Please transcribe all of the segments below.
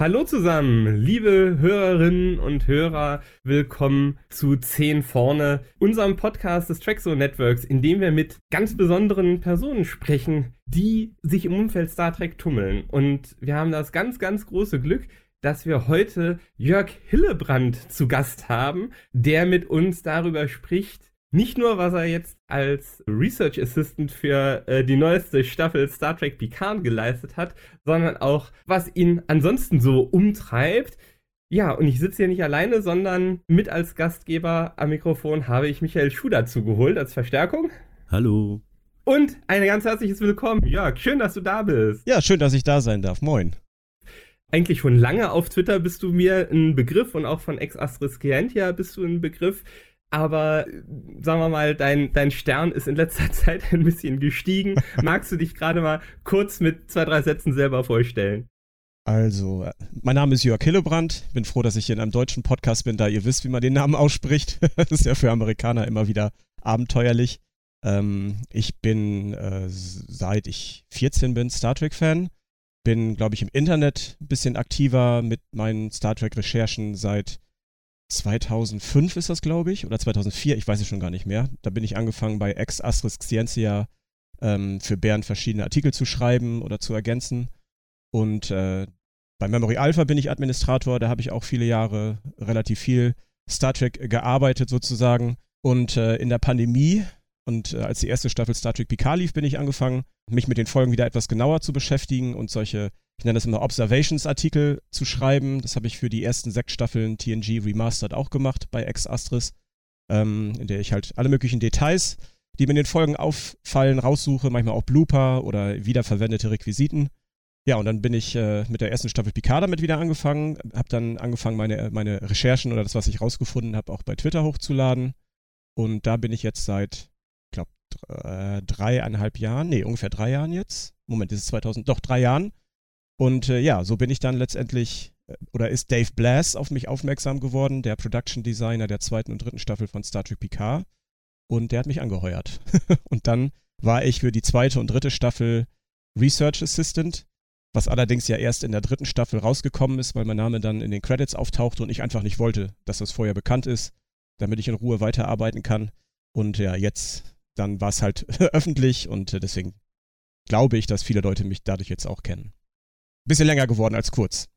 Hallo zusammen, liebe Hörerinnen und Hörer, willkommen zu 10 vorne, unserem Podcast des Trackzone Networks, in dem wir mit ganz besonderen Personen sprechen, die sich im Umfeld Star Trek tummeln. Und wir haben das ganz, ganz große Glück, dass wir heute Jörg Hillebrand zu Gast haben, der mit uns darüber spricht, nicht nur, was er jetzt als Research Assistant für äh, die neueste Staffel Star Trek Picard geleistet hat, sondern auch, was ihn ansonsten so umtreibt. Ja, und ich sitze hier nicht alleine, sondern mit als Gastgeber am Mikrofon habe ich Michael Schuh dazu geholt als Verstärkung. Hallo. Und ein ganz herzliches Willkommen, Jörg. Schön, dass du da bist. Ja, schön, dass ich da sein darf. Moin. Eigentlich schon lange auf Twitter bist du mir ein Begriff und auch von Ex-Astris Scientia bist du ein Begriff aber sagen wir mal, dein, dein Stern ist in letzter Zeit ein bisschen gestiegen. Magst du dich gerade mal kurz mit zwei, drei Sätzen selber vorstellen? Also, mein Name ist Jörg Hillebrand. Bin froh, dass ich hier in einem deutschen Podcast bin, da ihr wisst, wie man den Namen ausspricht. das ist ja für Amerikaner immer wieder abenteuerlich. Ähm, ich bin äh, seit ich 14 bin Star Trek-Fan. Bin, glaube ich, im Internet ein bisschen aktiver mit meinen Star Trek-Recherchen seit 2005 ist das, glaube ich, oder 2004, ich weiß es schon gar nicht mehr. Da bin ich angefangen bei Ex Astris Scientia ähm, für Bären verschiedene Artikel zu schreiben oder zu ergänzen. Und äh, bei Memory Alpha bin ich Administrator, da habe ich auch viele Jahre relativ viel Star Trek gearbeitet sozusagen. Und äh, in der Pandemie und äh, als die erste Staffel Star Trek Picard lief, bin ich angefangen, mich mit den Folgen wieder etwas genauer zu beschäftigen und solche ich nenne das immer Observations-Artikel zu schreiben. Das habe ich für die ersten sechs Staffeln TNG Remastered auch gemacht bei Ex Astris, ähm, in der ich halt alle möglichen Details, die mir in den Folgen auffallen, raussuche, manchmal auch Blooper oder wiederverwendete Requisiten. Ja, und dann bin ich äh, mit der ersten Staffel Picard damit wieder angefangen, habe dann angefangen, meine, meine Recherchen oder das, was ich rausgefunden habe, auch bei Twitter hochzuladen. Und da bin ich jetzt seit, ich glaube, äh, dreieinhalb Jahren, nee, ungefähr drei Jahren jetzt. Moment, ist es 2000, doch drei Jahren und äh, ja, so bin ich dann letztendlich, äh, oder ist Dave Blass auf mich aufmerksam geworden, der Production Designer der zweiten und dritten Staffel von Star Trek Picard. Und der hat mich angeheuert. und dann war ich für die zweite und dritte Staffel Research Assistant, was allerdings ja erst in der dritten Staffel rausgekommen ist, weil mein Name dann in den Credits auftauchte und ich einfach nicht wollte, dass das vorher bekannt ist, damit ich in Ruhe weiterarbeiten kann. Und ja, jetzt, dann war es halt öffentlich und äh, deswegen glaube ich, dass viele Leute mich dadurch jetzt auch kennen bisschen länger geworden als kurz.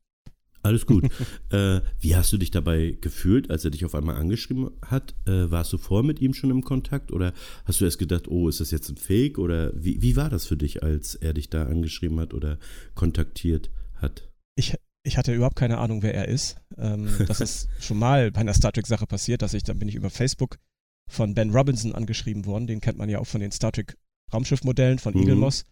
Alles gut. äh, wie hast du dich dabei gefühlt, als er dich auf einmal angeschrieben hat? Äh, warst du vor mit ihm schon im Kontakt oder hast du erst gedacht, oh, ist das jetzt ein Fake? Oder wie, wie war das für dich, als er dich da angeschrieben hat oder kontaktiert hat? Ich, ich hatte überhaupt keine Ahnung, wer er ist. Ähm, das ist schon mal bei einer Star Trek-Sache passiert, dass ich, dann bin ich über Facebook von Ben Robinson angeschrieben worden. Den kennt man ja auch von den Star Trek Raumschiffmodellen von mhm. Eagle Moss.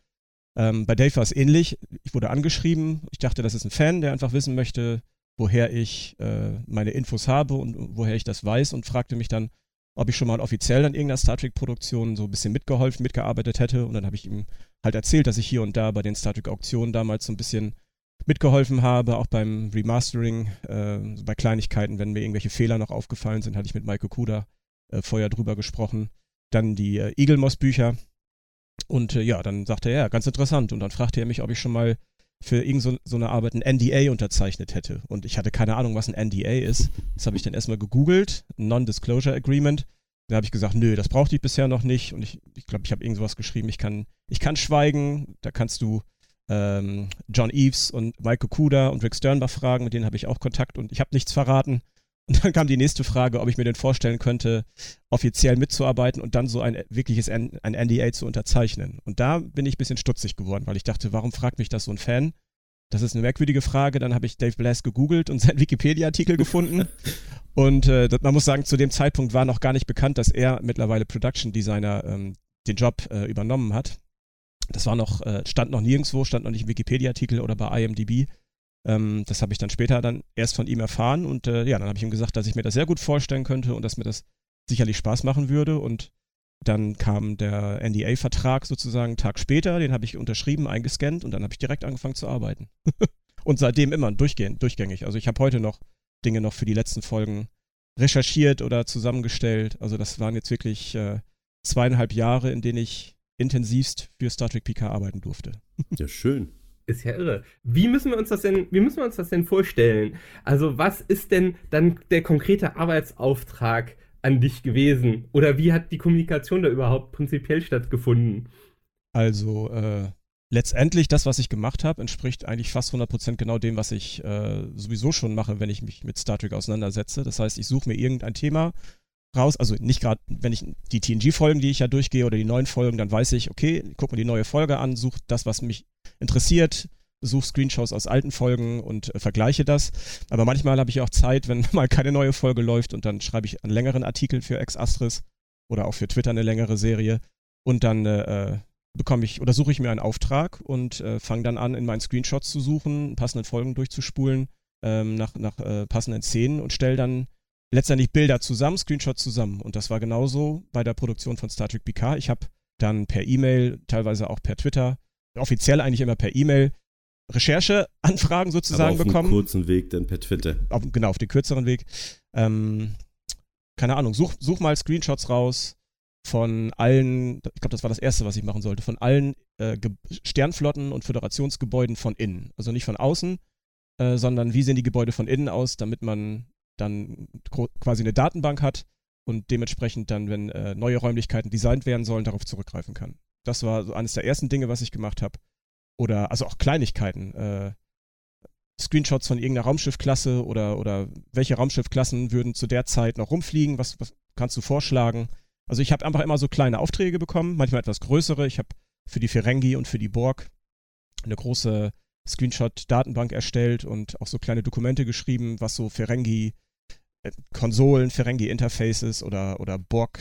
Ähm, bei Dave war es ähnlich. Ich wurde angeschrieben. Ich dachte, das ist ein Fan, der einfach wissen möchte, woher ich äh, meine Infos habe und woher ich das weiß und fragte mich dann, ob ich schon mal offiziell an irgendeiner Star Trek-Produktion so ein bisschen mitgeholfen, mitgearbeitet hätte. Und dann habe ich ihm halt erzählt, dass ich hier und da bei den Star Trek-Auktionen damals so ein bisschen mitgeholfen habe, auch beim Remastering, äh, bei Kleinigkeiten, wenn mir irgendwelche Fehler noch aufgefallen sind, hatte ich mit Michael Kuda äh, vorher drüber gesprochen. Dann die äh, Eagle Moss Bücher, und äh, ja, dann sagte er, ja, ganz interessant. Und dann fragte er mich, ob ich schon mal für irgendeine so, so Arbeit ein NDA unterzeichnet hätte. Und ich hatte keine Ahnung, was ein NDA ist. Das habe ich dann erstmal gegoogelt, Non-Disclosure Agreement. Da habe ich gesagt, nö, das brauchte ich bisher noch nicht. Und ich glaube, ich, glaub, ich habe irgendwas geschrieben, ich kann, ich kann schweigen. Da kannst du ähm, John Eves und Michael Kuda und Rick Sternbach fragen, mit denen habe ich auch Kontakt und ich habe nichts verraten. Und dann kam die nächste Frage, ob ich mir denn vorstellen könnte, offiziell mitzuarbeiten und dann so ein wirkliches ein NDA zu unterzeichnen. Und da bin ich ein bisschen stutzig geworden, weil ich dachte, warum fragt mich das so ein Fan, das ist eine merkwürdige Frage. Dann habe ich Dave Blass gegoogelt und seinen Wikipedia-Artikel gefunden. Und äh, man muss sagen, zu dem Zeitpunkt war noch gar nicht bekannt, dass er mittlerweile Production Designer ähm, den Job äh, übernommen hat. Das war noch, äh, stand noch nirgendwo, stand noch nicht im Wikipedia-Artikel oder bei IMDb. Ähm, das habe ich dann später dann erst von ihm erfahren und äh, ja, dann habe ich ihm gesagt, dass ich mir das sehr gut vorstellen könnte und dass mir das sicherlich Spaß machen würde und dann kam der NDA-Vertrag sozusagen einen Tag später, den habe ich unterschrieben, eingescannt und dann habe ich direkt angefangen zu arbeiten. und seitdem immer durchgehend, durchgängig. Also ich habe heute noch Dinge noch für die letzten Folgen recherchiert oder zusammengestellt. Also das waren jetzt wirklich äh, zweieinhalb Jahre, in denen ich intensivst für Star Trek PK arbeiten durfte. Ja, schön. Ist ja irre. Wie müssen wir uns das denn, wie müssen wir uns das denn vorstellen? Also, was ist denn dann der konkrete Arbeitsauftrag an dich gewesen? Oder wie hat die Kommunikation da überhaupt prinzipiell stattgefunden? Also, äh, letztendlich das, was ich gemacht habe, entspricht eigentlich fast 100% genau dem, was ich äh, sowieso schon mache, wenn ich mich mit Star Trek auseinandersetze. Das heißt, ich suche mir irgendein Thema raus, also nicht gerade, wenn ich die TNG-Folgen, die ich ja durchgehe oder die neuen Folgen, dann weiß ich, okay, ich gucke mir die neue Folge an, suche das, was mich interessiert, suche Screenshots aus alten Folgen und äh, vergleiche das. Aber manchmal habe ich auch Zeit, wenn mal keine neue Folge läuft und dann schreibe ich einen längeren Artikel für Ex Astris oder auch für Twitter eine längere Serie und dann äh, bekomme ich oder suche ich mir einen Auftrag und äh, fange dann an, in meinen Screenshots zu suchen, passenden Folgen durchzuspulen ähm, nach, nach äh, passenden Szenen und stelle dann letztendlich Bilder zusammen, Screenshots zusammen. Und das war genauso bei der Produktion von Star Trek PK. Ich habe dann per E-Mail, teilweise auch per Twitter, offiziell eigentlich immer per E-Mail, Rechercheanfragen sozusagen Aber auf bekommen. Auf kurzen Weg dann per Twitter. Auf, genau, auf den kürzeren Weg. Ähm, keine Ahnung, such, such mal Screenshots raus von allen, ich glaube, das war das Erste, was ich machen sollte, von allen äh, Sternflotten und Föderationsgebäuden von innen. Also nicht von außen, äh, sondern wie sehen die Gebäude von innen aus, damit man dann quasi eine Datenbank hat und dementsprechend dann, wenn äh, neue Räumlichkeiten designt werden sollen, darauf zurückgreifen kann. Das war so eines der ersten Dinge, was ich gemacht habe. Oder also auch Kleinigkeiten. Äh, Screenshots von irgendeiner Raumschiffklasse oder, oder welche Raumschiffklassen würden zu der Zeit noch rumfliegen, was, was kannst du vorschlagen? Also ich habe einfach immer so kleine Aufträge bekommen, manchmal etwas größere. Ich habe für die Ferengi und für die Borg eine große Screenshot-Datenbank erstellt und auch so kleine Dokumente geschrieben, was so Ferengi Konsolen, Ferengi-Interfaces oder, oder Borg,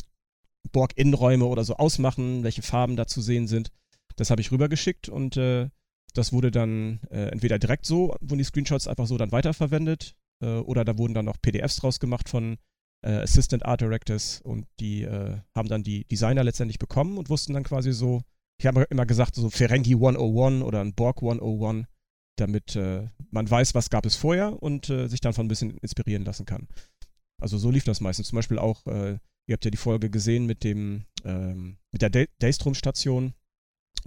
Borg-Innenräume oder so ausmachen, welche Farben da zu sehen sind. Das habe ich rübergeschickt und äh, das wurde dann äh, entweder direkt so, wurden die Screenshots einfach so dann weiterverwendet, äh, oder da wurden dann auch PDFs draus gemacht von äh, Assistant Art Directors und die äh, haben dann die Designer letztendlich bekommen und wussten dann quasi so, ich habe immer gesagt, so Ferengi 101 oder ein Borg 101, damit äh, man weiß, was gab es vorher und äh, sich dann von ein bisschen inspirieren lassen kann. Also so lief das meistens. Zum Beispiel auch, äh, ihr habt ja die Folge gesehen mit dem, ähm, mit der Daystrom-Station.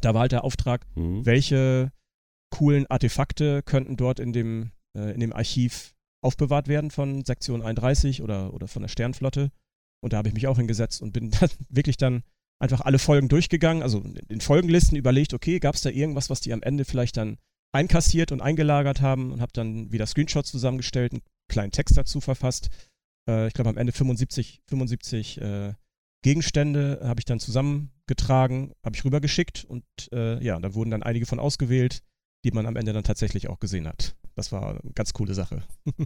Da war halt der Auftrag, mhm. welche coolen Artefakte könnten dort in dem, äh, in dem Archiv aufbewahrt werden von Sektion 31 oder, oder von der Sternflotte. Und da habe ich mich auch hingesetzt und bin dann wirklich dann einfach alle Folgen durchgegangen, also in Folgenlisten überlegt, okay, gab es da irgendwas, was die am Ende vielleicht dann einkassiert und eingelagert haben und habe dann wieder Screenshots zusammengestellt, einen kleinen Text dazu verfasst. Äh, ich glaube am Ende 75, 75 äh, Gegenstände habe ich dann zusammengetragen, habe ich rübergeschickt und äh, ja, da wurden dann einige von ausgewählt, die man am Ende dann tatsächlich auch gesehen hat. Das war eine ganz coole Sache.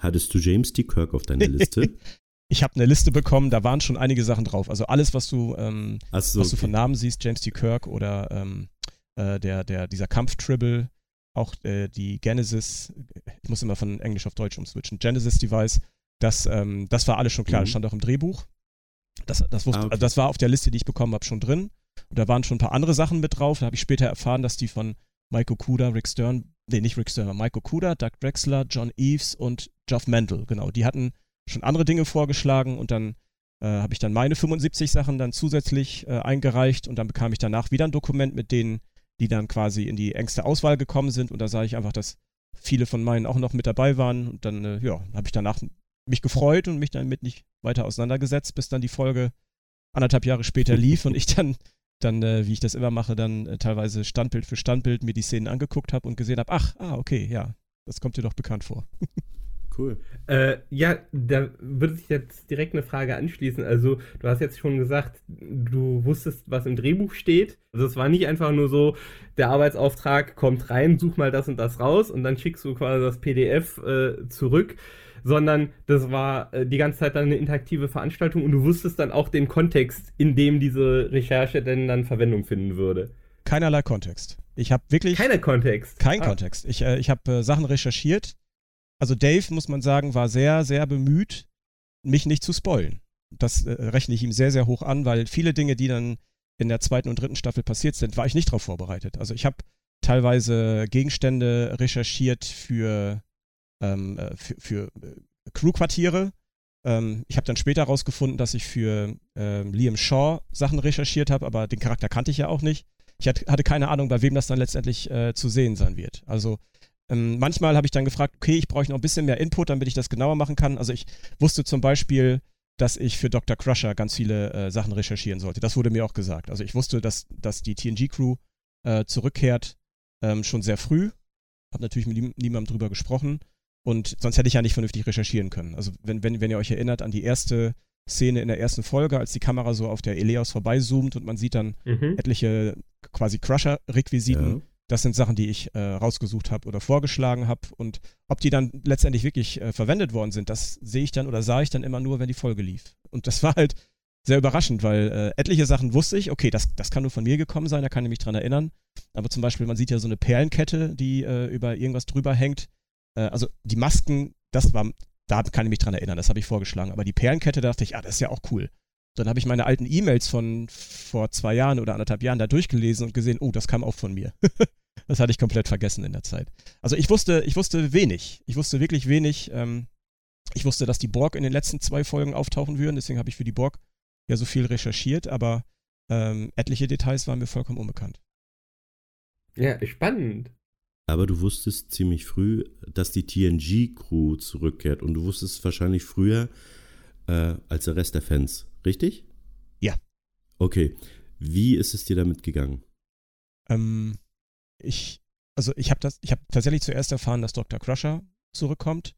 Hattest du James T. Kirk auf deiner Liste? ich habe eine Liste bekommen, da waren schon einige Sachen drauf. Also alles, was du, ähm, so, was okay. du von Namen siehst, James T. Kirk oder ähm, äh, der, der, dieser Kampf-Tribble, auch äh, die Genesis, ich muss immer von Englisch auf Deutsch umswitchen, Genesis-Device, das, ähm, das war alles schon klar, mhm. das stand auch im Drehbuch. Das, das, wusste, ah, okay. also das war auf der Liste, die ich bekommen habe, schon drin. Und da waren schon ein paar andere Sachen mit drauf. Da habe ich später erfahren, dass die von Mike Okuda, Rick Stern, nee, nicht Rick Stern, Mike Okuda, Doug Drexler, John Eves und Geoff Mendel, genau. Die hatten schon andere Dinge vorgeschlagen und dann äh, habe ich dann meine 75 Sachen dann zusätzlich äh, eingereicht und dann bekam ich danach wieder ein Dokument mit denen, die dann quasi in die engste Auswahl gekommen sind und da sah ich einfach, dass viele von meinen auch noch mit dabei waren und dann, äh, ja, habe ich danach mich gefreut und mich damit nicht weiter auseinandergesetzt, bis dann die Folge anderthalb Jahre später lief und ich dann, dann äh, wie ich das immer mache, dann äh, teilweise Standbild für Standbild mir die Szenen angeguckt habe und gesehen habe, ach, ah, okay, ja, das kommt dir doch bekannt vor. Cool. Äh, ja, da würde sich jetzt direkt eine Frage anschließen. Also, du hast jetzt schon gesagt, du wusstest, was im Drehbuch steht. Also, es war nicht einfach nur so, der Arbeitsauftrag kommt rein, such mal das und das raus und dann schickst du quasi das PDF äh, zurück, sondern das war äh, die ganze Zeit dann eine interaktive Veranstaltung und du wusstest dann auch den Kontext, in dem diese Recherche denn dann Verwendung finden würde. Keinerlei Kontext. Ich habe wirklich. Keiner Kontext. Kein ah. Kontext. Ich, äh, ich habe äh, Sachen recherchiert, also Dave, muss man sagen, war sehr, sehr bemüht, mich nicht zu spoilen. Das äh, rechne ich ihm sehr, sehr hoch an, weil viele Dinge, die dann in der zweiten und dritten Staffel passiert sind, war ich nicht darauf vorbereitet. Also ich habe teilweise Gegenstände recherchiert für, ähm, äh, für, für äh, Crewquartiere. Ähm, ich habe dann später herausgefunden, dass ich für ähm, Liam Shaw Sachen recherchiert habe, aber den Charakter kannte ich ja auch nicht. Ich hatte keine Ahnung, bei wem das dann letztendlich äh, zu sehen sein wird. Also ähm, manchmal habe ich dann gefragt, okay, ich brauche noch ein bisschen mehr Input, damit ich das genauer machen kann. Also ich wusste zum Beispiel, dass ich für Dr. Crusher ganz viele äh, Sachen recherchieren sollte. Das wurde mir auch gesagt. Also ich wusste, dass, dass die TNG-Crew äh, zurückkehrt ähm, schon sehr früh. Habe natürlich mit niemandem drüber gesprochen. Und sonst hätte ich ja nicht vernünftig recherchieren können. Also wenn, wenn, wenn ihr euch erinnert an die erste Szene in der ersten Folge, als die Kamera so auf der Eleos vorbeizoomt und man sieht dann mhm. etliche quasi Crusher-Requisiten. Ja. Das sind Sachen, die ich äh, rausgesucht habe oder vorgeschlagen habe. Und ob die dann letztendlich wirklich äh, verwendet worden sind, das sehe ich dann oder sah ich dann immer nur, wenn die Folge lief. Und das war halt sehr überraschend, weil äh, etliche Sachen wusste ich, okay, das, das kann nur von mir gekommen sein, da kann ich mich dran erinnern. Aber zum Beispiel, man sieht ja so eine Perlenkette, die äh, über irgendwas drüber hängt. Äh, also die Masken, das war, da kann ich mich dran erinnern, das habe ich vorgeschlagen. Aber die Perlenkette, da dachte ich, ah, das ist ja auch cool. Dann habe ich meine alten E-Mails von vor zwei Jahren oder anderthalb Jahren da durchgelesen und gesehen, oh, das kam auch von mir. Das hatte ich komplett vergessen in der Zeit. Also ich wusste, ich wusste wenig. Ich wusste wirklich wenig. Ähm, ich wusste, dass die Borg in den letzten zwei Folgen auftauchen würden, deswegen habe ich für die Borg ja so viel recherchiert, aber ähm, etliche Details waren mir vollkommen unbekannt. Ja, spannend. Aber du wusstest ziemlich früh, dass die TNG-Crew zurückkehrt und du wusstest wahrscheinlich früher äh, als der Rest der Fans, richtig? Ja. Okay. Wie ist es dir damit gegangen? Ähm, ich, also ich habe das, ich habe tatsächlich zuerst erfahren, dass Dr. Crusher zurückkommt.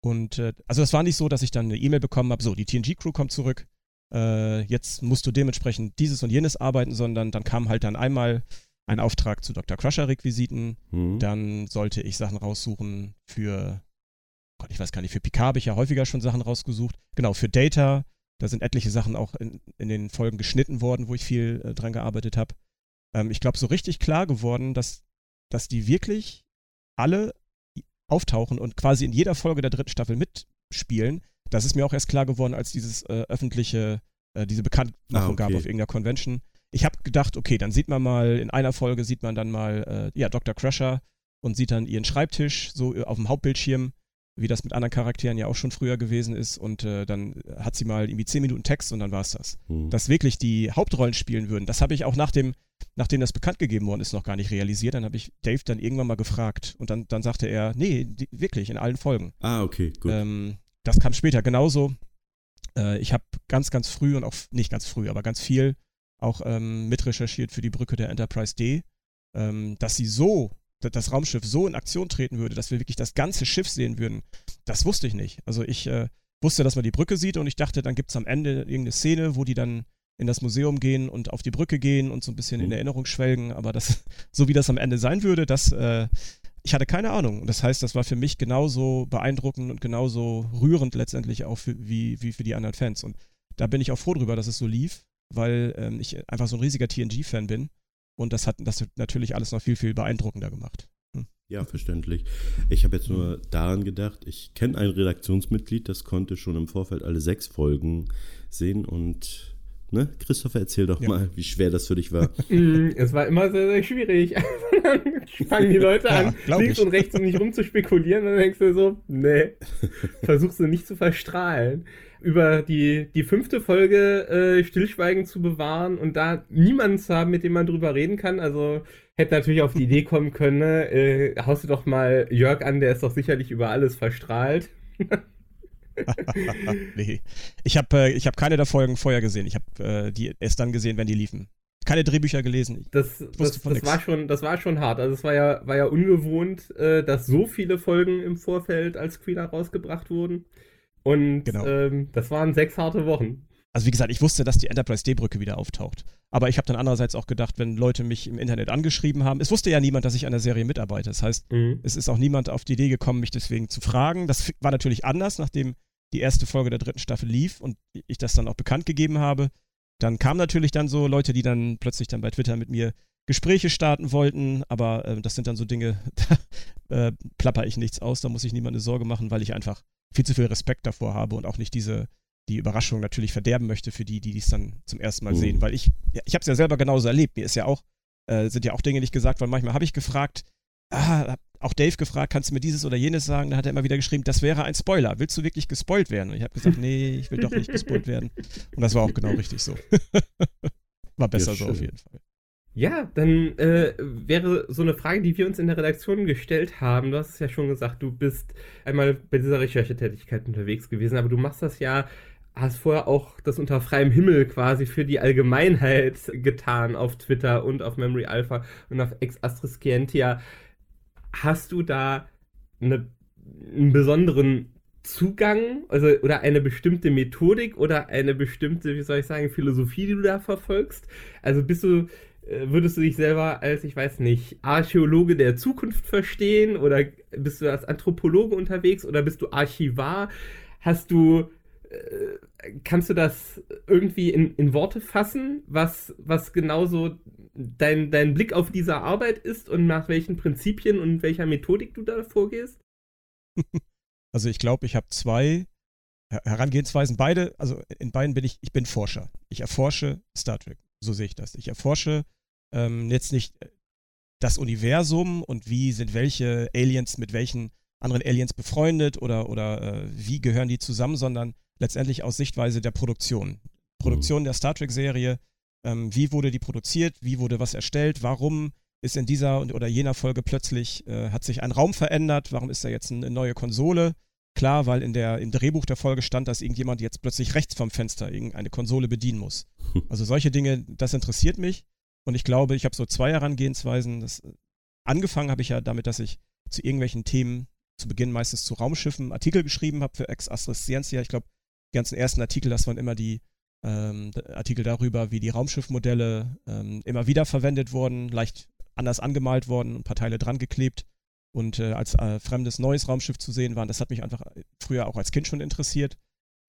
Und äh, also es war nicht so, dass ich dann eine E-Mail bekommen habe, so, die TNG-Crew kommt zurück, äh, jetzt musst du dementsprechend dieses und jenes arbeiten, sondern dann kam halt dann einmal ein Auftrag zu Dr. Crusher-Requisiten, mhm. dann sollte ich Sachen raussuchen für, Gott, ich weiß gar nicht, für Picard habe ich ja häufiger schon Sachen rausgesucht. Genau, für Data, da sind etliche Sachen auch in, in den Folgen geschnitten worden, wo ich viel äh, dran gearbeitet habe ähm, ich glaube, so richtig klar geworden, dass, dass die wirklich alle auftauchen und quasi in jeder Folge der dritten Staffel mitspielen. Das ist mir auch erst klar geworden, als dieses äh, öffentliche, äh, diese Bekanntmachung ah, okay. gab auf irgendeiner Convention. Ich habe gedacht, okay, dann sieht man mal, in einer Folge sieht man dann mal, äh, ja, Dr. Crusher und sieht dann ihren Schreibtisch so äh, auf dem Hauptbildschirm wie das mit anderen Charakteren ja auch schon früher gewesen ist. Und äh, dann hat sie mal irgendwie 10 Minuten Text und dann war es das. Mhm. Dass wirklich die Hauptrollen spielen würden, das habe ich auch nach dem, nachdem das bekannt gegeben worden ist, noch gar nicht realisiert. Dann habe ich Dave dann irgendwann mal gefragt und dann, dann sagte er, nee, die, wirklich, in allen Folgen. Ah, okay, gut. Ähm, das kam später genauso. Äh, ich habe ganz, ganz früh und auch, nicht ganz früh, aber ganz viel auch ähm, mitrecherchiert für die Brücke der Enterprise D, ähm, dass sie so das Raumschiff so in Aktion treten würde, dass wir wirklich das ganze Schiff sehen würden, das wusste ich nicht. Also ich äh, wusste, dass man die Brücke sieht und ich dachte, dann gibt es am Ende irgendeine Szene, wo die dann in das Museum gehen und auf die Brücke gehen und so ein bisschen mhm. in Erinnerung schwelgen, aber das, so wie das am Ende sein würde, das, äh, ich hatte keine Ahnung. Das heißt, das war für mich genauso beeindruckend und genauso rührend letztendlich auch für, wie, wie für die anderen Fans. Und da bin ich auch froh drüber, dass es so lief, weil ähm, ich einfach so ein riesiger TNG-Fan bin und das hat das natürlich alles noch viel, viel beeindruckender gemacht. Hm. Ja, verständlich. Ich habe jetzt nur daran gedacht, ich kenne ein Redaktionsmitglied, das konnte schon im Vorfeld alle sechs Folgen sehen und Ne? Christopher, erzähl doch ja. mal, wie schwer das für dich war. Mm, es war immer sehr, sehr schwierig. dann fangen die Leute ja, an, links ich. und rechts um mich rum zu spekulieren und dann denkst du so, nee, versuchst du nicht zu verstrahlen über die, die fünfte Folge äh, Stillschweigen zu bewahren und da niemanden zu haben, mit dem man drüber reden kann. Also hätte natürlich auf die Idee kommen können, ne? äh, haust du doch mal Jörg an, der ist doch sicherlich über alles verstrahlt. nee. Ich habe äh, hab keine der Folgen vorher gesehen. Ich habe äh, die erst dann gesehen, wenn die liefen. keine Drehbücher gelesen. Das, das, das war schon, das war schon hart. Also es war ja, war ja ungewohnt, äh, dass so viele Folgen im Vorfeld als Screener rausgebracht wurden. Und genau. ähm, das waren sechs harte Wochen. Also wie gesagt, ich wusste, dass die Enterprise D-Brücke wieder auftaucht. Aber ich habe dann andererseits auch gedacht, wenn Leute mich im Internet angeschrieben haben, es wusste ja niemand, dass ich an der Serie mitarbeite. Das heißt, mhm. es ist auch niemand auf die Idee gekommen, mich deswegen zu fragen. Das war natürlich anders, nachdem die erste Folge der dritten Staffel lief und ich das dann auch bekannt gegeben habe. Dann kamen natürlich dann so Leute, die dann plötzlich dann bei Twitter mit mir Gespräche starten wollten, aber äh, das sind dann so Dinge, da äh, plapper ich nichts aus, da muss ich niemand eine Sorge machen, weil ich einfach viel zu viel Respekt davor habe und auch nicht diese die Überraschung natürlich verderben möchte für die, die dies dann zum ersten Mal mhm. sehen. Weil ich, ja, ich habe es ja selber genauso erlebt. Mir ist ja auch, äh, sind ja auch Dinge nicht gesagt, weil manchmal habe ich gefragt, ah, auch Dave gefragt, kannst du mir dieses oder jenes sagen? Dann hat er immer wieder geschrieben, das wäre ein Spoiler. Willst du wirklich gespoilt werden? Und ich habe gesagt, nee, ich will doch nicht gespoilt werden. Und das war auch genau richtig so. war besser ja, so auf jeden Fall. Ja, dann äh, wäre so eine Frage, die wir uns in der Redaktion gestellt haben. Du hast es ja schon gesagt, du bist einmal bei dieser Recherchetätigkeit unterwegs gewesen, aber du machst das ja hast vorher auch das unter freiem Himmel quasi für die Allgemeinheit getan auf Twitter und auf Memory Alpha und auf Ex Astris Scientia. Hast du da eine, einen besonderen Zugang also, oder eine bestimmte Methodik oder eine bestimmte, wie soll ich sagen, Philosophie, die du da verfolgst? Also bist du, würdest du dich selber als, ich weiß nicht, Archäologe der Zukunft verstehen oder bist du als Anthropologe unterwegs oder bist du Archivar? Hast du äh, kannst du das irgendwie in, in Worte fassen, was, was genauso dein, dein Blick auf diese Arbeit ist und nach welchen Prinzipien und welcher Methodik du da vorgehst? Also ich glaube, ich habe zwei Herangehensweisen. Beide, also in beiden bin ich, ich bin Forscher. Ich erforsche Star Trek. So sehe ich das. Ich erforsche ähm, jetzt nicht äh, das Universum und wie sind welche Aliens mit welchen anderen Aliens befreundet oder, oder äh, wie gehören die zusammen, sondern letztendlich aus Sichtweise der Produktion. Produktion mhm. der Star Trek-Serie, ähm, wie wurde die produziert, wie wurde was erstellt, warum ist in dieser oder jener Folge plötzlich, äh, hat sich ein Raum verändert, warum ist da jetzt eine neue Konsole? Klar, weil in der, im Drehbuch der Folge stand, dass irgendjemand jetzt plötzlich rechts vom Fenster irgendeine Konsole bedienen muss. Also solche Dinge, das interessiert mich. Und ich glaube, ich habe so zwei Herangehensweisen. Das, äh, angefangen habe ich ja damit, dass ich zu irgendwelchen Themen, zu Beginn meistens zu Raumschiffen, Artikel geschrieben habe für Ex Astris Scientia. Ich glaube, die ganzen ersten Artikel, das waren immer die ähm, Artikel darüber, wie die Raumschiffmodelle ähm, immer wieder verwendet wurden, leicht anders angemalt worden, ein paar Teile dran geklebt und äh, als äh, fremdes neues Raumschiff zu sehen waren. Das hat mich einfach äh, früher auch als Kind schon interessiert.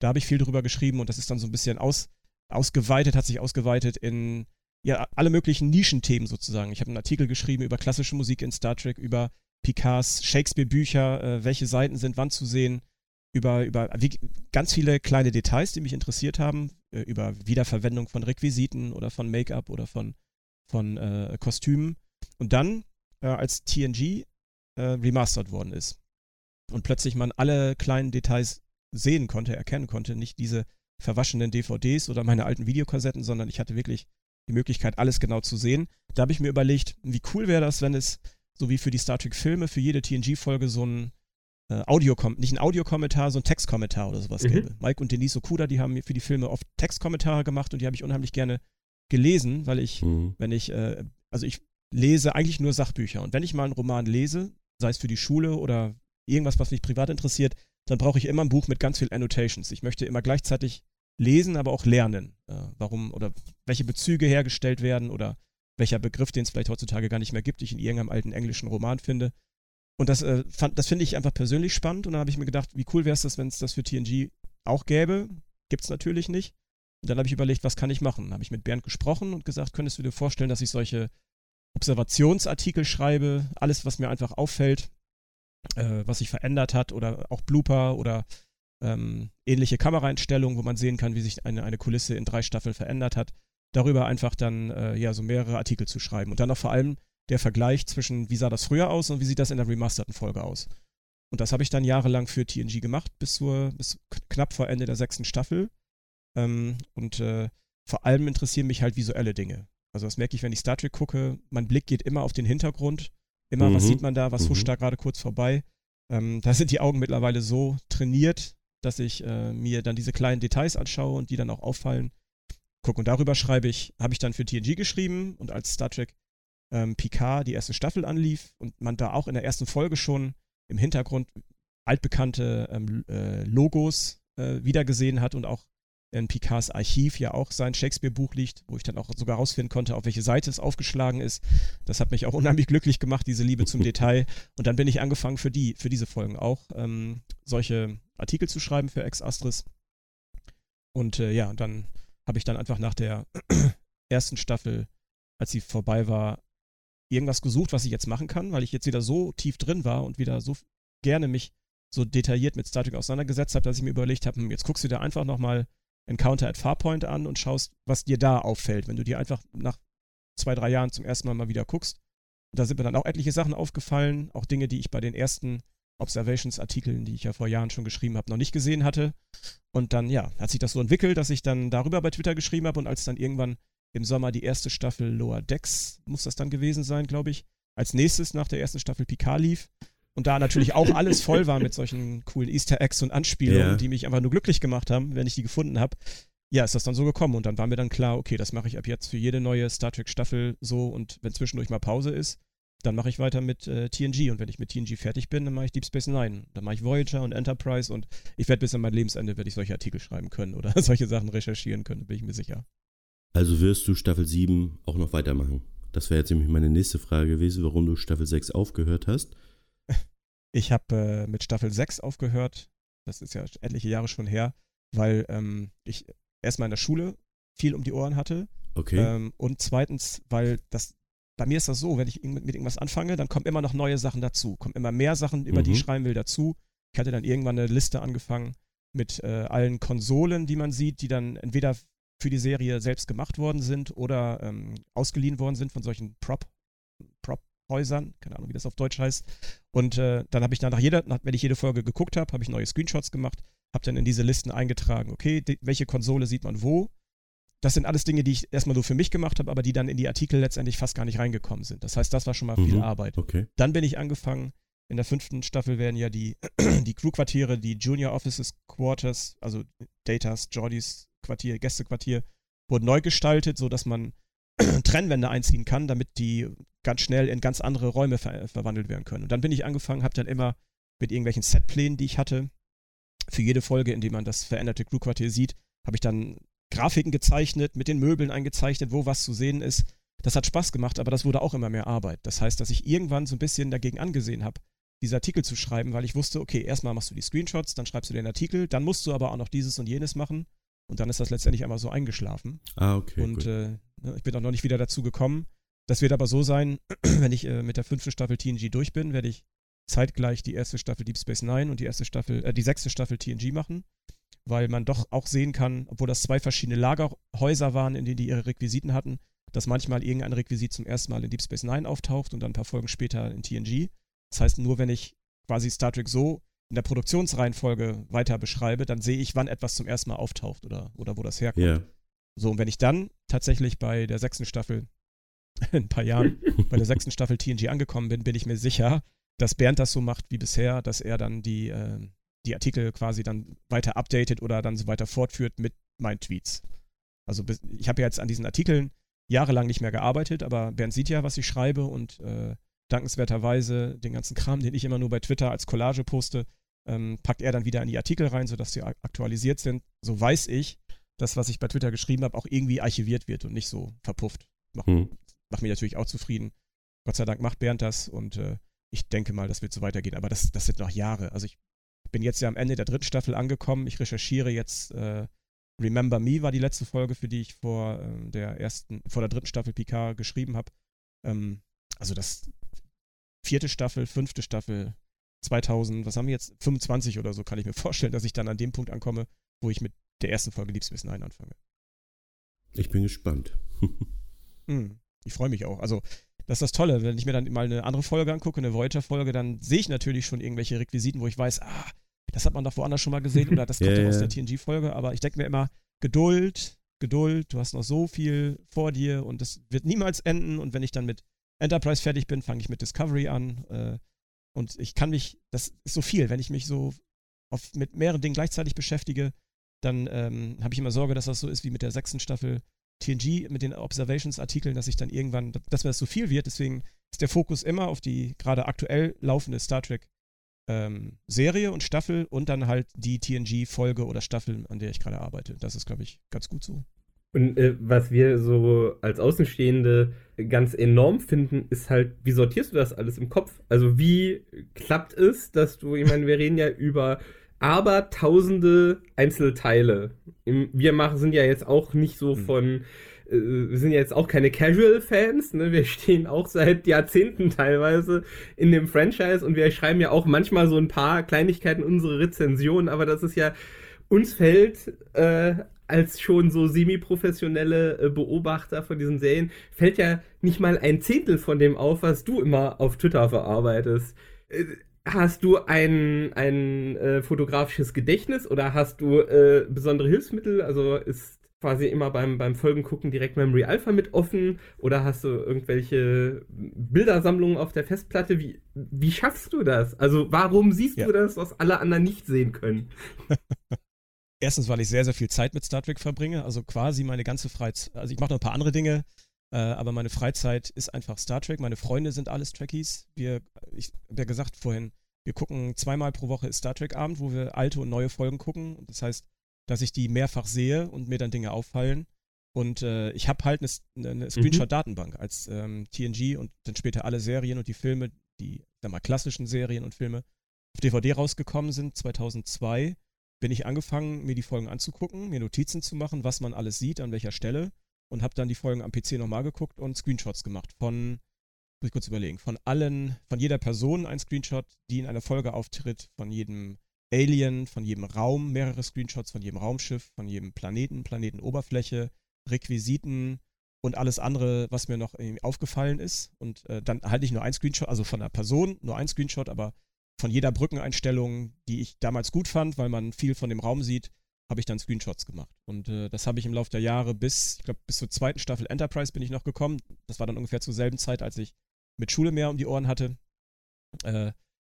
Da habe ich viel drüber geschrieben und das ist dann so ein bisschen aus, ausgeweitet, hat sich ausgeweitet in ja, alle möglichen Nischenthemen sozusagen. Ich habe einen Artikel geschrieben über klassische Musik in Star Trek, über Picards Shakespeare-Bücher, äh, welche Seiten sind wann zu sehen, über, über wie, ganz viele kleine Details, die mich interessiert haben, äh, über Wiederverwendung von Requisiten oder von Make-up oder von, von äh, Kostümen. Und dann, äh, als TNG äh, remastered worden ist und plötzlich man alle kleinen Details sehen konnte, erkennen konnte, nicht diese verwaschenen DVDs oder meine alten Videokassetten, sondern ich hatte wirklich die Möglichkeit, alles genau zu sehen. Da habe ich mir überlegt, wie cool wäre das, wenn es, so wie für die Star Trek-Filme, für jede TNG-Folge so ein äh, Audio nicht ein Audiokommentar, so ein Textkommentar oder sowas mhm. gäbe. Mike und Denise Okuda, die haben mir für die Filme oft Textkommentare gemacht und die habe ich unheimlich gerne gelesen, weil ich, mhm. wenn ich, äh, also ich lese eigentlich nur Sachbücher und wenn ich mal einen Roman lese, sei es für die Schule oder irgendwas, was mich privat interessiert, dann brauche ich immer ein Buch mit ganz viel Annotations. Ich möchte immer gleichzeitig lesen, aber auch lernen, äh, warum oder welche Bezüge hergestellt werden oder welcher Begriff, den es vielleicht heutzutage gar nicht mehr gibt, ich in irgendeinem alten englischen Roman finde. Und das, äh, das finde ich einfach persönlich spannend. Und dann habe ich mir gedacht, wie cool wäre es, wenn es das für TNG auch gäbe. Gibt es natürlich nicht. Und dann habe ich überlegt, was kann ich machen? Habe ich mit Bernd gesprochen und gesagt, könntest du dir vorstellen, dass ich solche Observationsartikel schreibe, alles, was mir einfach auffällt, äh, was sich verändert hat oder auch Blooper oder ähm, ähnliche Kameraeinstellungen, wo man sehen kann, wie sich eine, eine Kulisse in drei Staffeln verändert hat. Darüber einfach dann äh, ja so mehrere Artikel zu schreiben und dann auch vor allem der Vergleich zwischen, wie sah das früher aus und wie sieht das in der remasterten Folge aus. Und das habe ich dann jahrelang für TNG gemacht, bis, zur, bis knapp vor Ende der sechsten Staffel. Ähm, und äh, vor allem interessieren mich halt visuelle Dinge. Also das merke ich, wenn ich Star Trek gucke, mein Blick geht immer auf den Hintergrund. Immer, mhm. was sieht man da, was mhm. huscht da gerade kurz vorbei. Ähm, da sind die Augen mittlerweile so trainiert, dass ich äh, mir dann diese kleinen Details anschaue und die dann auch auffallen. gucke. Und darüber schreibe ich, habe ich dann für TNG geschrieben und als Star Trek ähm, Picard die erste Staffel anlief und man da auch in der ersten Folge schon im Hintergrund altbekannte ähm, äh, Logos äh, wiedergesehen hat und auch in Picards Archiv ja auch sein Shakespeare-Buch liegt, wo ich dann auch sogar rausfinden konnte, auf welche Seite es aufgeschlagen ist. Das hat mich auch unheimlich glücklich gemacht, diese Liebe zum Detail. Und dann bin ich angefangen für die, für diese Folgen auch ähm, solche Artikel zu schreiben für Ex Astris. Und äh, ja, dann habe ich dann einfach nach der ersten Staffel, als sie vorbei war, irgendwas gesucht, was ich jetzt machen kann, weil ich jetzt wieder so tief drin war und wieder so gerne mich so detailliert mit Star Trek auseinandergesetzt habe, dass ich mir überlegt habe, hm, jetzt guckst du dir einfach nochmal Encounter at Farpoint an und schaust, was dir da auffällt, wenn du dir einfach nach zwei, drei Jahren zum ersten Mal mal wieder guckst. Und da sind mir dann auch etliche Sachen aufgefallen, auch Dinge, die ich bei den ersten Observations-Artikeln, die ich ja vor Jahren schon geschrieben habe, noch nicht gesehen hatte. Und dann, ja, hat sich das so entwickelt, dass ich dann darüber bei Twitter geschrieben habe und als dann irgendwann im Sommer die erste Staffel Lower Decks, muss das dann gewesen sein, glaube ich, als nächstes nach der ersten Staffel Picard lief. Und da natürlich auch alles voll war mit solchen coolen Easter Eggs und Anspielungen, ja. die mich einfach nur glücklich gemacht haben, wenn ich die gefunden habe. Ja, ist das dann so gekommen und dann war mir dann klar, okay, das mache ich ab jetzt für jede neue Star Trek Staffel so und wenn zwischendurch mal Pause ist, dann mache ich weiter mit äh, TNG und wenn ich mit TNG fertig bin, dann mache ich Deep Space Nine, dann mache ich Voyager und Enterprise und ich werde bis an mein Lebensende werde ich solche Artikel schreiben können oder solche Sachen recherchieren können, bin ich mir sicher. Also wirst du Staffel 7 auch noch weitermachen? Das wäre jetzt nämlich meine nächste Frage gewesen, warum du Staffel 6 aufgehört hast. Ich habe äh, mit Staffel 6 aufgehört. Das ist ja etliche Jahre schon her, weil ähm, ich erstmal in der Schule viel um die Ohren hatte. Okay. Ähm, und zweitens, weil das bei mir ist das so, wenn ich mit irgendwas anfange, dann kommen immer noch neue Sachen dazu, kommen immer mehr Sachen, über mhm. die ich schreiben will, dazu. Ich hatte dann irgendwann eine Liste angefangen mit äh, allen Konsolen, die man sieht, die dann entweder für die Serie selbst gemacht worden sind oder ähm, ausgeliehen worden sind von solchen Prop, Prop-Häusern, keine Ahnung, wie das auf Deutsch heißt. Und äh, dann habe ich dann nach jeder, nach, wenn ich jede Folge geguckt habe, habe ich neue Screenshots gemacht, habe dann in diese Listen eingetragen, okay, die, welche Konsole sieht man wo. Das sind alles Dinge, die ich erstmal so für mich gemacht habe, aber die dann in die Artikel letztendlich fast gar nicht reingekommen sind. Das heißt, das war schon mal mhm, viel Arbeit. Okay. Dann bin ich angefangen, in der fünften Staffel werden ja die, die Crew-Quartiere, die Junior Offices Quarters, also Datas, Jordys Quartier, Gästequartier, wurden neu gestaltet, sodass man Trennwände einziehen kann, damit die ganz schnell in ganz andere Räume ver verwandelt werden können. Und dann bin ich angefangen, habe dann immer mit irgendwelchen Setplänen, die ich hatte, für jede Folge, in der man das veränderte Crewquartier sieht, habe ich dann Grafiken gezeichnet, mit den Möbeln eingezeichnet, wo was zu sehen ist. Das hat Spaß gemacht, aber das wurde auch immer mehr Arbeit. Das heißt, dass ich irgendwann so ein bisschen dagegen angesehen habe, diese Artikel zu schreiben, weil ich wusste, okay, erstmal machst du die Screenshots, dann schreibst du den Artikel, dann musst du aber auch noch dieses und jenes machen. Und dann ist das letztendlich einfach so eingeschlafen. Ah, okay. Und äh, ne, ich bin auch noch nicht wieder dazu gekommen. Das wird aber so sein, wenn ich äh, mit der fünften Staffel TNG durch bin, werde ich zeitgleich die erste Staffel Deep Space Nine und die erste Staffel, äh, die sechste Staffel TNG machen, weil man doch auch sehen kann, obwohl das zwei verschiedene Lagerhäuser waren, in denen die ihre Requisiten hatten, dass manchmal irgendein Requisit zum ersten Mal in Deep Space Nine auftaucht und dann ein paar Folgen später in TNG. Das heißt, nur wenn ich quasi Star Trek so in der Produktionsreihenfolge weiter beschreibe, dann sehe ich, wann etwas zum ersten Mal auftaucht oder, oder wo das herkommt. Yeah. So, und wenn ich dann tatsächlich bei der sechsten Staffel, in ein paar Jahren, bei der sechsten Staffel TNG angekommen bin, bin ich mir sicher, dass Bernd das so macht wie bisher, dass er dann die, äh, die Artikel quasi dann weiter updatet oder dann so weiter fortführt mit meinen Tweets. Also ich habe ja jetzt an diesen Artikeln jahrelang nicht mehr gearbeitet, aber Bernd sieht ja, was ich schreibe und äh, dankenswerterweise den ganzen Kram, den ich immer nur bei Twitter als Collage poste, ähm, packt er dann wieder in die Artikel rein, sodass sie aktualisiert sind. So weiß ich, dass was ich bei Twitter geschrieben habe, auch irgendwie archiviert wird und nicht so verpufft. Macht, hm. macht mich natürlich auch zufrieden. Gott sei Dank macht Bernd das und äh, ich denke mal, das wird so weitergehen. Aber das, das sind noch Jahre. Also ich bin jetzt ja am Ende der dritten Staffel angekommen. Ich recherchiere jetzt äh, Remember Me war die letzte Folge, für die ich vor äh, der ersten, vor der dritten Staffel Picard geschrieben habe. Ähm, also das vierte Staffel, fünfte Staffel, 2000, was haben wir jetzt? 25 oder so, kann ich mir vorstellen, dass ich dann an dem Punkt ankomme, wo ich mit der ersten Folge Liebes Wissen ein anfange. Ich bin gespannt. hm, ich freue mich auch. Also, das ist das Tolle. Wenn ich mir dann mal eine andere Folge angucke, eine Voyager-Folge, dann sehe ich natürlich schon irgendwelche Requisiten, wo ich weiß, ah, das hat man doch woanders schon mal gesehen oder das kommt ja, ja aus der TNG-Folge. Aber ich denke mir immer, Geduld, Geduld, du hast noch so viel vor dir und das wird niemals enden. Und wenn ich dann mit Enterprise fertig bin, fange ich mit Discovery an. Äh, und ich kann mich, das ist so viel, wenn ich mich so auf, mit mehreren Dingen gleichzeitig beschäftige, dann ähm, habe ich immer Sorge, dass das so ist wie mit der sechsten Staffel TNG, mit den Observations-Artikeln, dass ich dann irgendwann, dass mir das so viel wird. Deswegen ist der Fokus immer auf die gerade aktuell laufende Star Trek ähm, Serie und Staffel und dann halt die TNG-Folge oder Staffel, an der ich gerade arbeite. Das ist, glaube ich, ganz gut so. Und äh, was wir so als Außenstehende ganz enorm finden, ist halt, wie sortierst du das alles im Kopf? Also wie klappt es, dass du, ich meine, wir reden ja über aber tausende Einzelteile. Wir machen, sind ja jetzt auch nicht so hm. von, äh, wir sind ja jetzt auch keine Casual-Fans, ne? Wir stehen auch seit Jahrzehnten teilweise in dem Franchise und wir schreiben ja auch manchmal so ein paar Kleinigkeiten unsere Rezensionen, aber das ist ja, uns fällt äh, als schon so semi-professionelle äh, Beobachter von diesen Serien, fällt ja nicht mal ein Zehntel von dem auf, was du immer auf Twitter verarbeitest. Äh, hast du ein, ein äh, fotografisches Gedächtnis oder hast du äh, besondere Hilfsmittel? Also ist quasi immer beim, beim Folgengucken direkt Memory Alpha mit offen oder hast du irgendwelche Bildersammlungen auf der Festplatte? Wie, wie schaffst du das? Also warum siehst ja. du das, was alle anderen nicht sehen können? Erstens, weil ich sehr, sehr viel Zeit mit Star Trek verbringe. Also quasi meine ganze Freizeit. Also ich mache noch ein paar andere Dinge, äh, aber meine Freizeit ist einfach Star Trek. Meine Freunde sind alles Trekkies. Wir, ich habe ja gesagt vorhin, wir gucken zweimal pro Woche Star Trek Abend, wo wir alte und neue Folgen gucken. Das heißt, dass ich die mehrfach sehe und mir dann Dinge auffallen. Und äh, ich habe halt eine, eine mhm. Screenshot-Datenbank als ähm, TNG und dann später alle Serien und die Filme, die, sag mal, klassischen Serien und Filme auf DVD rausgekommen sind, 2002 bin ich angefangen, mir die Folgen anzugucken, mir Notizen zu machen, was man alles sieht, an welcher Stelle und habe dann die Folgen am PC nochmal geguckt und Screenshots gemacht von, muss ich kurz überlegen, von allen, von jeder Person ein Screenshot, die in einer Folge auftritt, von jedem Alien, von jedem Raum mehrere Screenshots, von jedem Raumschiff, von jedem Planeten, Planetenoberfläche, Requisiten und alles andere, was mir noch aufgefallen ist. Und äh, dann halte ich nur ein Screenshot, also von einer Person nur ein Screenshot, aber von jeder Brückeneinstellung, die ich damals gut fand, weil man viel von dem Raum sieht, habe ich dann Screenshots gemacht. Und äh, das habe ich im Laufe der Jahre bis, ich glaube, bis zur zweiten Staffel Enterprise bin ich noch gekommen. Das war dann ungefähr zur selben Zeit, als ich mit Schule mehr um die Ohren hatte. Äh,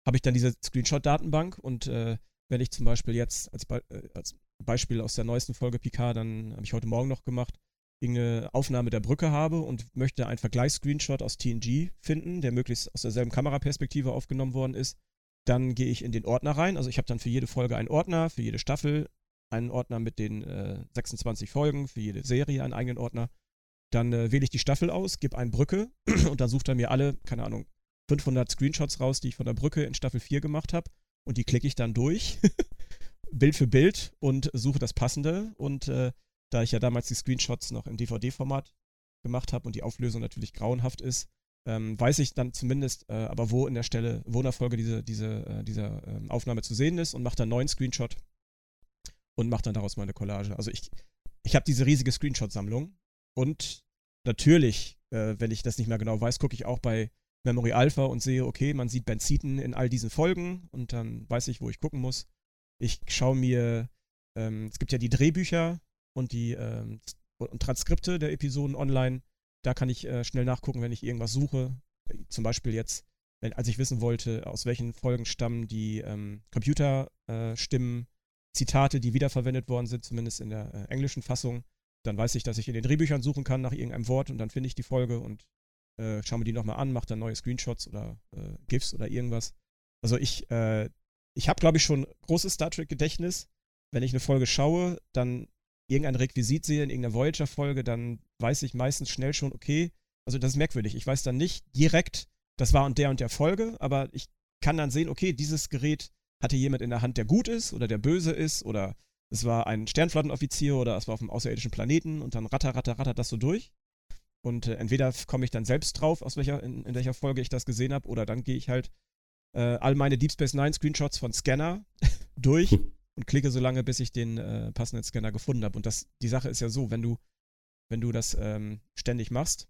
habe ich dann diese Screenshot-Datenbank und äh, wenn ich zum Beispiel jetzt als, Be äh, als Beispiel aus der neuesten Folge Picard, dann habe ich heute Morgen noch gemacht, irgendeine Aufnahme der Brücke habe und möchte einen Vergleichsscreenshot aus TNG finden, der möglichst aus derselben Kameraperspektive aufgenommen worden ist, dann gehe ich in den Ordner rein. Also ich habe dann für jede Folge einen Ordner, für jede Staffel einen Ordner mit den äh, 26 Folgen, für jede Serie einen eigenen Ordner. Dann äh, wähle ich die Staffel aus, gebe eine Brücke und dann sucht er mir alle, keine Ahnung, 500 Screenshots raus, die ich von der Brücke in Staffel 4 gemacht habe. Und die klicke ich dann durch, Bild für Bild und suche das passende. Und äh, da ich ja damals die Screenshots noch im DVD-Format gemacht habe und die Auflösung natürlich grauenhaft ist, ähm, weiß ich dann zumindest äh, aber, wo in der Stelle, wo in der Folge diese, diese, äh, diese ähm, Aufnahme zu sehen ist und mache dann einen neuen Screenshot und mache dann daraus meine Collage. Also ich, ich habe diese riesige Screenshot-Sammlung und natürlich, äh, wenn ich das nicht mehr genau weiß, gucke ich auch bei Memory Alpha und sehe, okay, man sieht Benziten in all diesen Folgen und dann weiß ich, wo ich gucken muss. Ich schaue mir, ähm, es gibt ja die Drehbücher und die ähm, und Transkripte der Episoden online da kann ich äh, schnell nachgucken, wenn ich irgendwas suche. Zum Beispiel jetzt, wenn, als ich wissen wollte, aus welchen Folgen stammen die ähm, Computerstimmen, äh, Zitate, die wiederverwendet worden sind, zumindest in der äh, englischen Fassung. Dann weiß ich, dass ich in den Drehbüchern suchen kann nach irgendeinem Wort und dann finde ich die Folge und äh, schaue mir die nochmal an, mache dann neue Screenshots oder äh, GIFs oder irgendwas. Also ich, äh, ich habe, glaube ich, schon großes Star Trek-Gedächtnis. Wenn ich eine Folge schaue, dann irgendein Requisit sehe in irgendeiner Voyager-Folge, dann weiß ich meistens schnell schon, okay, also das ist merkwürdig. Ich weiß dann nicht direkt, das war und der und der Folge, aber ich kann dann sehen, okay, dieses Gerät hatte jemand in der Hand, der gut ist oder der böse ist oder es war ein Sternflottenoffizier oder es war auf einem außerirdischen Planeten und dann ratter, ratter, ratter das so durch. Und äh, entweder komme ich dann selbst drauf, aus welcher, in, in welcher Folge ich das gesehen habe, oder dann gehe ich halt äh, all meine Deep Space Nine Screenshots von Scanner durch und klicke so lange, bis ich den äh, passenden Scanner gefunden habe. Und das, die Sache ist ja so, wenn du, wenn du das ähm, ständig machst,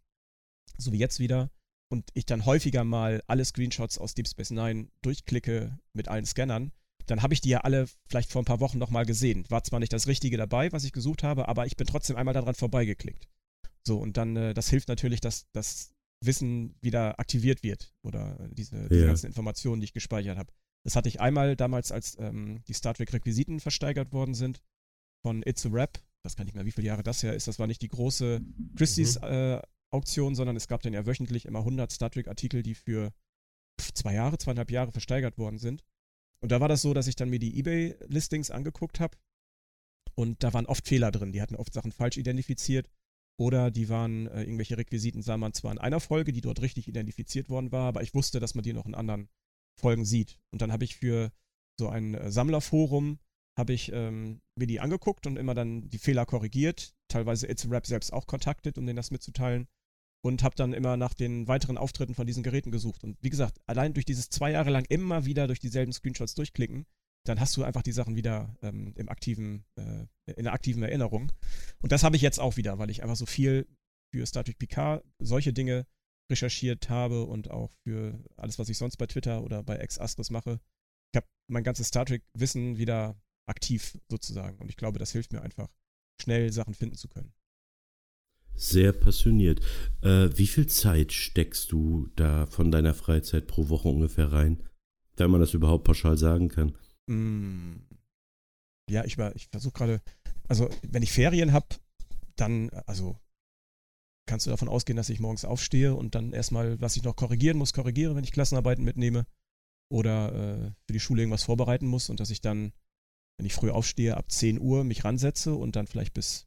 so wie jetzt wieder, und ich dann häufiger mal alle Screenshots aus Deep Space Nine durchklicke mit allen Scannern, dann habe ich die ja alle vielleicht vor ein paar Wochen nochmal gesehen. War zwar nicht das Richtige dabei, was ich gesucht habe, aber ich bin trotzdem einmal daran vorbeigeklickt. So, und dann, äh, das hilft natürlich, dass das Wissen wieder aktiviert wird oder diese, diese ganzen Informationen, die ich gespeichert habe. Das hatte ich einmal damals, als ähm, die Star Trek-Requisiten versteigert worden sind. von It's a Rap. Das kann ich mehr, wie viele Jahre das her ist. Das war nicht die große Christie's mhm. äh, Auktion, sondern es gab dann ja wöchentlich immer 100 Star Trek Artikel, die für zwei Jahre, zweieinhalb Jahre versteigert worden sind. Und da war das so, dass ich dann mir die eBay-Listings angeguckt habe und da waren oft Fehler drin. Die hatten oft Sachen falsch identifiziert oder die waren äh, irgendwelche Requisiten, sah man zwar in einer Folge, die dort richtig identifiziert worden war, aber ich wusste, dass man die noch in anderen Folgen sieht. Und dann habe ich für so ein äh, Sammlerforum habe ich ähm, mir die angeguckt und immer dann die Fehler korrigiert, teilweise It's a Rap selbst auch kontaktet, um denen das mitzuteilen und habe dann immer nach den weiteren Auftritten von diesen Geräten gesucht. Und wie gesagt, allein durch dieses zwei Jahre lang immer wieder durch dieselben Screenshots durchklicken, dann hast du einfach die Sachen wieder ähm, im aktiven, äh, in der aktiven Erinnerung. Und das habe ich jetzt auch wieder, weil ich einfach so viel für Star Trek Picard solche Dinge recherchiert habe und auch für alles, was ich sonst bei Twitter oder bei Ex Astris mache. Ich habe mein ganzes Star Trek-Wissen wieder aktiv sozusagen. Und ich glaube, das hilft mir einfach, schnell Sachen finden zu können. Sehr passioniert. Äh, wie viel Zeit steckst du da von deiner Freizeit pro Woche ungefähr rein? Wenn man das überhaupt pauschal sagen kann. Mm. Ja, ich, ich versuche gerade, also wenn ich Ferien habe, dann, also kannst du davon ausgehen, dass ich morgens aufstehe und dann erstmal, was ich noch korrigieren muss, korrigiere, wenn ich Klassenarbeiten mitnehme oder äh, für die Schule irgendwas vorbereiten muss und dass ich dann, wenn ich früh aufstehe, ab 10 Uhr mich ransetze und dann vielleicht bis,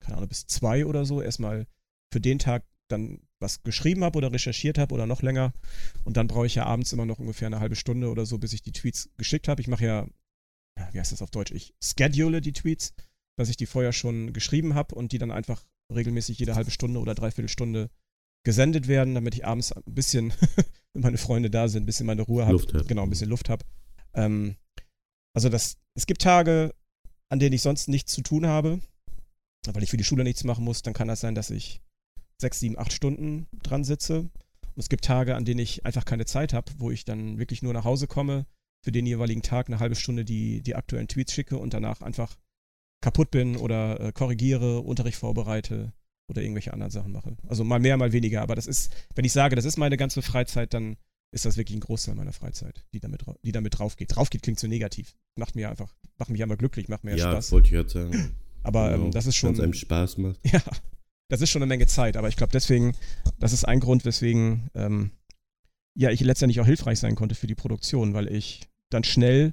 keine Ahnung, bis 2 oder so erstmal für den Tag dann was geschrieben habe oder recherchiert habe oder noch länger. Und dann brauche ich ja abends immer noch ungefähr eine halbe Stunde oder so, bis ich die Tweets geschickt habe. Ich mache ja, wie heißt das auf Deutsch? Ich schedule die Tweets, dass ich die vorher schon geschrieben habe und die dann einfach regelmäßig jede halbe Stunde oder dreiviertel Stunde gesendet werden, damit ich abends ein bisschen, wenn meine Freunde da sind, ein bisschen meine Ruhe habe. Genau, ein bisschen Luft habe. Ähm, also das, es gibt Tage, an denen ich sonst nichts zu tun habe, weil ich für die Schule nichts machen muss. Dann kann das sein, dass ich sechs, sieben, acht Stunden dran sitze. Und es gibt Tage, an denen ich einfach keine Zeit habe, wo ich dann wirklich nur nach Hause komme, für den jeweiligen Tag eine halbe Stunde die, die aktuellen Tweets schicke und danach einfach kaputt bin oder äh, korrigiere, Unterricht vorbereite oder irgendwelche anderen Sachen mache. Also mal mehr, mal weniger. Aber das ist, wenn ich sage, das ist meine ganze Freizeit, dann ist das wirklich ein Großteil meiner Freizeit, die damit, die damit drauf geht. Drauf geht klingt so negativ. Macht mir einfach, macht mich einfach glücklich, macht mir ja, Spaß. Ja, wollte ich jetzt sagen. Aber genau, ähm, das ist schon. Wenn es einem Spaß macht. Ja, das ist schon eine Menge Zeit, aber ich glaube deswegen, das ist ein Grund, weswegen ähm, ja ich letztendlich auch hilfreich sein konnte für die Produktion, weil ich dann schnell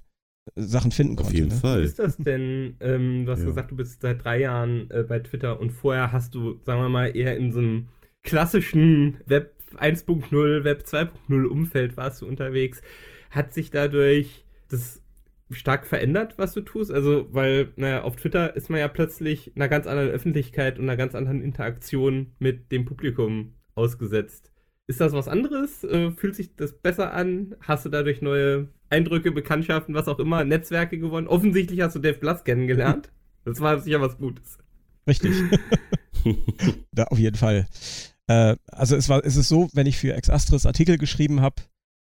Sachen finden konnte. Auf jeden ne? Fall. Ist das denn, ähm, du hast ja. gesagt, du bist seit drei Jahren äh, bei Twitter und vorher hast du, sagen wir mal, eher in so einem klassischen Web 1.0, Web 2.0 Umfeld warst du unterwegs. Hat sich dadurch das stark verändert, was du tust? Also, weil, naja, auf Twitter ist man ja plötzlich einer ganz anderen Öffentlichkeit und einer ganz anderen Interaktion mit dem Publikum ausgesetzt. Ist das was anderes? Äh, fühlt sich das besser an? Hast du dadurch neue Eindrücke, Bekanntschaften, was auch immer, Netzwerke gewonnen? Offensichtlich hast du Dave Blass kennengelernt. Das war sicher was Gutes. Richtig. da auf jeden Fall. Äh, also es war, es ist so, wenn ich für Ex Astris Artikel geschrieben habe,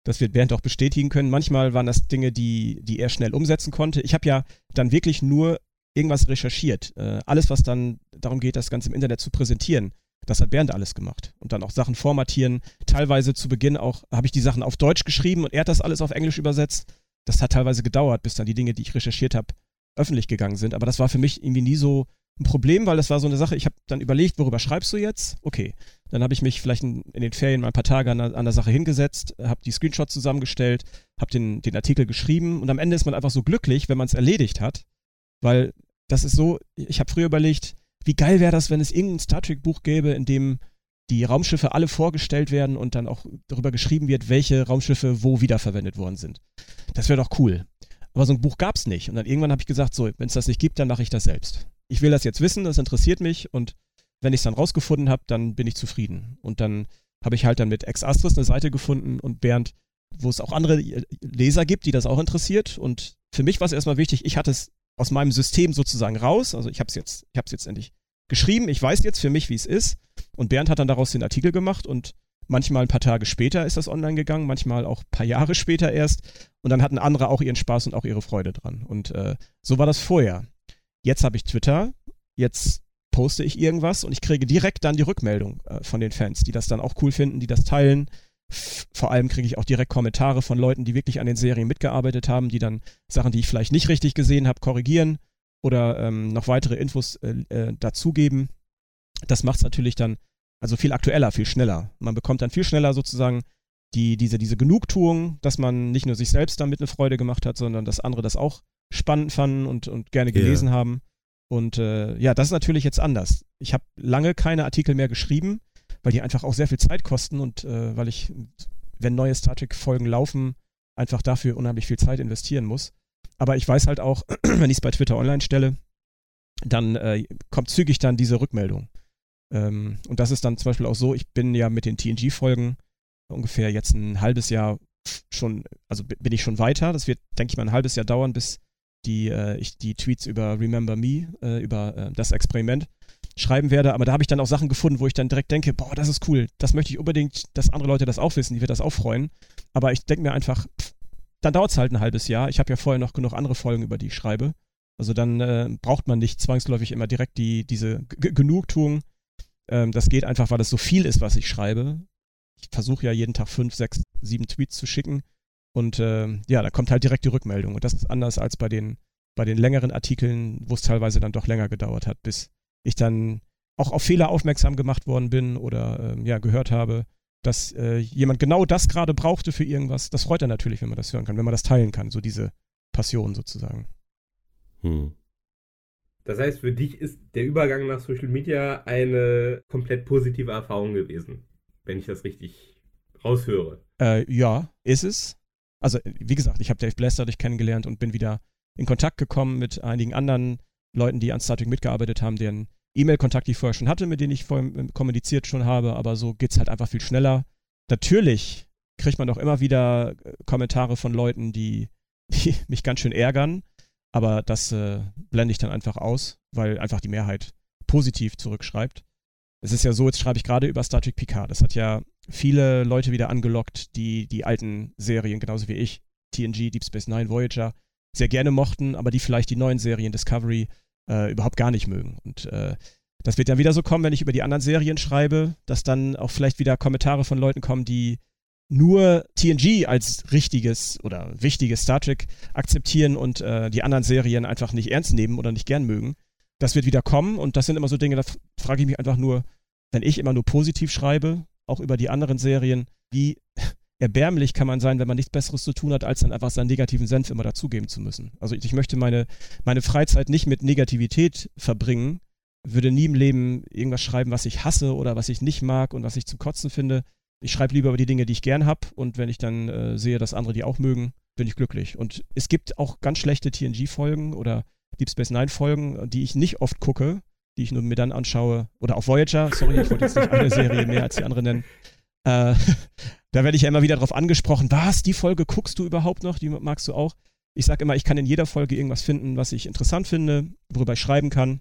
das wird Bernd auch bestätigen können. Manchmal waren das Dinge, die, die er schnell umsetzen konnte. Ich habe ja dann wirklich nur irgendwas recherchiert. Äh, alles, was dann darum geht, das Ganze im Internet zu präsentieren, das hat Bernd alles gemacht. Und dann auch Sachen formatieren. Teilweise zu Beginn auch habe ich die Sachen auf Deutsch geschrieben und er hat das alles auf Englisch übersetzt. Das hat teilweise gedauert, bis dann die Dinge, die ich recherchiert habe, öffentlich gegangen sind. Aber das war für mich irgendwie nie so ein Problem, weil das war so eine Sache, ich habe dann überlegt, worüber schreibst du jetzt? Okay. Dann habe ich mich vielleicht in, den Ferien mal ein paar Tage an, an der Sache hingesetzt, habe die Screenshots zusammengestellt, habe den, den Artikel geschrieben und am Ende ist man einfach so glücklich, wenn man es erledigt hat, weil das ist so, ich habe früher überlegt, wie geil wäre das, wenn es irgendein Star Trek Buch gäbe, in dem die Raumschiffe alle vorgestellt werden und dann auch darüber geschrieben wird, welche Raumschiffe wo wiederverwendet worden sind. Das wäre doch cool. Aber so ein Buch gab es nicht. Und dann irgendwann habe ich gesagt, so, wenn es das nicht gibt, dann mache ich das selbst ich will das jetzt wissen, das interessiert mich und wenn ich es dann rausgefunden habe, dann bin ich zufrieden. Und dann habe ich halt dann mit Ex Astris eine Seite gefunden und Bernd, wo es auch andere Leser gibt, die das auch interessiert. Und für mich war es erstmal wichtig, ich hatte es aus meinem System sozusagen raus. Also ich habe es jetzt, ich habe es jetzt endlich geschrieben. Ich weiß jetzt für mich, wie es ist. Und Bernd hat dann daraus den Artikel gemacht und manchmal ein paar Tage später ist das online gegangen, manchmal auch ein paar Jahre später erst. Und dann hatten andere auch ihren Spaß und auch ihre Freude dran. Und äh, so war das vorher. Jetzt habe ich Twitter, jetzt poste ich irgendwas und ich kriege direkt dann die Rückmeldung äh, von den Fans, die das dann auch cool finden, die das teilen. Vor allem kriege ich auch direkt Kommentare von Leuten, die wirklich an den Serien mitgearbeitet haben, die dann Sachen, die ich vielleicht nicht richtig gesehen habe, korrigieren oder ähm, noch weitere Infos äh, äh, dazugeben. Das macht es natürlich dann also viel aktueller, viel schneller. Man bekommt dann viel schneller sozusagen die, diese, diese Genugtuung, dass man nicht nur sich selbst damit eine Freude gemacht hat, sondern dass andere das auch spannend fanden und, und gerne gelesen yeah. haben. Und äh, ja, das ist natürlich jetzt anders. Ich habe lange keine Artikel mehr geschrieben, weil die einfach auch sehr viel Zeit kosten und äh, weil ich, wenn neue Star Trek-Folgen laufen, einfach dafür unheimlich viel Zeit investieren muss. Aber ich weiß halt auch, wenn ich es bei Twitter online stelle, dann äh, kommt zügig dann diese Rückmeldung. Ähm, und das ist dann zum Beispiel auch so, ich bin ja mit den TNG-Folgen ungefähr jetzt ein halbes Jahr schon, also bin ich schon weiter. Das wird, denke ich mal, ein halbes Jahr dauern, bis die, äh, ich die Tweets über Remember Me, äh, über äh, das Experiment schreiben werde. Aber da habe ich dann auch Sachen gefunden, wo ich dann direkt denke, boah, das ist cool, das möchte ich unbedingt, dass andere Leute das auch wissen, die wird das auch freuen. Aber ich denke mir einfach, pff, dann dauert es halt ein halbes Jahr. Ich habe ja vorher noch genug andere Folgen, über die ich schreibe. Also dann äh, braucht man nicht zwangsläufig immer direkt die, diese G Genugtuung. Ähm, das geht einfach, weil es so viel ist, was ich schreibe. Ich versuche ja jeden Tag fünf, sechs, sieben Tweets zu schicken. Und äh, ja, da kommt halt direkt die Rückmeldung. Und das ist anders als bei den, bei den längeren Artikeln, wo es teilweise dann doch länger gedauert hat, bis ich dann auch auf Fehler aufmerksam gemacht worden bin oder äh, ja, gehört habe, dass äh, jemand genau das gerade brauchte für irgendwas. Das freut er natürlich, wenn man das hören kann, wenn man das teilen kann, so diese Passion sozusagen. Hm. Das heißt, für dich ist der Übergang nach Social Media eine komplett positive Erfahrung gewesen, wenn ich das richtig raushöre. Äh, ja, ist es. Also, wie gesagt, ich habe Dave Blass dadurch kennengelernt und bin wieder in Kontakt gekommen mit einigen anderen Leuten, die an Star Trek mitgearbeitet haben, deren E-Mail-Kontakt, ich vorher schon hatte, mit denen ich vorher äh, kommuniziert schon habe, aber so geht es halt einfach viel schneller. Natürlich kriegt man auch immer wieder äh, Kommentare von Leuten, die, die mich ganz schön ärgern, aber das äh, blende ich dann einfach aus, weil einfach die Mehrheit positiv zurückschreibt. Es ist ja so, jetzt schreibe ich gerade über Star Trek Picard. Das hat ja viele Leute wieder angelockt, die die alten Serien, genauso wie ich, TNG, Deep Space Nine, Voyager, sehr gerne mochten, aber die vielleicht die neuen Serien Discovery äh, überhaupt gar nicht mögen. Und äh, das wird dann wieder so kommen, wenn ich über die anderen Serien schreibe, dass dann auch vielleicht wieder Kommentare von Leuten kommen, die nur TNG als richtiges oder wichtiges Star Trek akzeptieren und äh, die anderen Serien einfach nicht ernst nehmen oder nicht gern mögen. Das wird wieder kommen und das sind immer so Dinge, da frage ich mich einfach nur, wenn ich immer nur positiv schreibe, auch über die anderen Serien, wie erbärmlich kann man sein, wenn man nichts Besseres zu tun hat, als dann einfach seinen negativen Senf immer dazugeben zu müssen. Also ich möchte meine, meine Freizeit nicht mit Negativität verbringen, würde nie im Leben irgendwas schreiben, was ich hasse oder was ich nicht mag und was ich zum Kotzen finde. Ich schreibe lieber über die Dinge, die ich gern habe und wenn ich dann äh, sehe, dass andere die auch mögen, bin ich glücklich. Und es gibt auch ganz schlechte TNG-Folgen oder Deep Space Nine-Folgen, die ich nicht oft gucke, die ich nur mir dann anschaue. Oder auch Voyager, sorry, ich wollte jetzt nicht eine Serie mehr als die andere nennen. Äh, da werde ich ja immer wieder darauf angesprochen, was, die Folge guckst du überhaupt noch, die magst du auch. Ich sage immer, ich kann in jeder Folge irgendwas finden, was ich interessant finde, worüber ich schreiben kann.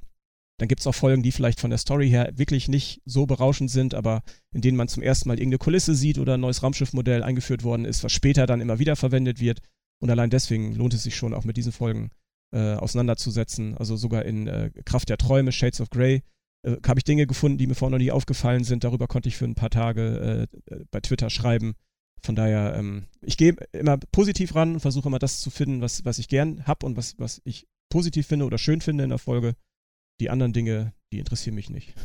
Dann gibt es auch Folgen, die vielleicht von der Story her wirklich nicht so berauschend sind, aber in denen man zum ersten Mal irgendeine Kulisse sieht oder ein neues Raumschiffmodell eingeführt worden ist, was später dann immer wieder verwendet wird. Und allein deswegen lohnt es sich schon auch mit diesen Folgen äh, auseinanderzusetzen. Also sogar in äh, Kraft der Träume, Shades of Grey, äh, habe ich Dinge gefunden, die mir vorher noch nie aufgefallen sind. Darüber konnte ich für ein paar Tage äh, äh, bei Twitter schreiben. Von daher, ähm, ich gehe immer positiv ran und versuche immer das zu finden, was, was ich gern habe und was, was ich positiv finde oder schön finde in der Folge. Die anderen Dinge, die interessieren mich nicht.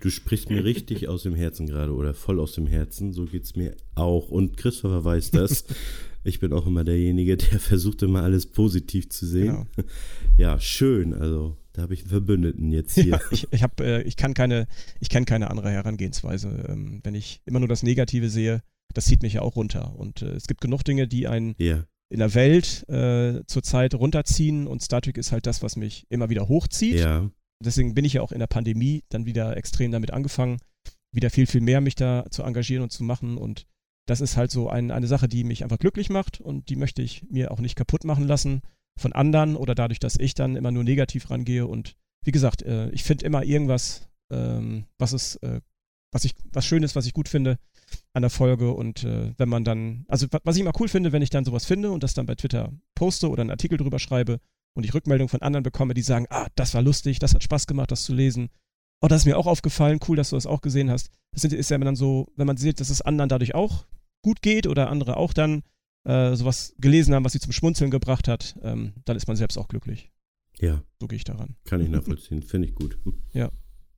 Du sprichst mir richtig aus dem Herzen gerade oder voll aus dem Herzen. So geht es mir auch. Und Christopher weiß das. Ich bin auch immer derjenige, der versucht immer alles positiv zu sehen. Genau. Ja, schön. Also da habe ich einen Verbündeten jetzt hier. Ja, ich, ich, hab, äh, ich kann keine, ich kenne keine andere Herangehensweise. Ähm, wenn ich immer nur das Negative sehe, das zieht mich ja auch runter. Und äh, es gibt genug Dinge, die einen ja. in der Welt äh, zurzeit runterziehen. Und Star Trek ist halt das, was mich immer wieder hochzieht. Ja. Deswegen bin ich ja auch in der Pandemie dann wieder extrem damit angefangen, wieder viel, viel mehr mich da zu engagieren und zu machen. Und das ist halt so ein, eine Sache, die mich einfach glücklich macht und die möchte ich mir auch nicht kaputt machen lassen von anderen oder dadurch, dass ich dann immer nur negativ rangehe. Und wie gesagt, äh, ich finde immer irgendwas, ähm, was es, äh, was ich, was schön ist, was ich gut finde an der Folge. Und äh, wenn man dann, also was ich immer cool finde, wenn ich dann sowas finde und das dann bei Twitter poste oder einen Artikel drüber schreibe und ich Rückmeldung von anderen bekomme, die sagen, ah, das war lustig, das hat Spaß gemacht, das zu lesen. Oh, das ist mir auch aufgefallen, cool, dass du das auch gesehen hast. Das ist ja dann so, wenn man sieht, dass es anderen dadurch auch gut geht oder andere auch dann äh, sowas gelesen haben, was sie zum Schmunzeln gebracht hat, ähm, dann ist man selbst auch glücklich. Ja. So gehe ich daran. Kann ich nachvollziehen. Finde ich gut. Ja.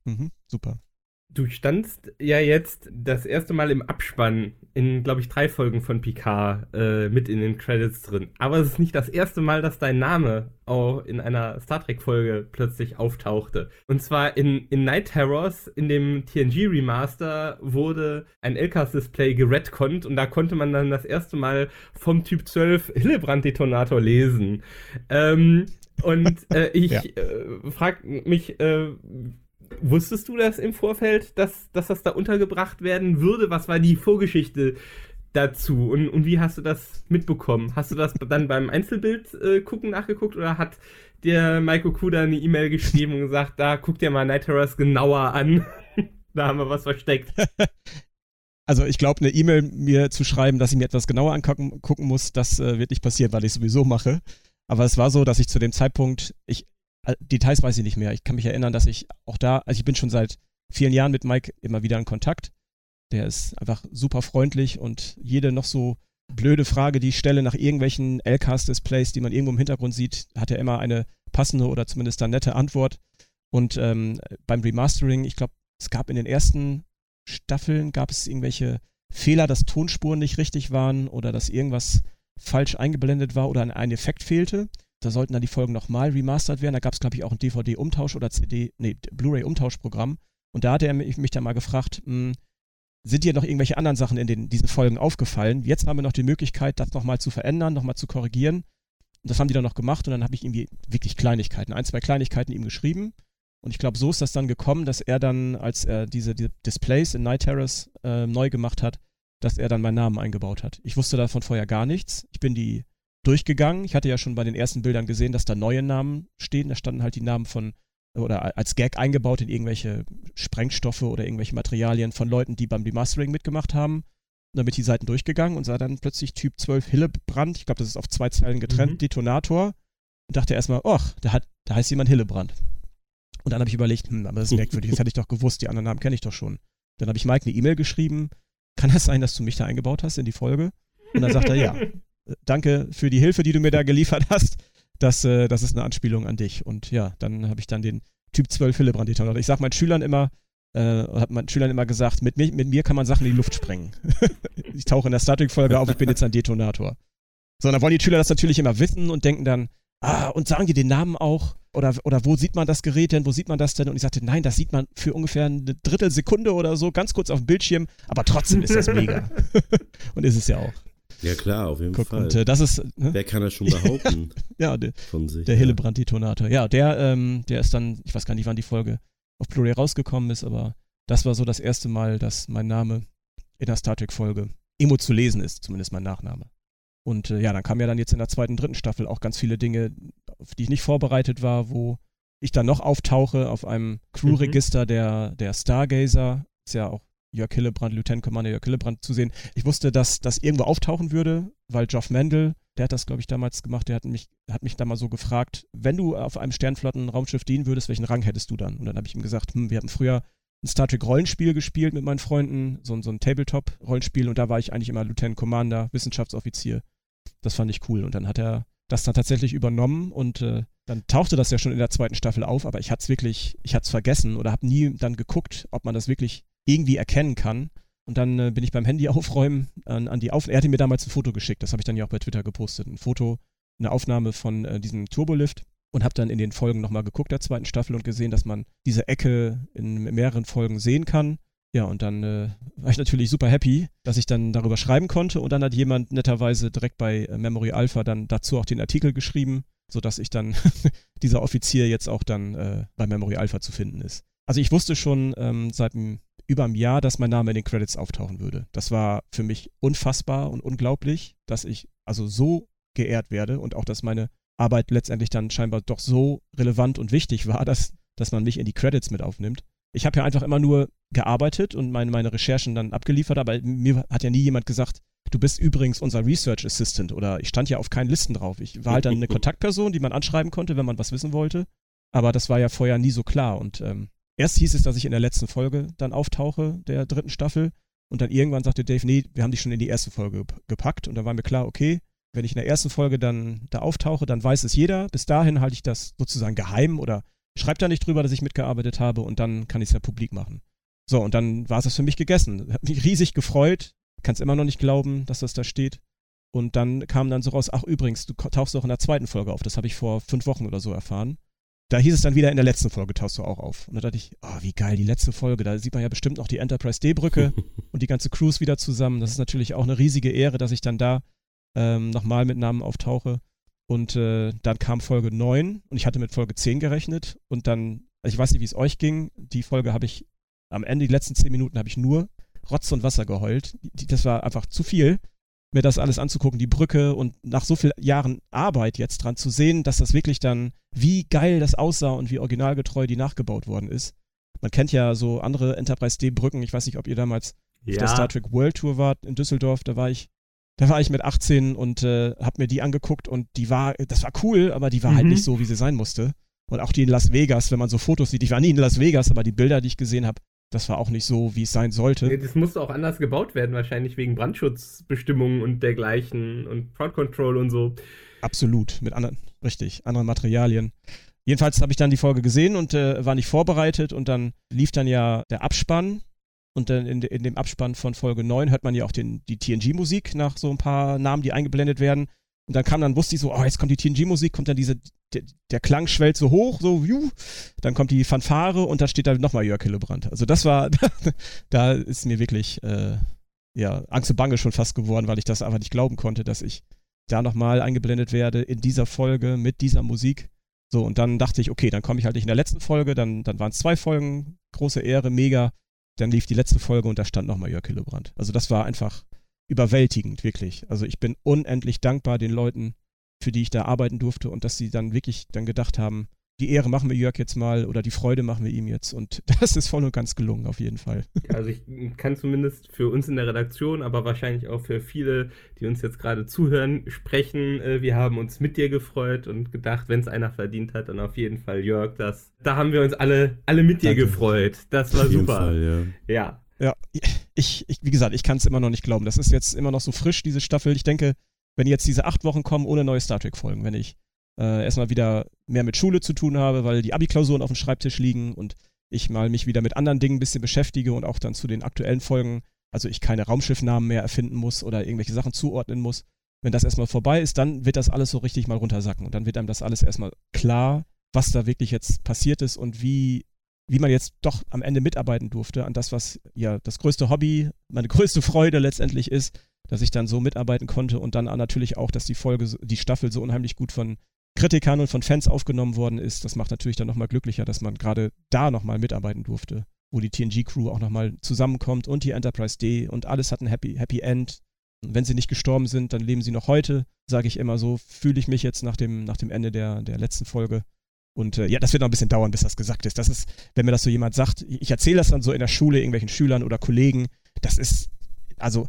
Mhm, super. Du standst ja jetzt das erste Mal im Abspann in, glaube ich, drei Folgen von Picard äh, mit in den Credits drin. Aber es ist nicht das erste Mal, dass dein Name auch in einer Star Trek-Folge plötzlich auftauchte. Und zwar in, in Night Terrors, in dem TNG Remaster, wurde ein LKS-Display geredconnt und da konnte man dann das erste Mal vom Typ 12 Hillebrand-Detonator lesen. Ähm, und äh, ich ja. äh, frage mich, äh, Wusstest du das im Vorfeld, dass, dass das da untergebracht werden würde? Was war die Vorgeschichte dazu und, und wie hast du das mitbekommen? Hast du das dann beim Einzelbild äh, gucken nachgeguckt oder hat der Michael Kuda eine E-Mail geschrieben und gesagt, da guck dir mal Night Terrors genauer an? da haben wir was versteckt. Also ich glaube, eine E-Mail mir zu schreiben, dass ich mir etwas genauer angucken muss, das äh, wird nicht passieren, weil ich sowieso mache. Aber es war so, dass ich zu dem Zeitpunkt, ich Details weiß ich nicht mehr. Ich kann mich erinnern, dass ich auch da, also ich bin schon seit vielen Jahren mit Mike immer wieder in Kontakt. Der ist einfach super freundlich und jede noch so blöde Frage, die ich stelle nach irgendwelchen LCAS-Displays, die man irgendwo im Hintergrund sieht, hat er immer eine passende oder zumindest eine nette Antwort. Und ähm, beim Remastering, ich glaube, es gab in den ersten Staffeln, gab es irgendwelche Fehler, dass Tonspuren nicht richtig waren oder dass irgendwas falsch eingeblendet war oder ein Effekt fehlte. Da sollten dann die Folgen nochmal remastert werden. Da gab es, glaube ich, auch ein DVD-Umtausch oder CD, nee, Blu-ray-Umtauschprogramm. Und da hatte er mich, mich dann mal gefragt, mh, hm, sind dir noch irgendwelche anderen Sachen in den, diesen Folgen aufgefallen? Jetzt haben wir noch die Möglichkeit, das nochmal zu verändern, nochmal zu korrigieren. Und das haben die dann noch gemacht und dann habe ich irgendwie wirklich Kleinigkeiten, ein, zwei Kleinigkeiten ihm geschrieben. Und ich glaube, so ist das dann gekommen, dass er dann, als er diese, diese Displays in Night Terrace äh, neu gemacht hat, dass er dann meinen Namen eingebaut hat. Ich wusste davon vorher gar nichts. Ich bin die durchgegangen. Ich hatte ja schon bei den ersten Bildern gesehen, dass da neue Namen stehen. Da standen halt die Namen von, oder als Gag eingebaut in irgendwelche Sprengstoffe oder irgendwelche Materialien von Leuten, die beim Remastering mitgemacht haben. Und dann bin ich die Seiten durchgegangen und sah dann plötzlich Typ 12 Hillebrand. Ich glaube, das ist auf zwei Zeilen getrennt, mhm. Detonator. Und dachte erstmal, ach, da, hat, da heißt jemand Hillebrand. Und dann habe ich überlegt, hm, aber das ist merkwürdig, das hätte ich doch gewusst, die anderen Namen kenne ich doch schon. Dann habe ich Mike eine E-Mail geschrieben, kann das sein, dass du mich da eingebaut hast in die Folge? Und dann sagt er, ja danke für die Hilfe, die du mir da geliefert hast. Das, äh, das ist eine Anspielung an dich. Und ja, dann habe ich dann den Typ 12 Hillebrand Detonator. Ich sage meinen Schülern immer, äh, habe meinen Schülern immer gesagt, mit, mir, mit mir kann man Sachen in die Luft sprengen. ich tauche in der Static-Folge auf, ich bin jetzt ein Detonator. So, dann wollen die Schüler das natürlich immer wissen und denken dann, ah, und sagen die den Namen auch? Oder, oder wo sieht man das Gerät denn? Wo sieht man das denn? Und ich sagte, nein, das sieht man für ungefähr eine Drittelsekunde oder so, ganz kurz auf dem Bildschirm, aber trotzdem ist das mega. und ist es ja auch. Ja, klar, auf jeden Guck, Fall. Und äh, das ist. Ne? Wer kann das schon behaupten? ja, der, von sich, der ja. Hillebrand-Detonator. Ja, der, ähm, der ist dann, ich weiß gar nicht, wann die Folge auf Blu-ray rausgekommen ist, aber das war so das erste Mal, dass mein Name in der Star Trek-Folge Emo zu lesen ist, zumindest mein Nachname. Und äh, ja, dann kamen ja dann jetzt in der zweiten, dritten Staffel auch ganz viele Dinge, auf die ich nicht vorbereitet war, wo ich dann noch auftauche auf einem Crew-Register mhm. der, der Stargazer. Ist ja auch Jörg Hillebrand, Lieutenant Commander Jörg Hillebrand zu sehen. Ich wusste, dass das irgendwo auftauchen würde, weil Geoff Mendel, der hat das, glaube ich, damals gemacht, der hat mich, hat mich da mal so gefragt, wenn du auf einem Sternflotten-Raumschiff dienen würdest, welchen Rang hättest du dann? Und dann habe ich ihm gesagt, hm, wir hatten früher ein Star Trek-Rollenspiel gespielt mit meinen Freunden, so, so ein Tabletop-Rollenspiel und da war ich eigentlich immer Lieutenant Commander, Wissenschaftsoffizier. Das fand ich cool. Und dann hat er das dann tatsächlich übernommen und äh, dann tauchte das ja schon in der zweiten Staffel auf, aber ich hatte es wirklich, ich hatte es vergessen oder habe nie dann geguckt, ob man das wirklich irgendwie erkennen kann. Und dann äh, bin ich beim Handy aufräumen an, an die Aufnahme. Er hatte mir damals ein Foto geschickt, das habe ich dann ja auch bei Twitter gepostet. Ein Foto, eine Aufnahme von äh, diesem Turbolift und habe dann in den Folgen nochmal geguckt der zweiten Staffel und gesehen, dass man diese Ecke in mehreren Folgen sehen kann. Ja, und dann äh, war ich natürlich super happy, dass ich dann darüber schreiben konnte und dann hat jemand netterweise direkt bei äh, Memory Alpha dann dazu auch den Artikel geschrieben, sodass ich dann dieser Offizier jetzt auch dann äh, bei Memory Alpha zu finden ist. Also ich wusste schon ähm, seit einem über einem Jahr, dass mein Name in den Credits auftauchen würde. Das war für mich unfassbar und unglaublich, dass ich also so geehrt werde und auch, dass meine Arbeit letztendlich dann scheinbar doch so relevant und wichtig war, dass, dass man mich in die Credits mit aufnimmt. Ich habe ja einfach immer nur gearbeitet und meine, meine Recherchen dann abgeliefert, aber mir hat ja nie jemand gesagt, du bist übrigens unser Research Assistant oder ich stand ja auf keinen Listen drauf. Ich war halt dann eine Kontaktperson, die man anschreiben konnte, wenn man was wissen wollte. Aber das war ja vorher nie so klar und ähm, Erst hieß es, dass ich in der letzten Folge dann auftauche, der dritten Staffel. Und dann irgendwann sagte Dave, nee, wir haben dich schon in die erste Folge gepackt. Und dann war mir klar, okay, wenn ich in der ersten Folge dann da auftauche, dann weiß es jeder. Bis dahin halte ich das sozusagen geheim oder schreibe da nicht drüber, dass ich mitgearbeitet habe und dann kann ich es ja publik machen. So, und dann war es das für mich gegessen. Hat mich riesig gefreut. Kann es immer noch nicht glauben, dass das da steht. Und dann kam dann so raus, ach übrigens, du tauchst auch in der zweiten Folge auf. Das habe ich vor fünf Wochen oder so erfahren. Da hieß es dann wieder, in der letzten Folge tauchst du auch auf. Und da dachte ich, oh, wie geil, die letzte Folge. Da sieht man ja bestimmt noch die Enterprise D-Brücke und die ganze Cruise wieder zusammen. Das ist natürlich auch eine riesige Ehre, dass ich dann da ähm, nochmal mit Namen auftauche. Und äh, dann kam Folge 9 und ich hatte mit Folge 10 gerechnet. Und dann, also ich weiß nicht, wie es euch ging. Die Folge habe ich am Ende, die letzten 10 Minuten, habe ich nur Rotz und Wasser geheult. Das war einfach zu viel mir das alles anzugucken, die Brücke und nach so vielen Jahren Arbeit jetzt dran zu sehen, dass das wirklich dann, wie geil das aussah und wie originalgetreu die nachgebaut worden ist. Man kennt ja so andere Enterprise D-Brücken. Ich weiß nicht, ob ihr damals ja. auf der Star Trek World Tour wart in Düsseldorf. Da war ich, da war ich mit 18 und äh, hab mir die angeguckt und die war, das war cool, aber die war halt mhm. halt nicht so, wie sie sein musste. Und auch die in Las Vegas, wenn man so Fotos sieht. Ich war nie in Las Vegas, aber die Bilder, die ich gesehen habe, das war auch nicht so, wie es sein sollte. Nee, das musste auch anders gebaut werden, wahrscheinlich wegen Brandschutzbestimmungen und dergleichen und Crowd Control und so. Absolut, mit anderen, richtig, anderen Materialien. Jedenfalls habe ich dann die Folge gesehen und äh, war nicht vorbereitet und dann lief dann ja der Abspann und dann in, in, dem Abspann von Folge 9 hört man ja auch den, die TNG-Musik nach so ein paar Namen, die eingeblendet werden. Und dann kam dann, wusste ich so, oh, jetzt kommt die TNG-Musik, kommt dann diese, der, der, Klang schwellt so hoch, so, juh, dann kommt die Fanfare und da steht dann nochmal Jörg Hillebrand. Also das war, da ist mir wirklich, äh, ja, Angst und Bange schon fast geworden, weil ich das einfach nicht glauben konnte, dass ich da nochmal eingeblendet werde in dieser Folge mit dieser Musik. So, und dann dachte ich, okay, dann komme ich halt nicht in der letzten Folge, dann, dann waren es zwei Folgen, große Ehre, mega. Dann lief die letzte Folge und da stand nochmal Jörg Hillebrand. Also das war einfach, überwältigend, wirklich. Also ich bin unendlich dankbar den Leuten, für die ich da arbeiten durfte und dass sie dann wirklich dann gedacht haben, die Ehre machen wir Jörg jetzt mal oder die Freude machen wir ihm jetzt. Und das ist voll und ganz gelungen, auf jeden Fall. Also ich kann zumindest für uns in der Redaktion, aber wahrscheinlich auch für viele, die uns jetzt gerade zuhören, sprechen. Äh, wir haben uns mit dir gefreut und gedacht, wenn es einer verdient hat, dann auf jeden Fall Jörg. Das, da haben wir uns alle, alle mit dir Danke. gefreut. Das war auf super. Fall, ja. ja. Ja, ich, ich wie gesagt, ich kann es immer noch nicht glauben. Das ist jetzt immer noch so frisch, diese Staffel. Ich denke, wenn jetzt diese acht Wochen kommen ohne neue Star Trek-Folgen, wenn ich äh, erstmal wieder mehr mit Schule zu tun habe, weil die Abi-Klausuren auf dem Schreibtisch liegen und ich mal mich wieder mit anderen Dingen ein bisschen beschäftige und auch dann zu den aktuellen Folgen, also ich keine Raumschiffnamen mehr erfinden muss oder irgendwelche Sachen zuordnen muss. Wenn das erstmal vorbei ist, dann wird das alles so richtig mal runtersacken und dann wird einem das alles erstmal klar, was da wirklich jetzt passiert ist und wie wie man jetzt doch am Ende mitarbeiten durfte an das, was ja das größte Hobby, meine größte Freude letztendlich ist, dass ich dann so mitarbeiten konnte und dann natürlich auch, dass die Folge, die Staffel so unheimlich gut von Kritikern und von Fans aufgenommen worden ist. Das macht natürlich dann nochmal glücklicher, dass man gerade da nochmal mitarbeiten durfte, wo die TNG-Crew auch nochmal zusammenkommt und die Enterprise D und alles hat ein Happy, Happy End. Und wenn sie nicht gestorben sind, dann leben sie noch heute, sage ich immer so, fühle ich mich jetzt nach dem, nach dem Ende der, der letzten Folge. Und äh, ja, das wird noch ein bisschen dauern, bis das gesagt ist. Das ist, wenn mir das so jemand sagt, ich erzähle das dann so in der Schule irgendwelchen Schülern oder Kollegen, das ist, also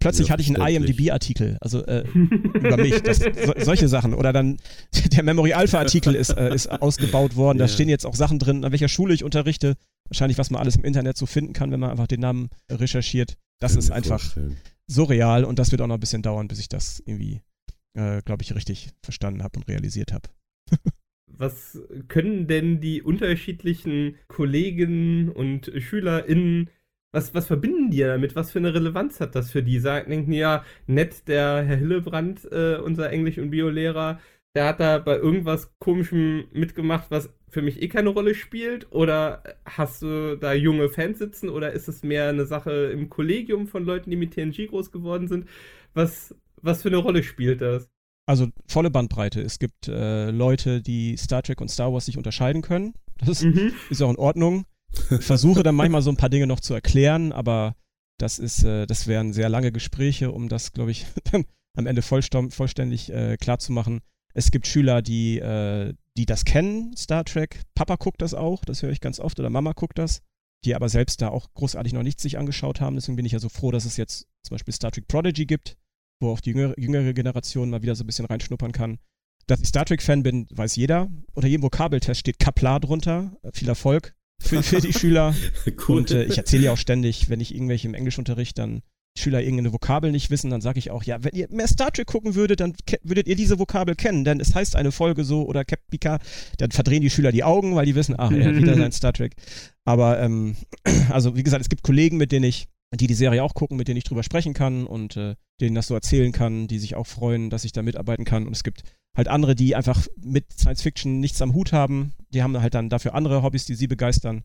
plötzlich ja, hatte ich einen IMDb-Artikel, also äh, über mich, das, so, solche Sachen. Oder dann der Memory Alpha-Artikel ist, äh, ist ausgebaut worden. Da stehen jetzt auch Sachen drin, an welcher Schule ich unterrichte. Wahrscheinlich, was man alles im Internet so finden kann, wenn man einfach den Namen recherchiert. Das ist einfach vorstellen. surreal und das wird auch noch ein bisschen dauern, bis ich das irgendwie, äh, glaube ich, richtig verstanden habe und realisiert habe. was können denn die unterschiedlichen Kollegen und SchülerInnen, was, was verbinden die damit? Was für eine Relevanz hat das für die? Sagen, denken ja, nett, der Herr Hillebrand, äh, unser Englisch- und Biolehrer, der hat da bei irgendwas Komischem mitgemacht, was für mich eh keine Rolle spielt? Oder hast du da junge Fans sitzen? Oder ist es mehr eine Sache im Kollegium von Leuten, die mit TNG groß geworden sind? Was, was für eine Rolle spielt das? Also volle Bandbreite. Es gibt äh, Leute, die Star Trek und Star Wars sich unterscheiden können. Das mhm. ist auch in Ordnung. Versuche dann manchmal so ein paar Dinge noch zu erklären, aber das ist, äh, das wären sehr lange Gespräche, um das, glaube ich, dann am Ende vollständig äh, klar zu machen. Es gibt Schüler, die, äh, die das kennen, Star Trek. Papa guckt das auch, das höre ich ganz oft, oder Mama guckt das, die aber selbst da auch großartig noch nichts sich angeschaut haben. Deswegen bin ich ja so froh, dass es jetzt zum Beispiel Star Trek Prodigy gibt, wo auch die jüngere, jüngere Generation mal wieder so ein bisschen reinschnuppern kann. Dass ich Star Trek-Fan bin, weiß jeder. Unter jedem Vokabeltest steht Kaplar drunter. Äh, viel Erfolg für, für die Schüler. cool. Und äh, ich erzähle ja auch ständig, wenn ich irgendwelche im Englischunterricht dann Schüler irgendeine Vokabel nicht wissen, dann sage ich auch, ja, wenn ihr mehr Star Trek gucken würdet, dann würdet ihr diese Vokabel kennen, denn es heißt eine Folge so oder Captain Picard, dann verdrehen die Schüler die Augen, weil die wissen, ach, er hat wieder sein Star Trek. Aber, ähm, also wie gesagt, es gibt Kollegen, mit denen ich, die die Serie auch gucken, mit denen ich drüber sprechen kann und äh, denen das so erzählen kann, die sich auch freuen, dass ich da mitarbeiten kann. Und es gibt halt andere, die einfach mit Science Fiction nichts am Hut haben. Die haben halt dann dafür andere Hobbys, die sie begeistern.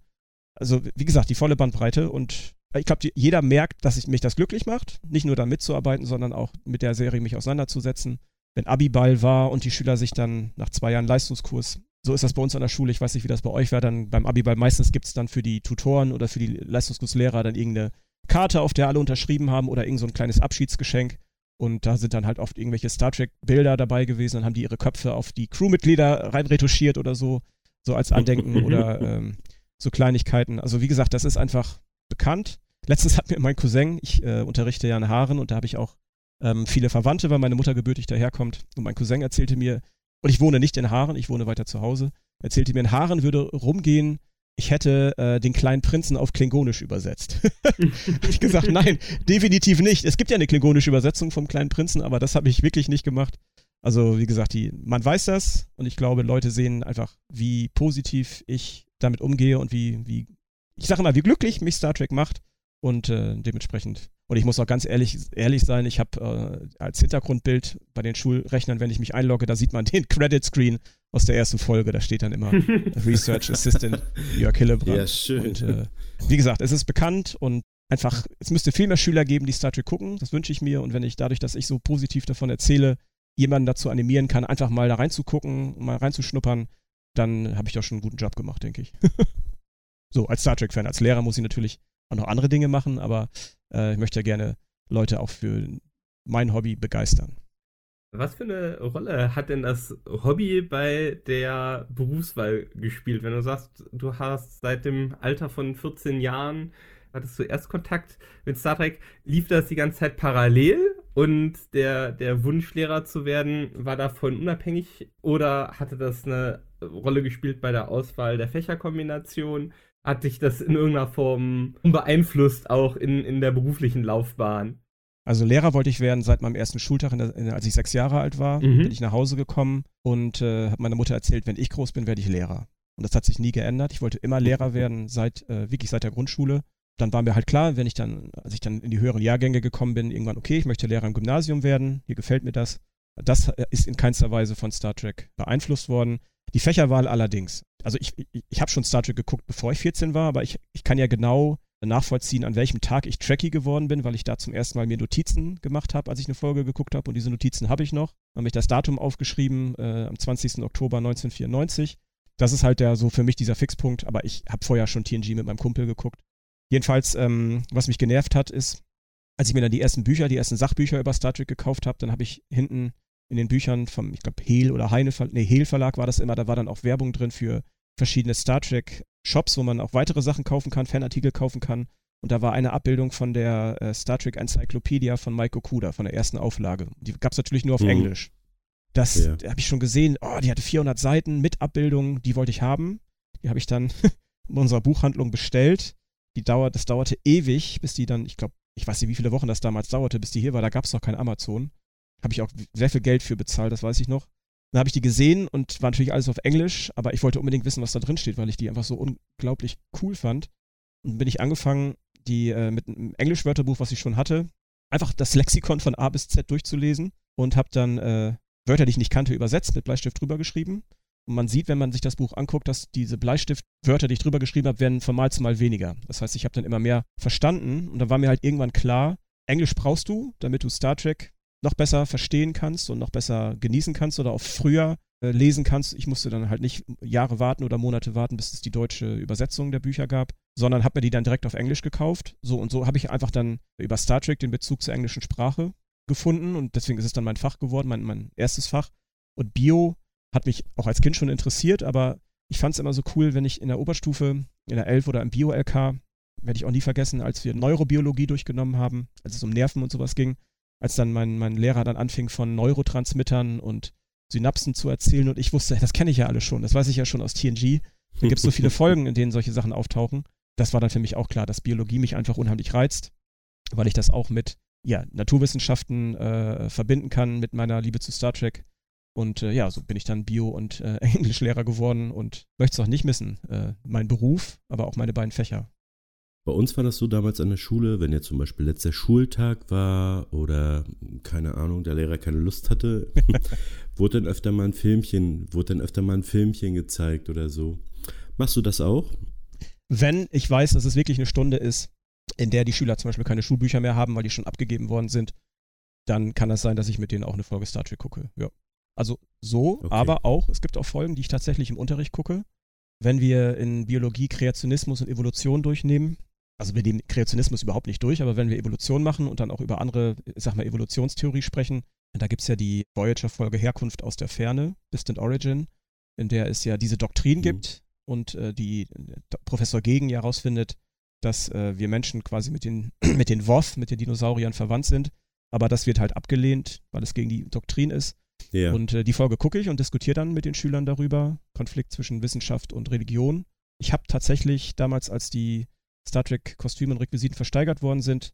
Also, wie gesagt, die volle Bandbreite und ich glaube, jeder merkt, dass ich, mich das glücklich macht, nicht nur da mitzuarbeiten, sondern auch mit der Serie mich auseinanderzusetzen. Wenn Abiball war und die Schüler sich dann nach zwei Jahren Leistungskurs, so ist das bei uns an der Schule, ich weiß nicht, wie das bei euch war, dann beim Abiball meistens gibt es dann für die Tutoren oder für die Leistungskurslehrer dann irgendeine Karte, auf der alle unterschrieben haben oder irgend so ein kleines Abschiedsgeschenk. Und da sind dann halt oft irgendwelche Star Trek-Bilder dabei gewesen. Dann haben die ihre Köpfe auf die Crewmitglieder reinretuschiert oder so, so als Andenken oder ähm, so Kleinigkeiten. Also wie gesagt, das ist einfach bekannt. Letztens hat mir mein Cousin, ich äh, unterrichte ja in Haaren und da habe ich auch ähm, viele Verwandte, weil meine Mutter gebürtig daherkommt. Und mein Cousin erzählte mir, und ich wohne nicht in Haaren, ich wohne weiter zu Hause, erzählte mir, in Haaren würde rumgehen, ich hätte äh, den kleinen Prinzen auf Klingonisch übersetzt. habe ich gesagt, nein, definitiv nicht. Es gibt ja eine klingonische Übersetzung vom kleinen Prinzen, aber das habe ich wirklich nicht gemacht. Also, wie gesagt, die, man weiß das und ich glaube, Leute sehen einfach, wie positiv ich damit umgehe und wie, wie ich sage immer, wie glücklich mich Star Trek macht und äh, dementsprechend. Und ich muss auch ganz ehrlich, ehrlich sein, ich habe äh, als Hintergrundbild bei den Schulrechnern, wenn ich mich einlogge, da sieht man den Credit Screen aus der ersten Folge. Da steht dann immer Research Assistant Jörg Hillebrand. Ja, schön. Und äh, wie gesagt, es ist bekannt und einfach, es müsste viel mehr Schüler geben, die Star Trek gucken. Das wünsche ich mir. Und wenn ich dadurch, dass ich so positiv davon erzähle, jemanden dazu animieren kann, einfach mal da reinzugucken, mal reinzuschnuppern, dann habe ich doch schon einen guten Job gemacht, denke ich. so, als Star Trek-Fan, als Lehrer muss ich natürlich auch noch andere Dinge machen, aber äh, ich möchte ja gerne Leute auch für mein Hobby begeistern. Was für eine Rolle hat denn das Hobby bei der Berufswahl gespielt? Wenn du sagst, du hast seit dem Alter von 14 Jahren, hattest du erst Kontakt mit Star Trek, lief das die ganze Zeit parallel und der, der Wunsch, Lehrer zu werden, war davon unabhängig oder hatte das eine Rolle gespielt bei der Auswahl der Fächerkombination? Hat dich das in irgendeiner Form beeinflusst, auch in, in der beruflichen Laufbahn? Also Lehrer wollte ich werden seit meinem ersten Schultag, der, als ich sechs Jahre alt war, mhm. bin ich nach Hause gekommen und äh, habe meiner Mutter erzählt, wenn ich groß bin, werde ich Lehrer. Und das hat sich nie geändert. Ich wollte immer Lehrer werden, seit äh, wirklich seit der Grundschule. Dann war mir halt klar, wenn ich dann, als ich dann in die höheren Jahrgänge gekommen bin, irgendwann, okay, ich möchte Lehrer im Gymnasium werden, hier gefällt mir das. Das äh, ist in keinster Weise von Star Trek beeinflusst worden. Die Fächerwahl allerdings. Also ich, ich, ich habe schon Star Trek geguckt, bevor ich 14 war, aber ich, ich kann ja genau nachvollziehen, an welchem Tag ich Trekkie geworden bin, weil ich da zum ersten Mal mir Notizen gemacht habe, als ich eine Folge geguckt habe. Und diese Notizen habe ich noch. Habe ich das Datum aufgeschrieben, äh, am 20. Oktober 1994. Das ist halt der so für mich dieser Fixpunkt, aber ich habe vorher schon TNG mit meinem Kumpel geguckt. Jedenfalls, ähm, was mich genervt hat, ist, als ich mir dann die ersten Bücher, die ersten Sachbücher über Star Trek gekauft habe, dann habe ich hinten in den Büchern vom, ich glaube, Hehl oder Heine, nee, Hehl Verlag war das immer, da war dann auch Werbung drin für verschiedene Star Trek Shops, wo man auch weitere Sachen kaufen kann, Fanartikel kaufen kann. Und da war eine Abbildung von der äh, Star Trek Encyclopedia von Mike Okuda, von der ersten Auflage. Die gab es natürlich nur auf mhm. Englisch. Das ja. habe ich schon gesehen. Oh, die hatte 400 Seiten mit Abbildungen, die wollte ich haben. Die habe ich dann in unserer Buchhandlung bestellt. Die dauert, das dauerte ewig, bis die dann, ich glaube, ich weiß nicht, wie viele Wochen das damals dauerte, bis die hier war. Da gab es noch kein Amazon. Habe ich auch sehr viel Geld für bezahlt, das weiß ich noch. Dann habe ich die gesehen und war natürlich alles auf Englisch, aber ich wollte unbedingt wissen, was da drin steht, weil ich die einfach so unglaublich cool fand. Und bin ich angefangen, die äh, mit einem Englischwörterbuch, was ich schon hatte, einfach das Lexikon von A bis Z durchzulesen und habe dann äh, Wörter, die ich nicht kannte, übersetzt, mit Bleistift drüber geschrieben. Und man sieht, wenn man sich das Buch anguckt, dass diese Bleistiftwörter, die ich drüber geschrieben habe, werden von Mal zu Mal weniger. Das heißt, ich habe dann immer mehr verstanden und dann war mir halt irgendwann klar, Englisch brauchst du, damit du Star Trek noch besser verstehen kannst und noch besser genießen kannst oder auch früher äh, lesen kannst. Ich musste dann halt nicht Jahre warten oder Monate warten, bis es die deutsche Übersetzung der Bücher gab, sondern habe mir die dann direkt auf Englisch gekauft. So und so habe ich einfach dann über Star Trek den Bezug zur englischen Sprache gefunden und deswegen ist es dann mein Fach geworden, mein, mein erstes Fach. Und Bio hat mich auch als Kind schon interessiert, aber ich fand es immer so cool, wenn ich in der Oberstufe, in der 11 oder im Bio-LK, werde ich auch nie vergessen, als wir Neurobiologie durchgenommen haben, als es um Nerven und sowas ging, als dann mein, mein Lehrer dann anfing von Neurotransmittern und Synapsen zu erzählen und ich wusste, das kenne ich ja alles schon, das weiß ich ja schon aus TNG. Da gibt es so viele Folgen, in denen solche Sachen auftauchen. Das war dann für mich auch klar, dass Biologie mich einfach unheimlich reizt. weil ich das auch mit ja, Naturwissenschaften äh, verbinden kann mit meiner Liebe zu Star Trek. Und äh, ja, so bin ich dann Bio- und äh, Englischlehrer geworden und möchte es auch nicht missen. Äh, mein Beruf, aber auch meine beiden Fächer. Bei uns war das so damals an der Schule, wenn jetzt zum Beispiel letzter Schultag war oder keine Ahnung, der Lehrer keine Lust hatte, wurde dann öfter mal ein Filmchen, wurde dann öfter mal ein Filmchen gezeigt oder so. Machst du das auch? Wenn ich weiß, dass es wirklich eine Stunde ist, in der die Schüler zum Beispiel keine Schulbücher mehr haben, weil die schon abgegeben worden sind, dann kann das sein, dass ich mit denen auch eine Folge Star Trek gucke. Ja. Also so, okay. aber auch, es gibt auch Folgen, die ich tatsächlich im Unterricht gucke. Wenn wir in Biologie Kreationismus und Evolution durchnehmen, also wir nehmen Kreationismus überhaupt nicht durch, aber wenn wir Evolution machen und dann auch über andere, ich sag mal, Evolutionstheorie sprechen, da gibt es ja die Voyager-Folge Herkunft aus der Ferne, Distant Origin, in der es ja diese Doktrin mhm. gibt und äh, die äh, Professor Gegen ja herausfindet, dass äh, wir Menschen quasi mit den, mit den Woth, mit den Dinosauriern verwandt sind. Aber das wird halt abgelehnt, weil es gegen die Doktrin ist. Ja. Und äh, die Folge gucke ich und diskutiere dann mit den Schülern darüber. Konflikt zwischen Wissenschaft und Religion. Ich habe tatsächlich damals, als die Star Trek-Kostüme und Requisiten versteigert worden sind,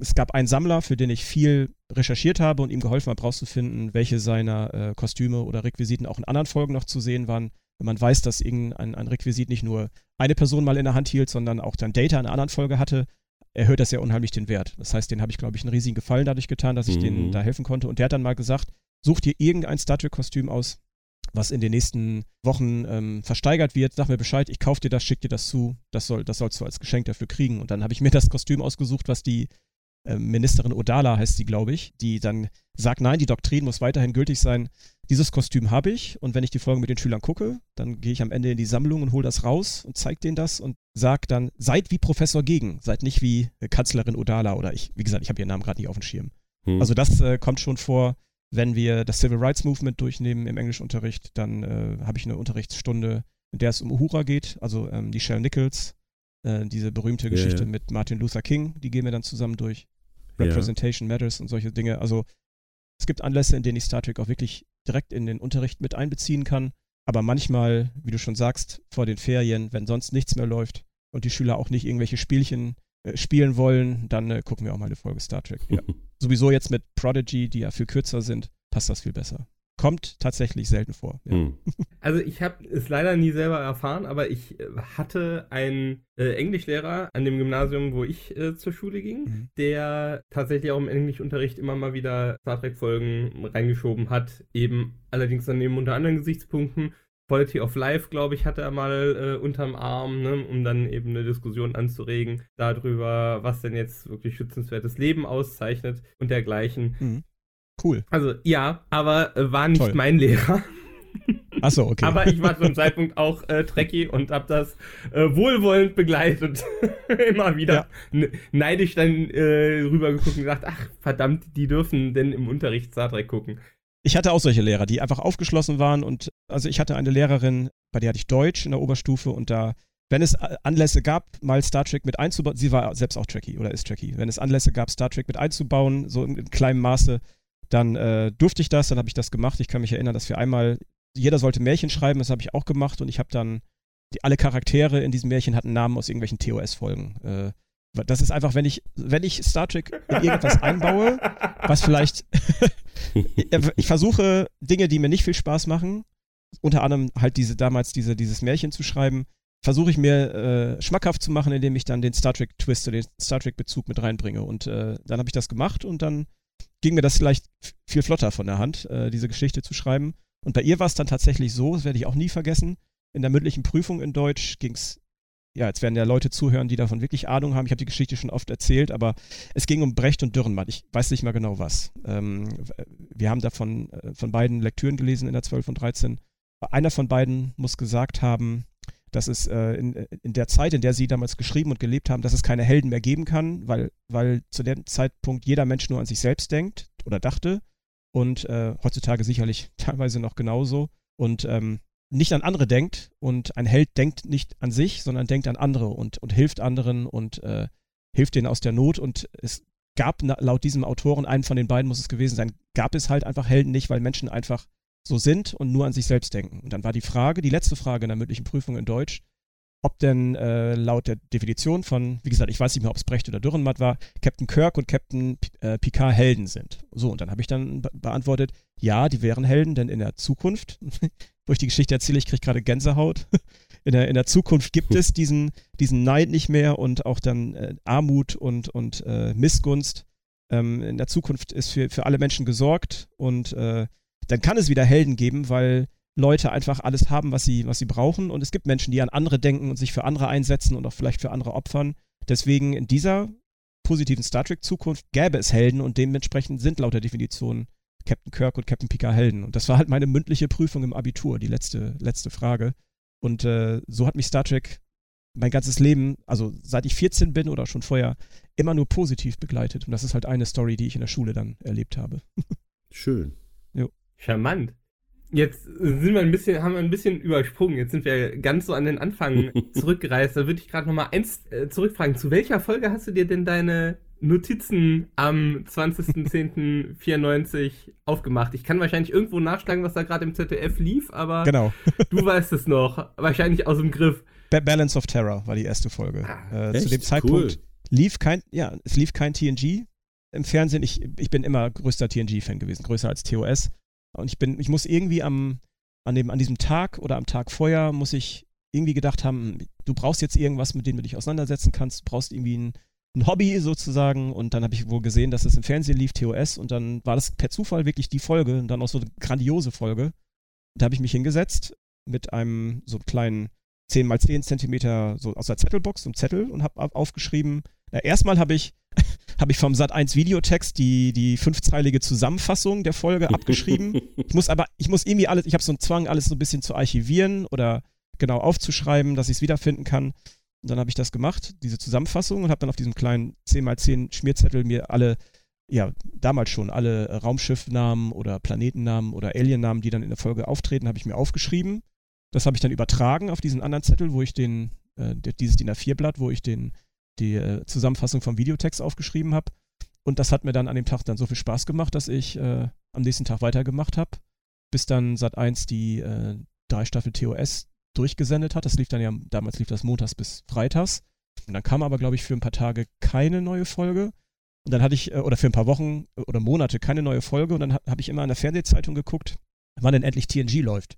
es gab einen Sammler, für den ich viel recherchiert habe und ihm geholfen habe, herauszufinden, welche seiner äh, Kostüme oder Requisiten auch in anderen Folgen noch zu sehen waren wenn man weiß, dass irgendein ein Requisit nicht nur eine Person mal in der Hand hielt, sondern auch dann Data in einer anderen Folge hatte, erhöht das ja unheimlich den Wert. Das heißt, den habe ich, glaube ich, einen riesigen Gefallen dadurch getan, dass ich mhm. denen da helfen konnte. Und der hat dann mal gesagt, such dir irgendein Star Trek-Kostüm aus, was in den nächsten Wochen ähm, versteigert wird. Sag mir Bescheid, ich kaufe dir das, schick dir das zu. Das, soll, das sollst du als Geschenk dafür kriegen. Und dann habe ich mir das Kostüm ausgesucht, was die äh, Ministerin Odala heißt sie, glaube ich, die dann sagt, nein, die Doktrin muss weiterhin gültig sein. Dieses Kostüm habe ich und wenn ich die Folgen mit den Schülern gucke, dann gehe ich am Ende in die Sammlung und hole das raus und zeige denen das und sage dann, seid wie Professor Gegen, seid nicht wie äh, Kanzlerin Odala oder ich, wie gesagt, ich habe ihren Namen gerade nicht auf dem Schirm. Hm. Also das äh, kommt schon vor, wenn wir das Civil Rights Movement durchnehmen im Englischunterricht, dann äh, habe ich eine Unterrichtsstunde, in der es um Uhura geht, also ähm, die Shell Nichols, äh, diese berühmte Geschichte ja. mit Martin Luther King, die gehen wir dann zusammen durch. Representation ja. Matters und solche Dinge. Also es gibt Anlässe, in denen ich Star Trek auch wirklich direkt in den Unterricht mit einbeziehen kann. Aber manchmal, wie du schon sagst, vor den Ferien, wenn sonst nichts mehr läuft und die Schüler auch nicht irgendwelche Spielchen spielen wollen, dann äh, gucken wir auch mal eine Folge Star Trek. Ja. Sowieso jetzt mit Prodigy, die ja viel kürzer sind, passt das viel besser kommt tatsächlich selten vor. Ja. Hm. Also ich habe es leider nie selber erfahren, aber ich äh, hatte einen äh, Englischlehrer an dem Gymnasium, wo ich äh, zur Schule ging, mhm. der tatsächlich auch im Englischunterricht immer mal wieder Star Trek-Folgen reingeschoben hat, eben allerdings dann eben unter anderen Gesichtspunkten. Quality of Life, glaube ich, hatte er mal äh, unterm Arm, ne, um dann eben eine Diskussion anzuregen darüber, was denn jetzt wirklich schützenswertes Leben auszeichnet und dergleichen. Mhm. Cool. Also ja, aber äh, war nicht Toll. mein Lehrer. Achso, okay. Aber ich war zu dem Zeitpunkt auch äh, Trekkie und habe das äh, wohlwollend begleitet. Immer wieder ja. neidisch dann äh, rübergeguckt und gesagt, ach verdammt, die dürfen denn im Unterricht Star Trek gucken. Ich hatte auch solche Lehrer, die einfach aufgeschlossen waren und also ich hatte eine Lehrerin, bei der hatte ich Deutsch in der Oberstufe und da, wenn es Anlässe gab, mal Star Trek mit einzubauen, sie war selbst auch Trekkie oder ist Trekkie, wenn es Anlässe gab, Star Trek mit einzubauen, so in, in kleinem Maße, dann äh, durfte ich das, dann habe ich das gemacht. Ich kann mich erinnern, dass wir einmal, jeder sollte Märchen schreiben, das habe ich auch gemacht und ich habe dann, die, alle Charaktere in diesem Märchen hatten Namen aus irgendwelchen TOS-Folgen. Äh, das ist einfach, wenn ich, wenn ich Star Trek in irgendwas einbaue, was vielleicht, ich versuche Dinge, die mir nicht viel Spaß machen, unter anderem halt diese, damals diese, dieses Märchen zu schreiben, versuche ich mir äh, schmackhaft zu machen, indem ich dann den Star Trek Twist den Star Trek Bezug mit reinbringe. Und äh, dann habe ich das gemacht und dann ging mir das vielleicht viel flotter von der Hand, äh, diese Geschichte zu schreiben. Und bei ihr war es dann tatsächlich so, das werde ich auch nie vergessen, in der mündlichen Prüfung in Deutsch ging es, ja, jetzt werden ja Leute zuhören, die davon wirklich Ahnung haben. Ich habe die Geschichte schon oft erzählt, aber es ging um Brecht und Dürrenmatt. Ich weiß nicht mal genau was. Ähm, wir haben davon äh, von beiden Lektüren gelesen in der 12 und 13. Einer von beiden muss gesagt haben, dass es äh, in, in der Zeit, in der sie damals geschrieben und gelebt haben, dass es keine Helden mehr geben kann, weil, weil zu dem Zeitpunkt jeder Mensch nur an sich selbst denkt oder dachte und äh, heutzutage sicherlich teilweise noch genauso und ähm, nicht an andere denkt und ein Held denkt nicht an sich, sondern denkt an andere und, und hilft anderen und äh, hilft denen aus der Not und es gab laut diesem Autoren, einen von den beiden muss es gewesen sein, gab es halt einfach Helden nicht, weil Menschen einfach so sind und nur an sich selbst denken. Und dann war die Frage, die letzte Frage in der mündlichen Prüfung in Deutsch, ob denn äh, laut der Definition von, wie gesagt, ich weiß nicht mehr, ob es Brecht oder Dürrenmatt war, Captain Kirk und Captain P äh, Picard Helden sind. So, und dann habe ich dann be beantwortet, ja, die wären Helden, denn in der Zukunft, wo ich die Geschichte erzähle, ich kriege gerade Gänsehaut, in der, in der Zukunft gibt es diesen, diesen Neid nicht mehr und auch dann äh, Armut und, und äh, Missgunst. Ähm, in der Zukunft ist für, für alle Menschen gesorgt und äh, dann kann es wieder Helden geben, weil Leute einfach alles haben, was sie, was sie brauchen. Und es gibt Menschen, die an andere denken und sich für andere einsetzen und auch vielleicht für andere opfern. Deswegen in dieser positiven Star Trek-Zukunft gäbe es Helden und dementsprechend sind laut der Definition Captain Kirk und Captain Picard Helden. Und das war halt meine mündliche Prüfung im Abitur, die letzte, letzte Frage. Und äh, so hat mich Star Trek mein ganzes Leben, also seit ich 14 bin oder schon vorher, immer nur positiv begleitet. Und das ist halt eine Story, die ich in der Schule dann erlebt habe. Schön. Jo. Charmant. Jetzt sind wir ein bisschen, haben wir ein bisschen übersprungen. Jetzt sind wir ganz so an den Anfang zurückgereist. Da würde ich gerade noch mal eins äh, zurückfragen. Zu welcher Folge hast du dir denn deine Notizen am 20.10.94 aufgemacht? Ich kann wahrscheinlich irgendwo nachschlagen, was da gerade im ZDF lief, aber genau. du weißt es noch. Wahrscheinlich aus dem Griff. Balance of Terror war die erste Folge. Ah, äh, zu dem Zeitpunkt cool. lief kein, ja, es lief kein TNG im Fernsehen. Ich, ich bin immer größter TNG-Fan gewesen, größer als TOS. Und ich bin, ich muss irgendwie am, an, dem, an diesem Tag oder am Tag vorher muss ich irgendwie gedacht haben, du brauchst jetzt irgendwas, mit dem du dich auseinandersetzen kannst, du brauchst irgendwie ein, ein Hobby sozusagen. Und dann habe ich wohl gesehen, dass es im Fernsehen lief, TOS, und dann war das per Zufall wirklich die Folge und dann auch so eine grandiose Folge. Da habe ich mich hingesetzt mit einem so kleinen 10 mal 10 Zentimeter so aus der Zettelbox, so einem Zettel und habe aufgeschrieben, na, erstmal habe ich habe ich vom Sat1 Videotext die, die fünfzeilige Zusammenfassung der Folge abgeschrieben. ich muss aber, ich muss irgendwie alles, ich habe so einen Zwang, alles so ein bisschen zu archivieren oder genau aufzuschreiben, dass ich es wiederfinden kann. Und dann habe ich das gemacht, diese Zusammenfassung, und habe dann auf diesem kleinen 10x10 Schmierzettel mir alle, ja, damals schon alle Raumschiffnamen oder Planetennamen oder Aliennamen, die dann in der Folge auftreten, habe ich mir aufgeschrieben. Das habe ich dann übertragen auf diesen anderen Zettel, wo ich den, äh, dieses DIN A4-Blatt, wo ich den die äh, Zusammenfassung vom Videotext aufgeschrieben habe. Und das hat mir dann an dem Tag dann so viel Spaß gemacht, dass ich äh, am nächsten Tag weitergemacht habe, bis dann Sat 1 die äh, drei Staffel TOS durchgesendet hat. Das lief dann ja, damals lief das montags bis freitags. Und dann kam aber, glaube ich, für ein paar Tage keine neue Folge. Und dann hatte ich, äh, oder für ein paar Wochen oder Monate keine neue Folge. Und dann habe ich immer in der Fernsehzeitung geguckt, wann denn endlich TNG läuft.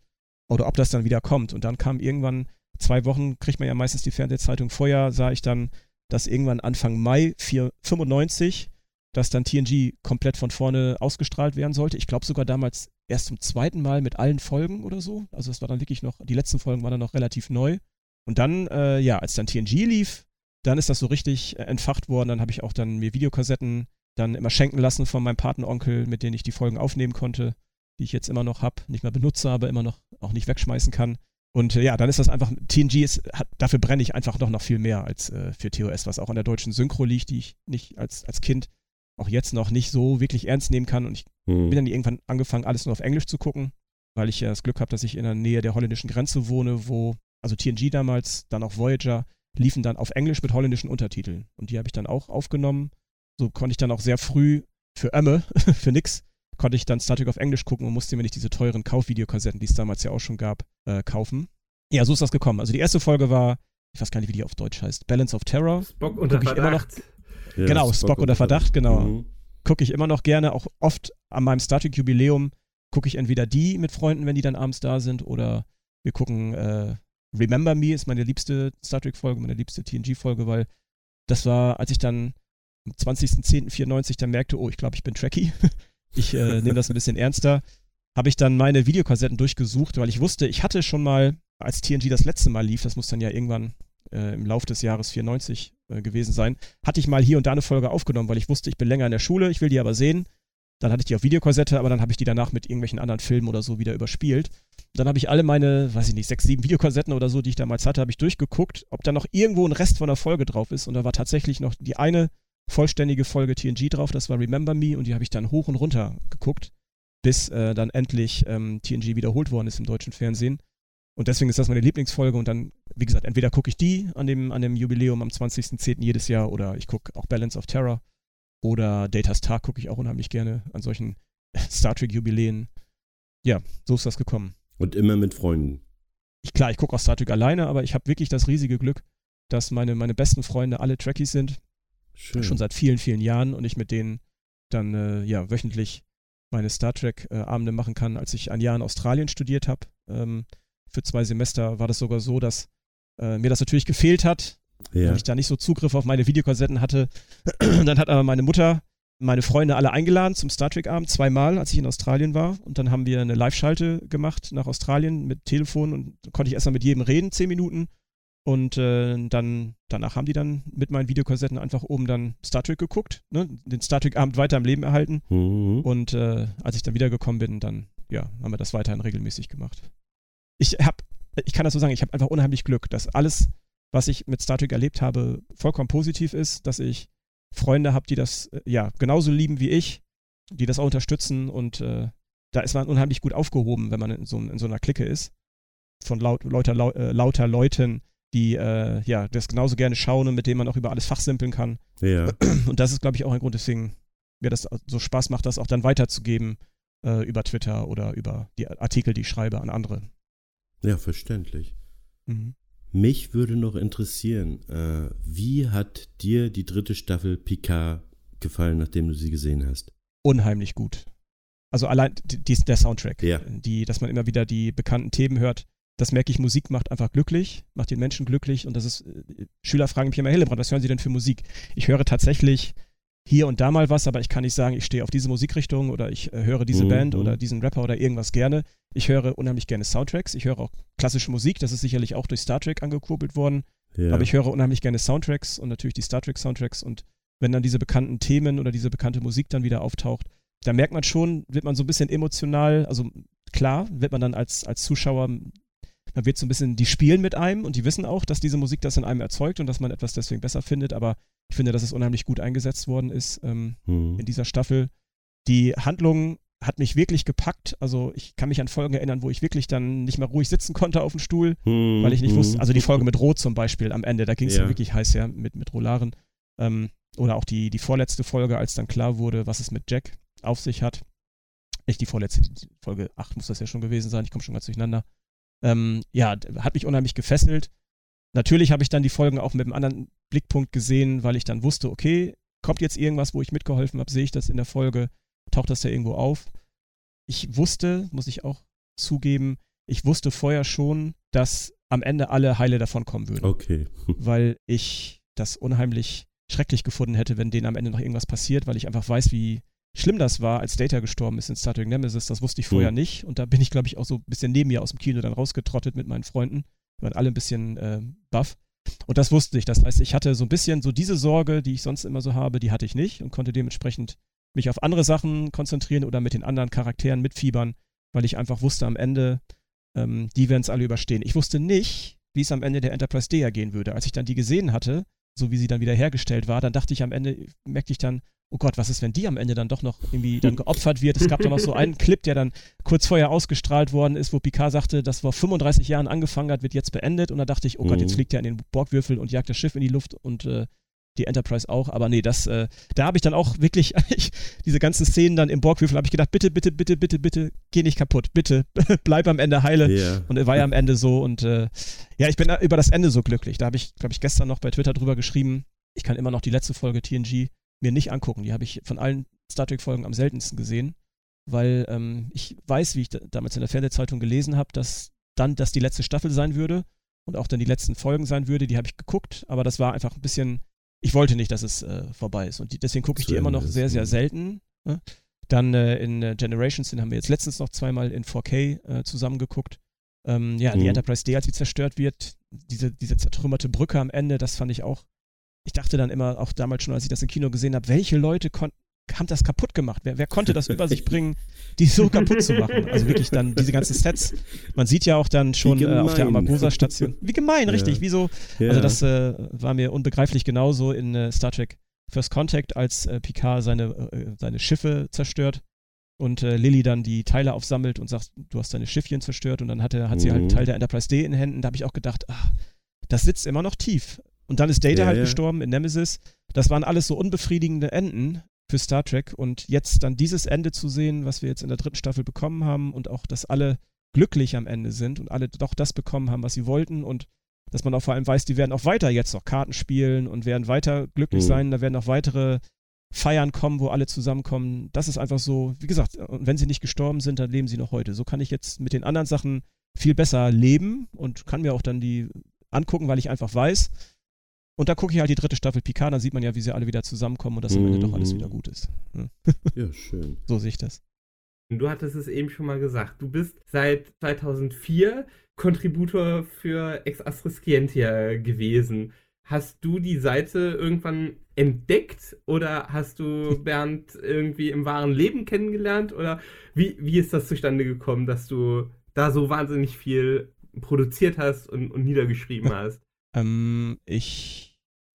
Oder ob das dann wieder kommt. Und dann kam irgendwann, zwei Wochen kriegt man ja meistens die Fernsehzeitung. Vorher sah ich dann dass irgendwann Anfang Mai 495, dass dann TNG komplett von vorne ausgestrahlt werden sollte. Ich glaube sogar damals erst zum zweiten Mal mit allen Folgen oder so. Also es war dann wirklich noch, die letzten Folgen waren dann noch relativ neu. Und dann, äh, ja, als dann TNG lief, dann ist das so richtig äh, entfacht worden. Dann habe ich auch dann mir Videokassetten dann immer schenken lassen von meinem Patenonkel, mit denen ich die Folgen aufnehmen konnte, die ich jetzt immer noch habe, nicht mehr benutze, aber immer noch auch nicht wegschmeißen kann. Und äh, ja, dann ist das einfach, TNG ist, hat, dafür brenne ich einfach noch, noch viel mehr als äh, für TOS, was auch an der deutschen Synchro liegt, die ich nicht als, als Kind auch jetzt noch nicht so wirklich ernst nehmen kann. Und ich hm. bin dann irgendwann angefangen, alles nur auf Englisch zu gucken, weil ich ja das Glück habe, dass ich in der Nähe der holländischen Grenze wohne, wo, also TNG damals, dann auch Voyager, liefen dann auf Englisch mit holländischen Untertiteln. Und die habe ich dann auch aufgenommen. So konnte ich dann auch sehr früh für Ömme, für nix, konnte ich dann Star Trek auf Englisch gucken und musste mir nicht diese teuren Kaufvideokassetten, die es damals ja auch schon gab, äh, kaufen. Ja, so ist das gekommen. Also die erste Folge war, ich weiß gar nicht, wie die auf Deutsch heißt, Balance of Terror. Spock unter Verdacht. Immer noch, ja, genau, Spock, Spock unter Verdacht, genau. Mhm. Gucke ich immer noch gerne, auch oft an meinem Star Trek Jubiläum gucke ich entweder die mit Freunden, wenn die dann abends da sind, oder wir gucken äh, Remember Me ist meine liebste Star Trek Folge, meine liebste TNG Folge, weil das war, als ich dann am 20.10.94 dann merkte, oh, ich glaube, ich bin Trekkie. ich äh, nehme das ein bisschen ernster. Habe ich dann meine Videokassetten durchgesucht, weil ich wusste, ich hatte schon mal, als TNG das letzte Mal lief, das muss dann ja irgendwann äh, im Laufe des Jahres 94 äh, gewesen sein, hatte ich mal hier und da eine Folge aufgenommen, weil ich wusste, ich bin länger in der Schule, ich will die aber sehen. Dann hatte ich die auf Videokassette, aber dann habe ich die danach mit irgendwelchen anderen Filmen oder so wieder überspielt. Dann habe ich alle meine, weiß ich nicht, sechs, sieben Videokassetten oder so, die ich damals hatte, habe ich durchgeguckt, ob da noch irgendwo ein Rest von der Folge drauf ist. Und da war tatsächlich noch die eine vollständige Folge TNG drauf, das war Remember Me und die habe ich dann hoch und runter geguckt, bis äh, dann endlich ähm, TNG wiederholt worden ist im deutschen Fernsehen. Und deswegen ist das meine Lieblingsfolge und dann, wie gesagt, entweder gucke ich die an dem, an dem Jubiläum am 20.10. jedes Jahr oder ich gucke auch Balance of Terror oder Data's Tag gucke ich auch unheimlich gerne an solchen Star Trek Jubiläen. Ja, so ist das gekommen. Und immer mit Freunden. ich, klar, ich gucke auch Star Trek alleine, aber ich habe wirklich das riesige Glück, dass meine, meine besten Freunde alle Trekkies sind. Schön. Schon seit vielen, vielen Jahren und ich mit denen dann äh, ja wöchentlich meine Star Trek-Abende äh, machen kann. Als ich ein Jahr in Australien studiert habe, ähm, für zwei Semester, war das sogar so, dass äh, mir das natürlich gefehlt hat, ja. weil ich da nicht so Zugriff auf meine Videokassetten hatte. dann hat aber meine Mutter meine Freunde alle eingeladen zum Star Trek-Abend, zweimal, als ich in Australien war. Und dann haben wir eine Live-Schalte gemacht nach Australien mit Telefon und konnte ich erstmal mit jedem reden, zehn Minuten. Und äh, dann, danach haben die dann mit meinen Videokassetten einfach oben dann Star Trek geguckt, ne? den Star Trek-Abend weiter im Leben erhalten. Mhm. Und äh, als ich dann wiedergekommen bin, dann, ja, haben wir das weiterhin regelmäßig gemacht. Ich habe, ich kann das so sagen, ich habe einfach unheimlich Glück, dass alles, was ich mit Star Trek erlebt habe, vollkommen positiv ist, dass ich Freunde habe, die das äh, ja genauso lieben wie ich, die das auch unterstützen und äh, da ist man unheimlich gut aufgehoben, wenn man in so, in so einer Clique ist. Von laut, lauter, laut, äh, lauter Leuten, die äh, ja das genauso gerne schauen und mit denen man auch über alles fachsimpeln kann. Ja. Und das ist, glaube ich, auch ein Grund, deswegen mir das so Spaß macht, das auch dann weiterzugeben äh, über Twitter oder über die Artikel, die ich schreibe an andere. Ja, verständlich. Mhm. Mich würde noch interessieren, äh, wie hat dir die dritte Staffel Picard gefallen, nachdem du sie gesehen hast? Unheimlich gut. Also allein die, der Soundtrack, ja. die, dass man immer wieder die bekannten Themen hört, das merke ich, Musik macht einfach glücklich, macht den Menschen glücklich und das ist, äh, Schüler fragen mich immer, Hillebrand, was hören Sie denn für Musik? Ich höre tatsächlich hier und da mal was, aber ich kann nicht sagen, ich stehe auf diese Musikrichtung oder ich äh, höre diese mhm. Band oder diesen Rapper oder irgendwas gerne. Ich höre unheimlich gerne Soundtracks. Ich höre auch klassische Musik, das ist sicherlich auch durch Star Trek angekurbelt worden. Ja. Aber ich höre unheimlich gerne Soundtracks und natürlich die Star Trek Soundtracks und wenn dann diese bekannten Themen oder diese bekannte Musik dann wieder auftaucht, da merkt man schon, wird man so ein bisschen emotional, also klar, wird man dann als, als Zuschauer man wird so ein bisschen, die spielen mit einem und die wissen auch, dass diese Musik das in einem erzeugt und dass man etwas deswegen besser findet, aber ich finde, dass es unheimlich gut eingesetzt worden ist ähm, mhm. in dieser Staffel. Die Handlung hat mich wirklich gepackt. Also ich kann mich an Folgen erinnern, wo ich wirklich dann nicht mehr ruhig sitzen konnte auf dem Stuhl, mhm. weil ich nicht wusste, also die Folge mit Rot zum Beispiel am Ende, da ging es ja. ja. wirklich heiß her mit, mit Rolaren. Ähm, oder auch die, die vorletzte Folge, als dann klar wurde, was es mit Jack auf sich hat. Nicht die vorletzte, die Folge 8 muss das ja schon gewesen sein, ich komme schon ganz durcheinander. Ähm, ja, hat mich unheimlich gefesselt. Natürlich habe ich dann die Folgen auch mit einem anderen Blickpunkt gesehen, weil ich dann wusste, okay, kommt jetzt irgendwas, wo ich mitgeholfen habe, sehe ich das in der Folge, taucht das da irgendwo auf. Ich wusste, muss ich auch zugeben, ich wusste vorher schon, dass am Ende alle heile davon kommen würden. Okay. weil ich das unheimlich schrecklich gefunden hätte, wenn denen am Ende noch irgendwas passiert, weil ich einfach weiß, wie schlimm das war, als Data gestorben ist in Star Trek Nemesis. Das wusste ich vorher mhm. nicht. Und da bin ich, glaube ich, auch so ein bisschen neben mir aus dem Kino dann rausgetrottet mit meinen Freunden. Wir waren alle ein bisschen äh, baff. Und das wusste ich. Das heißt, ich hatte so ein bisschen so diese Sorge, die ich sonst immer so habe, die hatte ich nicht und konnte dementsprechend mich auf andere Sachen konzentrieren oder mit den anderen Charakteren mitfiebern, weil ich einfach wusste, am Ende, ähm, die werden es alle überstehen. Ich wusste nicht, wie es am Ende der Enterprise D gehen würde. Als ich dann die gesehen hatte, so wie sie dann wieder hergestellt war, dann dachte ich am Ende, merkte ich dann, oh Gott, was ist, wenn die am Ende dann doch noch irgendwie dann geopfert wird? Es gab doch noch so einen Clip, der dann kurz vorher ausgestrahlt worden ist, wo Picard sagte, das vor 35 Jahren angefangen hat, wird jetzt beendet. Und da dachte ich, oh Gott, jetzt mhm. fliegt er in den Borgwürfel und jagt das Schiff in die Luft und äh, die Enterprise auch. Aber nee, das, äh, da habe ich dann auch wirklich ich, diese ganzen Szenen dann im Borgwürfel, habe ich gedacht, bitte, bitte, bitte, bitte, bitte, geh nicht kaputt, bitte, bleib am Ende heile. Yeah. Und er war ja am Ende so und äh, ja, ich bin über das Ende so glücklich. Da habe ich, glaube ich, gestern noch bei Twitter drüber geschrieben. Ich kann immer noch die letzte Folge TNG mir nicht angucken. Die habe ich von allen Star Trek-Folgen am seltensten gesehen, weil ähm, ich weiß, wie ich da, damals in der Fernsehzeitung gelesen habe, dass dann das die letzte Staffel sein würde und auch dann die letzten Folgen sein würde. Die habe ich geguckt, aber das war einfach ein bisschen. Ich wollte nicht, dass es äh, vorbei ist und die, deswegen gucke ich die immer noch sehr, sehr selten. Ne? Dann äh, in äh, Generations, den haben wir jetzt letztens noch zweimal in 4K äh, zusammengeguckt. Ähm, ja, mhm. die Enterprise D, als sie zerstört wird, diese, diese zertrümmerte Brücke am Ende, das fand ich auch ich dachte dann immer, auch damals schon, als ich das im Kino gesehen habe, welche Leute haben das kaputt gemacht? Wer, wer konnte das über sich bringen, die so kaputt zu machen? Also wirklich dann diese ganzen Sets. Man sieht ja auch dann schon äh, auf der Amagosa-Station. Wie gemein, richtig. Ja. Wieso? Ja. Also das äh, war mir unbegreiflich genauso in äh, Star Trek First Contact, als äh, Picard seine, äh, seine Schiffe zerstört und äh, Lilly dann die Teile aufsammelt und sagt, du hast deine Schiffchen zerstört und dann hat, er, hat mhm. sie halt einen mhm. Teil der Enterprise D in Händen. Da habe ich auch gedacht, ach, das sitzt immer noch tief. Und dann ist Data ja, halt gestorben in Nemesis. Das waren alles so unbefriedigende Enden für Star Trek. Und jetzt dann dieses Ende zu sehen, was wir jetzt in der dritten Staffel bekommen haben und auch, dass alle glücklich am Ende sind und alle doch das bekommen haben, was sie wollten und dass man auch vor allem weiß, die werden auch weiter jetzt noch Karten spielen und werden weiter glücklich mhm. sein. Da werden noch weitere Feiern kommen, wo alle zusammenkommen. Das ist einfach so, wie gesagt, und wenn sie nicht gestorben sind, dann leben sie noch heute. So kann ich jetzt mit den anderen Sachen viel besser leben und kann mir auch dann die angucken, weil ich einfach weiß. Und da gucke ich halt die dritte Staffel Picard, dann sieht man ja, wie sie alle wieder zusammenkommen und dass am Ende doch alles wieder mhm. gut ist. Ja, schön. So sehe ich das. Du hattest es eben schon mal gesagt. Du bist seit 2004 Kontributor für Ex Astriscientia gewesen. Hast du die Seite irgendwann entdeckt oder hast du Bernd irgendwie im wahren Leben kennengelernt? Oder wie, wie ist das zustande gekommen, dass du da so wahnsinnig viel produziert hast und, und niedergeschrieben hast? Ähm, ich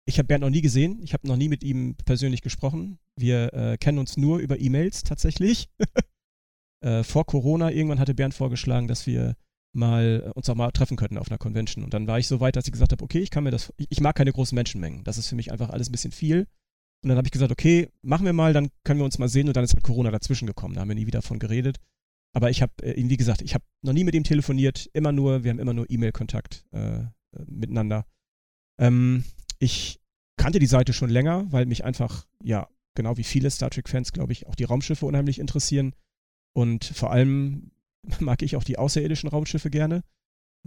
ich habe Bernd noch nie gesehen. Ich habe noch nie mit ihm persönlich gesprochen. Wir äh, kennen uns nur über E-Mails tatsächlich. äh, vor Corona irgendwann hatte Bernd vorgeschlagen, dass wir mal äh, uns auch mal treffen könnten auf einer Convention. Und dann war ich so weit, dass ich gesagt habe, okay, ich kann mir das, ich, ich mag keine großen Menschenmengen. Das ist für mich einfach alles ein bisschen viel. Und dann habe ich gesagt, okay, machen wir mal, dann können wir uns mal sehen. Und dann ist halt Corona dazwischen gekommen. Da haben wir nie wieder davon geredet. Aber ich habe äh, ihm, wie gesagt, ich habe noch nie mit ihm telefoniert, immer nur, wir haben immer nur E-Mail-Kontakt äh, äh, miteinander. Ähm, ich kannte die Seite schon länger, weil mich einfach, ja, genau wie viele Star Trek-Fans, glaube ich, auch die Raumschiffe unheimlich interessieren. Und vor allem mag ich auch die außerirdischen Raumschiffe gerne.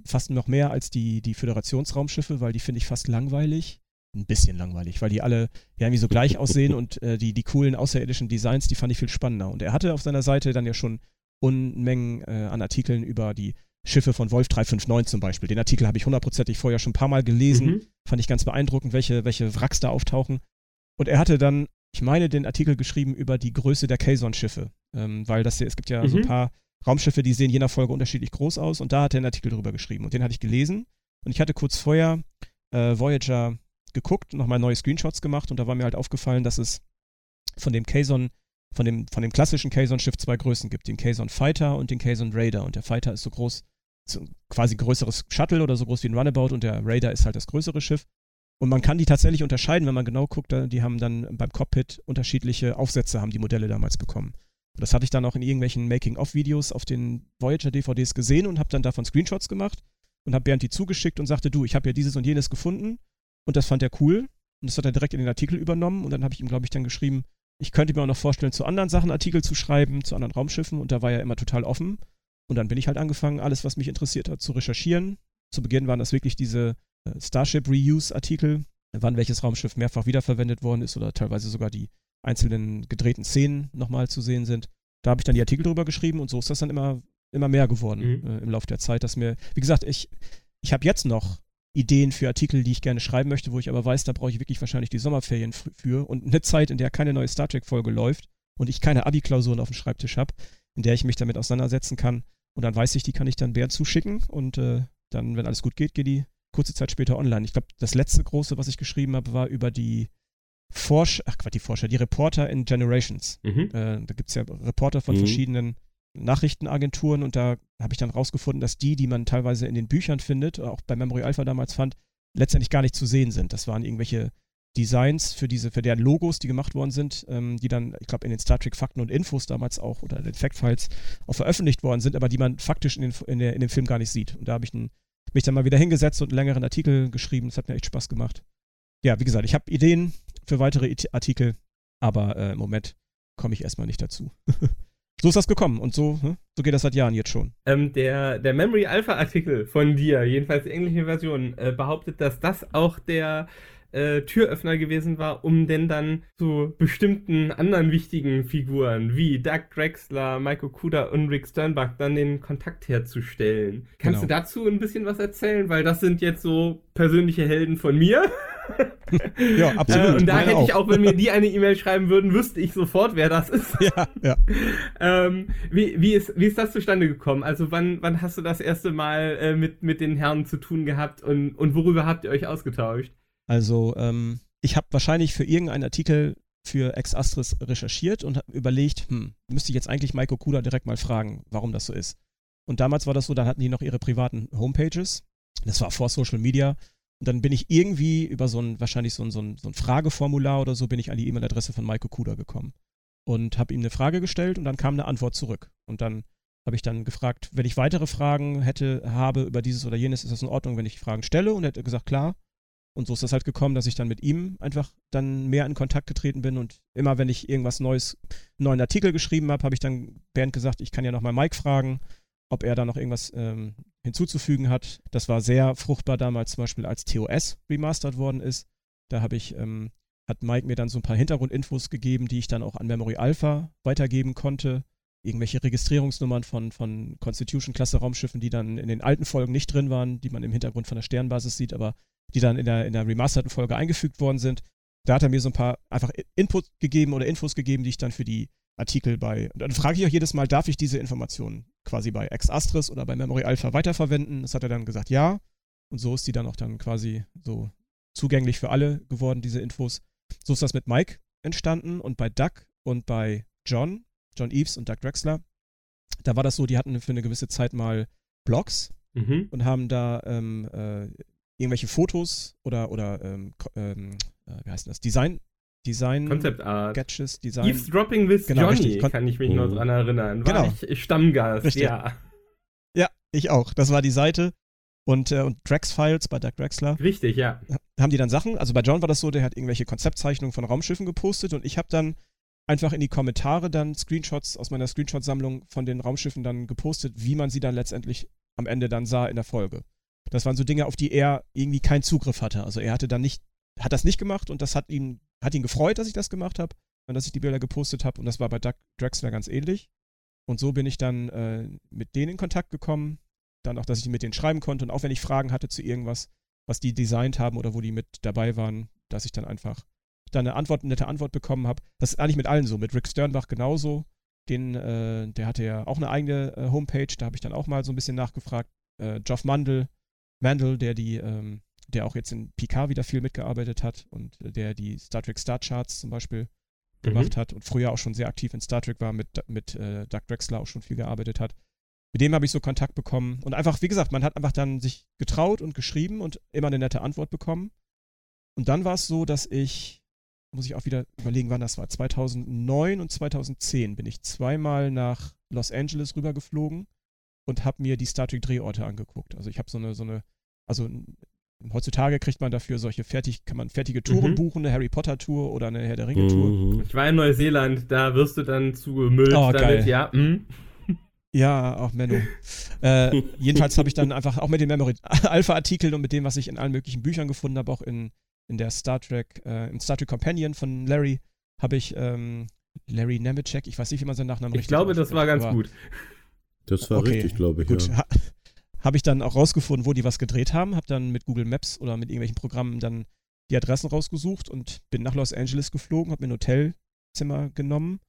Fast noch mehr als die, die Föderationsraumschiffe, weil die finde ich fast langweilig. Ein bisschen langweilig, weil die alle ja irgendwie so gleich aussehen und äh, die, die coolen außerirdischen Designs, die fand ich viel spannender. Und er hatte auf seiner Seite dann ja schon Unmengen äh, an Artikeln über die Schiffe von Wolf 359 zum Beispiel. Den Artikel habe ich hundertprozentig vorher schon ein paar Mal gelesen. Mhm. Fand ich ganz beeindruckend, welche, welche Wracks da auftauchen. Und er hatte dann, ich meine, den Artikel geschrieben über die Größe der Kazon-Schiffe. Ähm, weil das hier, es gibt ja mhm. so ein mhm. paar Raumschiffe, die sehen je nach Folge unterschiedlich groß aus. Und da hat er einen Artikel drüber geschrieben. Und den hatte ich gelesen. Und ich hatte kurz vorher äh, Voyager geguckt und nochmal neue Screenshots gemacht. Und da war mir halt aufgefallen, dass es von dem Kazon von dem, von dem klassischen Kazon-Schiff zwei Größen gibt, den Kazon Fighter und den Kazon Raider. Und der Fighter ist so groß, so quasi größeres Shuttle oder so groß wie ein Runabout und der Raider ist halt das größere Schiff. Und man kann die tatsächlich unterscheiden, wenn man genau guckt, die haben dann beim Cockpit unterschiedliche Aufsätze, haben die Modelle damals bekommen. Das hatte ich dann auch in irgendwelchen Making-of-Videos auf den Voyager-DVDs gesehen und habe dann davon Screenshots gemacht und habe Bernd die zugeschickt und sagte, du, ich habe ja dieses und jenes gefunden und das fand er cool und das hat er direkt in den Artikel übernommen und dann habe ich ihm, glaube ich, dann geschrieben, ich könnte mir auch noch vorstellen, zu anderen Sachen Artikel zu schreiben, zu anderen Raumschiffen und da war er immer total offen. Und dann bin ich halt angefangen, alles, was mich interessiert hat, zu recherchieren. Zu Beginn waren das wirklich diese äh, Starship Reuse-Artikel, wann welches Raumschiff mehrfach wiederverwendet worden ist oder teilweise sogar die einzelnen gedrehten Szenen nochmal zu sehen sind. Da habe ich dann die Artikel drüber geschrieben und so ist das dann immer, immer mehr geworden mhm. äh, im Laufe der Zeit, dass mir, wie gesagt, ich, ich habe jetzt noch Ideen für Artikel, die ich gerne schreiben möchte, wo ich aber weiß, da brauche ich wirklich wahrscheinlich die Sommerferien für und eine Zeit, in der keine neue Star Trek-Folge läuft und ich keine Abi-Klausuren auf dem Schreibtisch habe, in der ich mich damit auseinandersetzen kann. Und dann weiß ich, die kann ich dann Bernd zuschicken und äh, dann, wenn alles gut geht, geht die kurze Zeit später online. Ich glaube, das letzte große, was ich geschrieben habe, war über die Forscher, ach Quatsch, die Forscher, die Reporter in Generations. Mhm. Äh, da gibt es ja Reporter von mhm. verschiedenen Nachrichtenagenturen und da habe ich dann rausgefunden, dass die, die man teilweise in den Büchern findet, auch bei Memory Alpha damals fand, letztendlich gar nicht zu sehen sind. Das waren irgendwelche Designs für diese, für deren Logos, die gemacht worden sind, ähm, die dann, ich glaube, in den Star Trek Fakten und Infos damals auch oder in den Fact-Files auch veröffentlicht worden sind, aber die man faktisch in, den, in, der, in dem Film gar nicht sieht. Und da habe ich ein, mich dann mal wieder hingesetzt und einen längeren Artikel geschrieben. Das hat mir echt Spaß gemacht. Ja, wie gesagt, ich habe Ideen für weitere Artikel, aber äh, im Moment komme ich erstmal nicht dazu. so ist das gekommen und so, hm, so geht das seit Jahren jetzt schon. Ähm, der, der Memory Alpha Artikel von dir, jedenfalls die englische Version, äh, behauptet, dass das auch der äh, Türöffner gewesen war, um denn dann zu bestimmten anderen wichtigen Figuren wie Doug Drexler, Michael Kuda und Rick Sternbach dann den Kontakt herzustellen. Kannst genau. du dazu ein bisschen was erzählen? Weil das sind jetzt so persönliche Helden von mir. ja, absolut. Äh, und da hätte auch. ich auch, wenn mir die eine E-Mail schreiben würden, wüsste ich sofort, wer das ist. Ja, ja. ähm, wie, wie, ist, wie ist das zustande gekommen? Also wann, wann hast du das erste Mal äh, mit, mit den Herren zu tun gehabt und, und worüber habt ihr euch ausgetauscht? Also ähm, ich habe wahrscheinlich für irgendeinen Artikel für Ex Astris recherchiert und überlegt, hm, müsste ich jetzt eigentlich Maiko Kuda direkt mal fragen, warum das so ist. Und damals war das so, dann hatten die noch ihre privaten Homepages. Das war vor Social Media. Und dann bin ich irgendwie über so ein, wahrscheinlich so ein, so ein, so ein Frageformular oder so, bin ich an die E-Mail-Adresse von Maiko Kuda gekommen. Und habe ihm eine Frage gestellt und dann kam eine Antwort zurück. Und dann habe ich dann gefragt, wenn ich weitere Fragen hätte, habe über dieses oder jenes, ist das in Ordnung, wenn ich Fragen stelle? Und er hat gesagt, klar. Und so ist das halt gekommen, dass ich dann mit ihm einfach dann mehr in Kontakt getreten bin und immer, wenn ich irgendwas Neues, einen neuen Artikel geschrieben habe, habe ich dann Bernd gesagt, ich kann ja nochmal Mike fragen, ob er da noch irgendwas ähm, hinzuzufügen hat. Das war sehr fruchtbar damals, zum Beispiel als TOS remastered worden ist. Da habe ich, ähm, hat Mike mir dann so ein paar Hintergrundinfos gegeben, die ich dann auch an Memory Alpha weitergeben konnte irgendwelche Registrierungsnummern von, von Constitution-Klasse-Raumschiffen, die dann in den alten Folgen nicht drin waren, die man im Hintergrund von der Sternbasis sieht, aber die dann in der, in der remasterten Folge eingefügt worden sind. Da hat er mir so ein paar einfach Input gegeben oder Infos gegeben, die ich dann für die Artikel bei. Und dann frage ich auch jedes Mal, darf ich diese Informationen quasi bei Ex-Astris oder bei Memory Alpha weiterverwenden? Das hat er dann gesagt, ja. Und so ist die dann auch dann quasi so zugänglich für alle geworden, diese Infos. So ist das mit Mike entstanden und bei Doug und bei John John Eves und Doug Drexler. Da war das so, die hatten für eine gewisse Zeit mal Blogs mhm. und haben da ähm, äh, irgendwelche Fotos oder, oder ähm, ähm, äh, wie heißt das? Design, Design Concept Art. Sketches, Design. Eavesdropping with genau, Johnny, richtig. kann ich mich mhm. noch dran erinnern. War genau. ich Stammgast, richtig. ja. Ja, ich auch. Das war die Seite. Und, äh, und Drax-Files bei Doug Drexler. Richtig, ja. Haben die dann Sachen, also bei John war das so, der hat irgendwelche Konzeptzeichnungen von Raumschiffen gepostet und ich habe dann einfach in die Kommentare dann Screenshots aus meiner Screenshot-Sammlung von den Raumschiffen dann gepostet, wie man sie dann letztendlich am Ende dann sah in der Folge. Das waren so Dinge, auf die er irgendwie keinen Zugriff hatte. Also er hatte dann nicht, hat das nicht gemacht und das hat ihn, hat ihn gefreut, dass ich das gemacht habe und dass ich die Bilder gepostet habe und das war bei Doug Drexler ganz ähnlich. Und so bin ich dann äh, mit denen in Kontakt gekommen. Dann auch, dass ich mit denen schreiben konnte und auch wenn ich Fragen hatte zu irgendwas, was die designt haben oder wo die mit dabei waren, dass ich dann einfach da eine Antwort, eine nette Antwort bekommen habe. Das ist eigentlich mit allen so. Mit Rick Sternbach genauso. Den, äh, der hatte ja auch eine eigene äh, Homepage, da habe ich dann auch mal so ein bisschen nachgefragt. Äh, Geoff Mandel, Mandel, der die, ähm, der auch jetzt in PK wieder viel mitgearbeitet hat und äh, der die Star Trek Star Charts zum Beispiel mhm. gemacht hat und früher auch schon sehr aktiv in Star Trek war, mit, mit äh, Doug Drexler auch schon viel gearbeitet hat. Mit dem habe ich so Kontakt bekommen und einfach, wie gesagt, man hat einfach dann sich getraut und geschrieben und immer eine nette Antwort bekommen. Und dann war es so, dass ich muss ich auch wieder überlegen, wann das war. 2009 und 2010 bin ich zweimal nach Los Angeles rübergeflogen und habe mir die Star Trek Drehorte angeguckt. Also ich habe so eine, so eine, also heutzutage kriegt man dafür solche fertig, kann man fertige Touren mhm. buchen, eine Harry Potter Tour oder eine Herr der Ringe Tour. Mhm. Ich war in Neuseeland, da wirst du dann zugemüllt oh, damit, geil. ja. Mhm. Ja, auch Menno. äh, jedenfalls habe ich dann einfach auch mit den Memory Alpha Artikeln und mit dem, was ich in allen möglichen Büchern gefunden habe, auch in in der Star Trek, äh, im Star Trek Companion von Larry habe ich ähm, Larry Nemeczek, ich weiß nicht, wie man seinen Nachnamen Ich richtig glaube, das war ganz gut. Das war okay, richtig, glaube ich. Gut. Ja. Ha, habe ich dann auch rausgefunden, wo die was gedreht haben, habe dann mit Google Maps oder mit irgendwelchen Programmen dann die Adressen rausgesucht und bin nach Los Angeles geflogen, habe mir ein Hotelzimmer genommen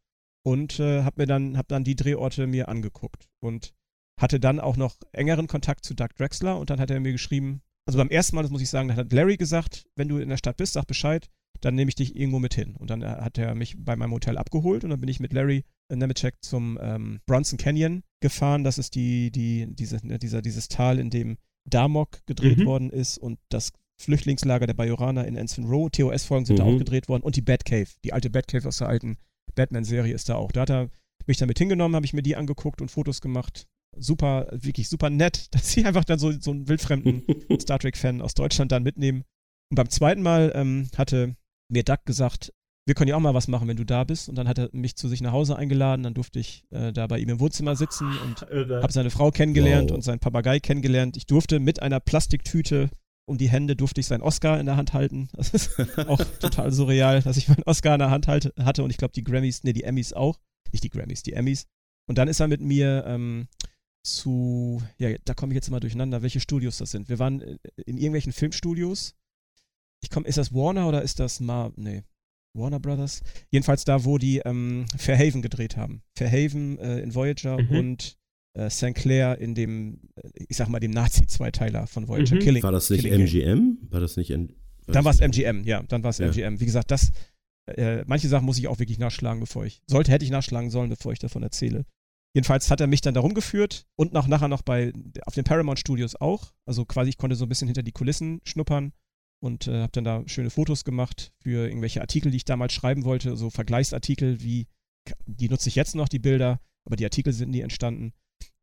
und äh, habe mir dann habe dann die Drehorte mir angeguckt und hatte dann auch noch engeren Kontakt zu Doug Drexler und dann hat er mir geschrieben, also beim ersten Mal, das muss ich sagen, hat Larry gesagt, wenn du in der Stadt bist, sag Bescheid, dann nehme ich dich irgendwo mit hin. Und dann äh, hat er mich bei meinem Hotel abgeholt und dann bin ich mit Larry Nemeczek zum ähm, Bronson Canyon gefahren. Das ist die, die, diese, ne, dieser, dieses Tal, in dem Damok gedreht mhm. worden ist und das Flüchtlingslager der Bajoraner in Ensign Row. TOS-Folgen sind mhm. da auch gedreht worden und die Batcave, die alte Batcave aus der alten Batman-Serie ist da auch. Da hat er mich dann mit hingenommen, habe ich mir die angeguckt und Fotos gemacht super, wirklich super nett, dass sie einfach dann so, so einen wildfremden Star Trek-Fan aus Deutschland dann mitnehmen. Und beim zweiten Mal ähm, hatte mir Doug gesagt, wir können ja auch mal was machen, wenn du da bist. Und dann hat er mich zu sich nach Hause eingeladen. Dann durfte ich äh, da bei ihm im Wohnzimmer sitzen und habe seine Frau kennengelernt wow. und seinen Papagei kennengelernt. Ich durfte mit einer Plastiktüte um die Hände durfte ich seinen Oscar in der Hand halten. Das ist auch total surreal, dass ich meinen Oscar in der Hand halte, hatte und ich glaube die Grammys, nee, die Emmys auch. Nicht die Grammys, die Emmys. Und dann ist er mit mir ähm, zu, ja, da komme ich jetzt mal durcheinander, welche Studios das sind. Wir waren in irgendwelchen Filmstudios. Ich komme, ist das Warner oder ist das Ma, nee, Warner Brothers? Jedenfalls da, wo die ähm, Fairhaven gedreht haben. Fairhaven äh, in Voyager mhm. und äh, St. Clair in dem, äh, ich sag mal, dem Nazi-Zweiteiler von Voyager. Mhm. Killing. War das nicht Killing MGM? War das nicht N Dann war es MGM, ja, dann war es ja. MGM. Wie gesagt, das, äh, manche Sachen muss ich auch wirklich nachschlagen, bevor ich, sollte, hätte ich nachschlagen sollen, bevor ich davon erzähle. Jedenfalls hat er mich dann darum geführt und noch nachher noch bei auf den Paramount Studios auch. Also quasi ich konnte so ein bisschen hinter die Kulissen schnuppern und äh, habe dann da schöne Fotos gemacht für irgendwelche Artikel, die ich damals schreiben wollte, so Vergleichsartikel wie die nutze ich jetzt noch die Bilder, aber die Artikel sind nie entstanden.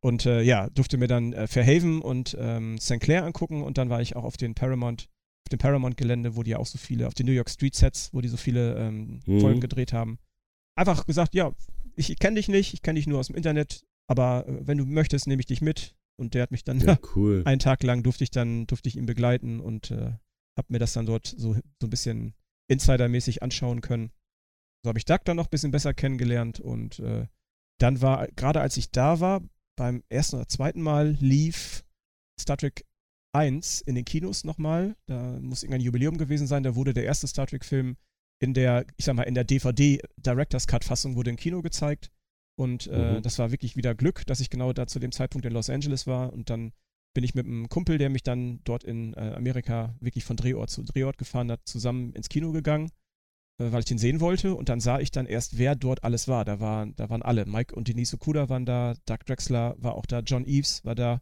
Und äh, ja, durfte mir dann äh, Fairhaven und ähm, St. Clair angucken und dann war ich auch auf den Paramount, auf dem Paramount-Gelände, wo die auch so viele, auf den New York Street Sets, wo die so viele ähm, mhm. Folgen gedreht haben. Einfach gesagt, ja, ich kenne dich nicht, ich kenne dich nur aus dem Internet, aber äh, wenn du möchtest, nehme ich dich mit. Und der hat mich dann ja, cool. einen Tag lang durfte ich dann, durfte ich ihn begleiten und äh, habe mir das dann dort so, so ein bisschen insidermäßig anschauen können. So habe ich Doug dann noch ein bisschen besser kennengelernt und äh, dann war, gerade als ich da war, beim ersten oder zweiten Mal lief Star Trek 1 in den Kinos nochmal. Da muss irgendein Jubiläum gewesen sein. Da wurde der erste Star Trek-Film in der, ich sag mal, in der DVD Director's Cut-Fassung wurde im Kino gezeigt. Und äh, mhm. das war wirklich wieder Glück, dass ich genau da zu dem Zeitpunkt in Los Angeles war. Und dann bin ich mit einem Kumpel, der mich dann dort in äh, Amerika wirklich von Drehort zu Drehort gefahren hat, zusammen ins Kino gegangen, äh, weil ich den sehen wollte. Und dann sah ich dann erst, wer dort alles war. Da, war, da waren alle. Mike und Denise Okuda waren da, Doug Drexler war auch da, John Eves war da,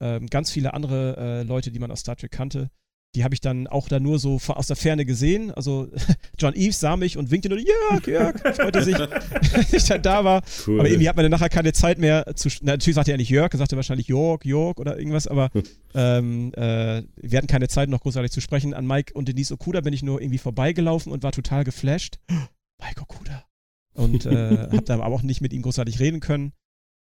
ähm, ganz viele andere äh, Leute, die man aus Star Trek kannte die habe ich dann auch da nur so aus der Ferne gesehen. Also John Eves sah mich und winkte nur, Jörg, Jörg, freute sich, dass ich dann da war. Cool. Aber irgendwie hat man dann nachher keine Zeit mehr zu, na, natürlich sagte er nicht Jörg, er sagte wahrscheinlich Jörg, Jörg oder irgendwas, aber ähm, äh, wir hatten keine Zeit noch großartig zu sprechen. An Mike und Denise Okuda bin ich nur irgendwie vorbeigelaufen und war total geflasht. Mike Okuda. Und äh, habe dann aber auch nicht mit ihm großartig reden können.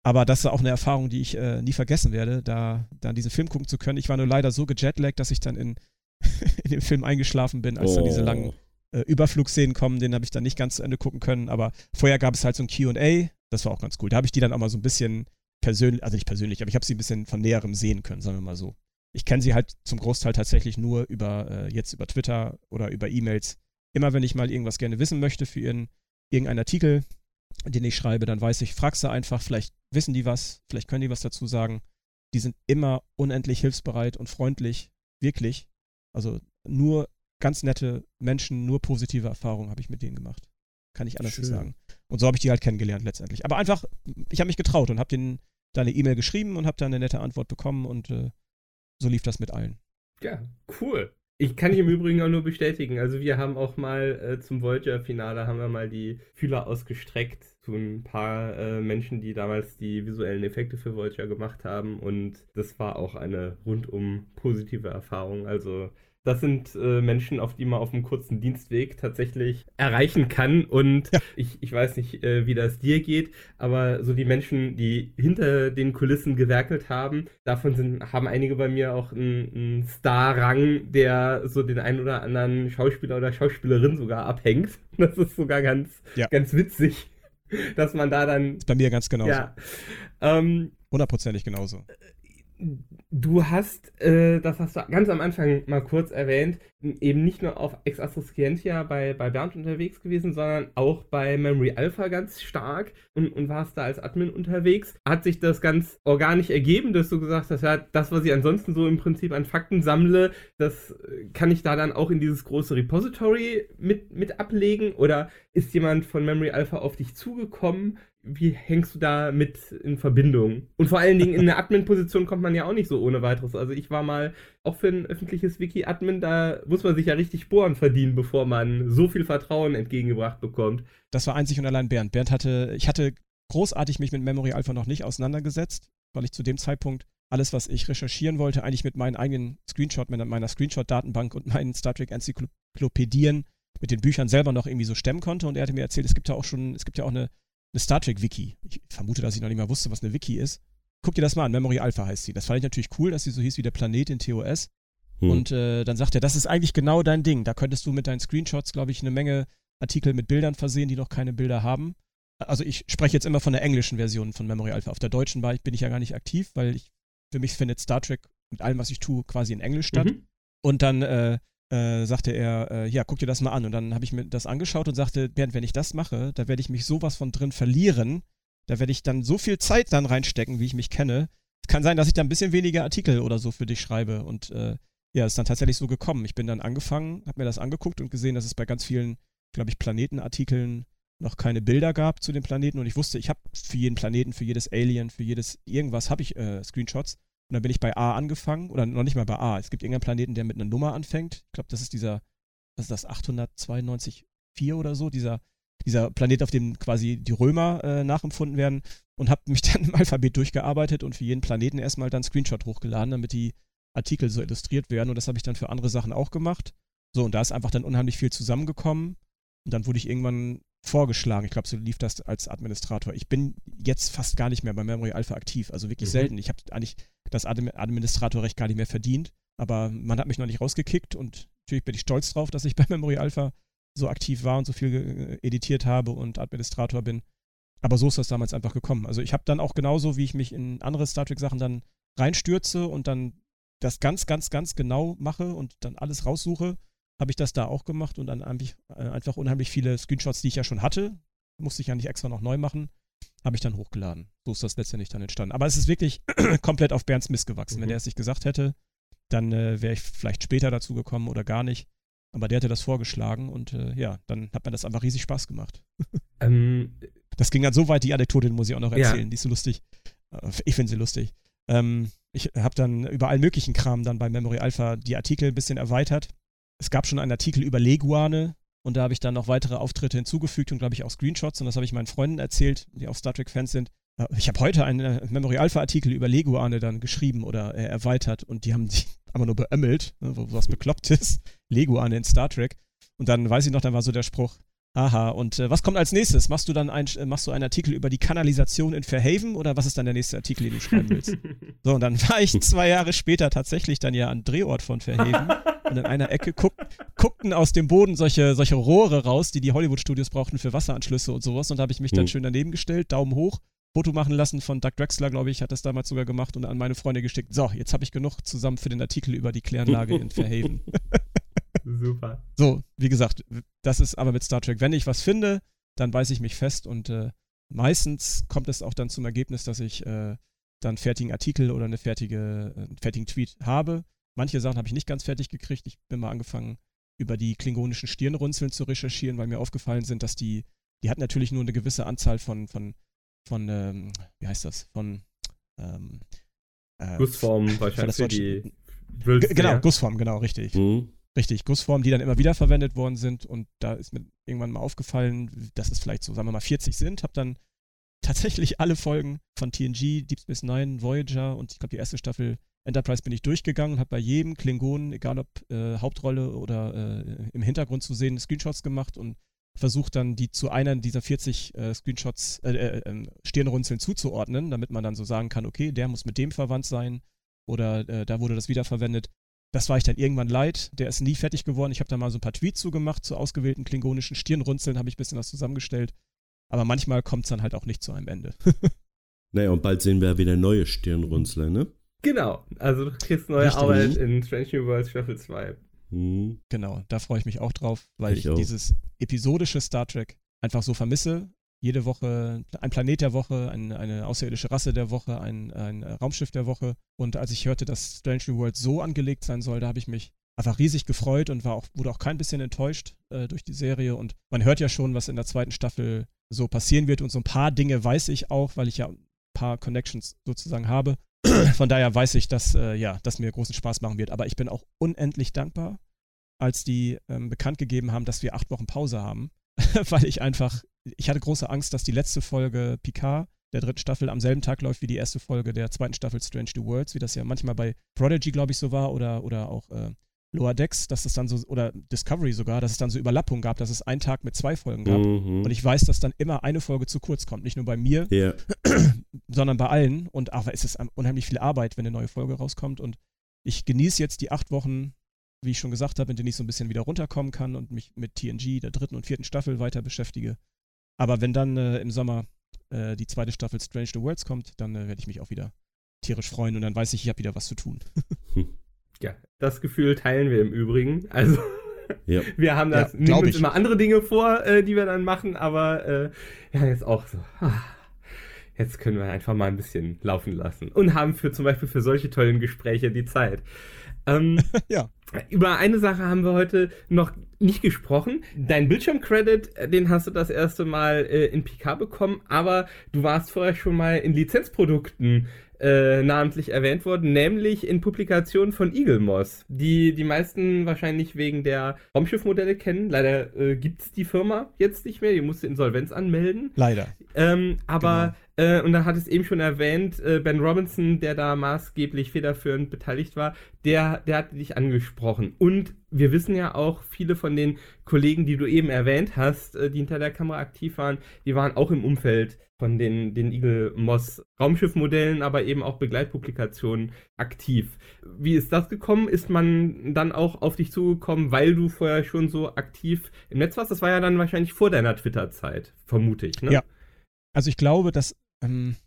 Aber das ist auch eine Erfahrung, die ich äh, nie vergessen werde, da dann diesen Film gucken zu können. Ich war nur leider so gejetlaggt, dass ich dann in in dem Film eingeschlafen bin, als oh. dann diese oh. langen äh, Überflugszenen kommen. Den habe ich dann nicht ganz zu Ende gucken können. Aber vorher gab es halt so ein QA. Das war auch ganz cool. Da habe ich die dann auch mal so ein bisschen persönlich, also nicht persönlich, aber ich habe sie ein bisschen von näherem sehen können, sagen wir mal so. Ich kenne sie halt zum Großteil tatsächlich nur über äh, jetzt über Twitter oder über E-Mails. Immer wenn ich mal irgendwas gerne wissen möchte für ihren, irgendeinen Artikel, den ich schreibe, dann weiß ich, frag sie einfach, vielleicht wissen die was, vielleicht können die was dazu sagen. Die sind immer unendlich hilfsbereit und freundlich, wirklich. Also nur ganz nette Menschen, nur positive Erfahrungen habe ich mit denen gemacht. Kann ich anders Schön. nicht sagen. Und so habe ich die halt kennengelernt letztendlich. Aber einfach, ich habe mich getraut und habe denen da eine E-Mail geschrieben und habe da eine nette Antwort bekommen und äh, so lief das mit allen. Ja, cool. Ich kann im Übrigen auch nur bestätigen. Also wir haben auch mal äh, zum Voyager-Finale haben wir mal die Fühler ausgestreckt zu ein paar äh, Menschen, die damals die visuellen Effekte für Voyager gemacht haben und das war auch eine rundum positive Erfahrung. Also das sind äh, Menschen, auf die man auf einem kurzen Dienstweg tatsächlich erreichen kann. Und ja. ich, ich weiß nicht, äh, wie das dir geht, aber so die Menschen, die hinter den Kulissen gewerkelt haben, davon sind, haben einige bei mir auch einen, einen Star-Rang, der so den einen oder anderen Schauspieler oder Schauspielerin sogar abhängt. Das ist sogar ganz, ja. ganz witzig, dass man da dann. Ist bei mir ganz genauso. Ja. Ähm, Hundertprozentig genauso du hast, äh, das hast du ganz am Anfang mal kurz erwähnt, eben nicht nur auf Ex Astro Scientia bei, bei Bernd unterwegs gewesen, sondern auch bei Memory Alpha ganz stark und, und warst da als Admin unterwegs. Hat sich das ganz organisch ergeben, dass du gesagt hast, ja, das, was ich ansonsten so im Prinzip an Fakten sammle, das kann ich da dann auch in dieses große Repository mit, mit ablegen? Oder ist jemand von Memory Alpha auf dich zugekommen? Wie hängst du da mit in Verbindung? Und vor allen Dingen in eine Admin-Position kommt man ja auch nicht so ohne weiteres. Also ich war mal auch für ein öffentliches Wiki-Admin, da muss man sich ja richtig Sporen verdienen, bevor man so viel Vertrauen entgegengebracht bekommt. Das war einzig und allein Bernd. Bernd hatte, ich hatte großartig mich mit Memory Alpha noch nicht auseinandergesetzt, weil ich zu dem Zeitpunkt alles, was ich recherchieren wollte, eigentlich mit meinen eigenen Screenshot, meiner Screenshot-Datenbank und meinen Star Trek Enzyklopädien mit den Büchern selber noch irgendwie so stemmen konnte. Und er hatte mir erzählt, es gibt ja auch schon, es gibt ja auch eine eine Star Trek Wiki. Ich vermute, dass ich noch nicht mal wusste, was eine Wiki ist. Guck dir das mal an, Memory Alpha heißt sie. Das fand ich natürlich cool, dass sie so hieß wie der Planet in TOS. Hm. Und äh, dann sagt er, das ist eigentlich genau dein Ding. Da könntest du mit deinen Screenshots, glaube ich, eine Menge Artikel mit Bildern versehen, die noch keine Bilder haben. Also ich spreche jetzt immer von der englischen Version von Memory Alpha. Auf der deutschen bin ich ja gar nicht aktiv, weil ich, für mich findet Star Trek mit allem, was ich tue, quasi in Englisch statt. Mhm. Und dann äh, äh, sagte er, äh, ja, guck dir das mal an. Und dann habe ich mir das angeschaut und sagte, Bernd, wenn ich das mache, da werde ich mich sowas von drin verlieren. Da werde ich dann so viel Zeit dann reinstecken, wie ich mich kenne. Es kann sein, dass ich da ein bisschen weniger Artikel oder so für dich schreibe. Und äh, ja, ist dann tatsächlich so gekommen. Ich bin dann angefangen, habe mir das angeguckt und gesehen, dass es bei ganz vielen, glaube ich, Planetenartikeln noch keine Bilder gab zu den Planeten. Und ich wusste, ich habe für jeden Planeten, für jedes Alien, für jedes irgendwas habe ich äh, Screenshots. Und dann bin ich bei A angefangen, oder noch nicht mal bei A. Es gibt irgendeinen Planeten, der mit einer Nummer anfängt. Ich glaube, das ist dieser, was ist das, 892,4 oder so, dieser, dieser Planet, auf dem quasi die Römer äh, nachempfunden werden und habe mich dann im Alphabet durchgearbeitet und für jeden Planeten erstmal dann Screenshot hochgeladen, damit die Artikel so illustriert werden und das habe ich dann für andere Sachen auch gemacht. So, und da ist einfach dann unheimlich viel zusammengekommen und dann wurde ich irgendwann vorgeschlagen. Ich glaube, so lief das als Administrator. Ich bin jetzt fast gar nicht mehr bei Memory Alpha aktiv, also wirklich mhm. selten. Ich habe eigentlich das Administratorrecht gar nicht mehr verdient, aber man hat mich noch nicht rausgekickt und natürlich bin ich stolz drauf, dass ich bei Memory Alpha so aktiv war und so viel äh, editiert habe und Administrator bin. Aber so ist das damals einfach gekommen. Also ich habe dann auch genauso, wie ich mich in andere Star Trek-Sachen dann reinstürze und dann das ganz, ganz, ganz genau mache und dann alles raussuche, habe ich das da auch gemacht und dann einfach, äh, einfach unheimlich viele Screenshots, die ich ja schon hatte, musste ich ja nicht extra noch neu machen, habe ich dann hochgeladen. So ist das letztendlich dann entstanden. Aber es ist wirklich komplett auf Bernds Mist gewachsen. Mhm. Wenn er es nicht gesagt hätte, dann äh, wäre ich vielleicht später dazu gekommen oder gar nicht. Aber der hatte das vorgeschlagen und äh, ja, dann hat mir das einfach riesig Spaß gemacht. ähm, das ging dann so weit, die Anekdote muss ich auch noch erzählen. Ja. Die ist so lustig. Äh, ich finde sie lustig. Ähm, ich habe dann über allen möglichen Kram dann bei Memory Alpha die Artikel ein bisschen erweitert. Es gab schon einen Artikel über Leguane und da habe ich dann noch weitere Auftritte hinzugefügt und glaube ich auch Screenshots und das habe ich meinen Freunden erzählt, die auch Star Trek Fans sind. Äh, ich habe heute einen äh, Memory Alpha Artikel über Leguane dann geschrieben oder äh, erweitert und die haben die aber nur beömmelt, ne, was bekloppt ist. Leguane in Star Trek. Und dann weiß ich noch, dann war so der Spruch, Aha, und äh, was kommt als nächstes? Machst du dann ein, äh, machst du einen Artikel über die Kanalisation in Fairhaven oder was ist dann der nächste Artikel, den du schreiben willst? so, und dann war ich zwei Jahre später tatsächlich dann ja an Drehort von Fairhaven und in einer Ecke guck, guckten aus dem Boden solche, solche Rohre raus, die die Hollywood-Studios brauchten für Wasseranschlüsse und sowas und da habe ich mich dann mhm. schön daneben gestellt, Daumen hoch, Foto machen lassen von Doug Drexler, glaube ich, hat das damals sogar gemacht und an meine Freunde geschickt. So, jetzt habe ich genug zusammen für den Artikel über die Kläranlage in Fairhaven. Super. So, wie gesagt, das ist aber mit Star Trek, wenn ich was finde, dann weiß ich mich fest und äh, meistens kommt es auch dann zum Ergebnis, dass ich äh, dann fertigen Artikel oder eine fertige, äh, einen fertigen Tweet habe. Manche Sachen habe ich nicht ganz fertig gekriegt. Ich bin mal angefangen, über die klingonischen Stirnrunzeln zu recherchieren, weil mir aufgefallen sind, dass die, die hatten natürlich nur eine gewisse Anzahl von, von, von, ähm, wie heißt das, von ähm, äh, Gussformen wahrscheinlich für die Wülste, Genau, Gussformen, genau, richtig. Mhm. Richtig, Gussformen, die dann immer wieder verwendet worden sind. Und da ist mir irgendwann mal aufgefallen, dass es vielleicht so, sagen wir mal, 40 sind. Hab dann tatsächlich alle Folgen von TNG, Deep Space Nine, Voyager und ich glaube die erste Staffel Enterprise bin ich durchgegangen und habe bei jedem Klingonen, egal ob äh, Hauptrolle oder äh, im Hintergrund zu sehen, Screenshots gemacht und versucht dann die zu einer dieser 40 äh, Screenshots, äh, äh, ähm, Stirnrunzeln zuzuordnen, damit man dann so sagen kann, okay, der muss mit dem verwandt sein oder äh, da wurde das wiederverwendet. Das war ich dann irgendwann leid. Der ist nie fertig geworden. Ich habe da mal so ein paar Tweets zugemacht zu ausgewählten klingonischen Stirnrunzeln, habe ich ein bisschen was zusammengestellt. Aber manchmal kommt es dann halt auch nicht zu einem Ende. naja, und bald sehen wir wieder neue Stirnrunzler, ne? Genau. Also du kriegst neue Richtig. Arbeit in Strange New Worlds Staffel 2. Mhm. Genau, da freue ich mich auch drauf, weil ich, ich dieses episodische Star Trek einfach so vermisse jede Woche ein Planet der Woche, ein, eine außerirdische Rasse der Woche, ein, ein Raumschiff der Woche. Und als ich hörte, dass Strange New World so angelegt sein soll, da habe ich mich einfach riesig gefreut und war auch, wurde auch kein bisschen enttäuscht äh, durch die Serie. Und man hört ja schon, was in der zweiten Staffel so passieren wird. Und so ein paar Dinge weiß ich auch, weil ich ja ein paar Connections sozusagen habe. Von daher weiß ich, dass, äh, ja, das mir großen Spaß machen wird. Aber ich bin auch unendlich dankbar, als die ähm, bekannt gegeben haben, dass wir acht Wochen Pause haben, weil ich einfach ich hatte große Angst, dass die letzte Folge Picard der dritten Staffel am selben Tag läuft wie die erste Folge der zweiten Staffel Strange New Worlds, wie das ja manchmal bei Prodigy, glaube ich, so war oder, oder auch äh, Lower Decks, dass es dann so, oder Discovery sogar, dass es dann so Überlappung gab, dass es einen Tag mit zwei Folgen gab. Mhm. Und ich weiß, dass dann immer eine Folge zu kurz kommt. Nicht nur bei mir, yeah. sondern bei allen. Und aber es ist unheimlich viel Arbeit, wenn eine neue Folge rauskommt. Und ich genieße jetzt die acht Wochen, wie ich schon gesagt habe, in denen ich so ein bisschen wieder runterkommen kann und mich mit TNG, der dritten und vierten Staffel, weiter beschäftige. Aber wenn dann äh, im Sommer äh, die zweite Staffel Strange New Worlds kommt, dann äh, werde ich mich auch wieder tierisch freuen und dann weiß ich, ich habe wieder was zu tun. ja, das Gefühl teilen wir im Übrigen. Also ja. wir haben das, ja, nehmen uns immer andere Dinge vor, äh, die wir dann machen, aber äh, ja, jetzt auch so. Ah, jetzt können wir einfach mal ein bisschen laufen lassen und haben für zum Beispiel für solche tollen Gespräche die Zeit. Ähm, ja. Über eine Sache haben wir heute noch nicht gesprochen. Dein Bildschirmcredit, äh, den hast du das erste Mal äh, in PK bekommen, aber du warst vorher schon mal in Lizenzprodukten äh, namentlich erwähnt worden, nämlich in Publikationen von Eagle Moss, die die meisten wahrscheinlich wegen der Raumschiffmodelle kennen. Leider äh, gibt es die Firma jetzt nicht mehr, die musste Insolvenz anmelden. Leider. Ähm, aber, genau. äh, und da hat es eben schon erwähnt, äh, Ben Robinson, der da maßgeblich federführend beteiligt war, der, der hat dich angesprochen. Und wir wissen ja auch, viele von den Kollegen, die du eben erwähnt hast, äh, die hinter der Kamera aktiv waren, die waren auch im Umfeld von den, den Eagle Moss Raumschiffmodellen, aber eben auch Begleitpublikationen aktiv. Wie ist das gekommen? Ist man dann auch auf dich zugekommen, weil du vorher schon so aktiv im Netz warst? Das war ja dann wahrscheinlich vor deiner Twitter-Zeit, vermute ich, ne? Ja. Also ich glaube, dass ähm,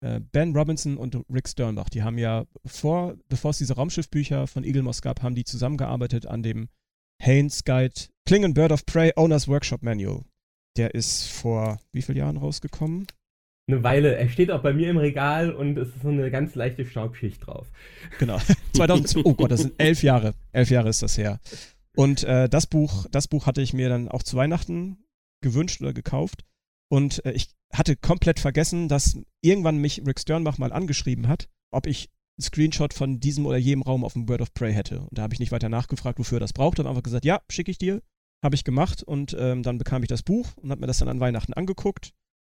äh, Ben Robinson und Rick Sternbach, die haben ja vor, bevor es diese Raumschiffbücher von Eagle Moss gab, haben die zusammengearbeitet an dem Haynes Guide Klingon Bird of Prey Owners Workshop Manual. Der ist vor wie vielen Jahren rausgekommen? Eine Weile. Er steht auch bei mir im Regal und es ist so eine ganz leichte Staubschicht drauf. Genau. 2002, oh Gott, das sind elf Jahre. Elf Jahre ist das her. Und äh, das Buch, das Buch hatte ich mir dann auch zu Weihnachten gewünscht oder gekauft. Und äh, ich hatte komplett vergessen, dass irgendwann mich Rick Sternbach mal angeschrieben hat, ob ich einen Screenshot von diesem oder jedem Raum auf dem Bird of Prey hätte. Und da habe ich nicht weiter nachgefragt, wofür er das braucht. Habe einfach gesagt, ja, schicke ich dir. Habe ich gemacht und ähm, dann bekam ich das Buch und habe mir das dann an Weihnachten angeguckt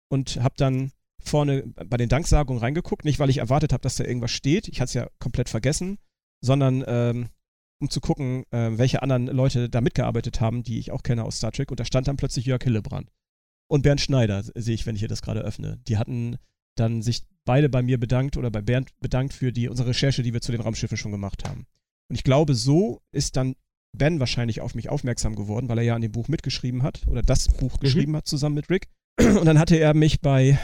und habe dann vorne bei den Danksagungen reingeguckt. Nicht, weil ich erwartet habe, dass da irgendwas steht. Ich hatte es ja komplett vergessen, sondern ähm, um zu gucken, äh, welche anderen Leute da mitgearbeitet haben, die ich auch kenne aus Star Trek. Und da stand dann plötzlich Jörg Hillebrand. Und Bernd Schneider, sehe ich, wenn ich hier das gerade öffne. Die hatten dann sich beide bei mir bedankt oder bei Bernd bedankt für die, unsere Recherche, die wir zu den Raumschiffen schon gemacht haben. Und ich glaube, so ist dann Ben wahrscheinlich auf mich aufmerksam geworden, weil er ja an dem Buch mitgeschrieben hat oder das Buch mhm. geschrieben hat zusammen mit Rick. Und dann hatte er mich bei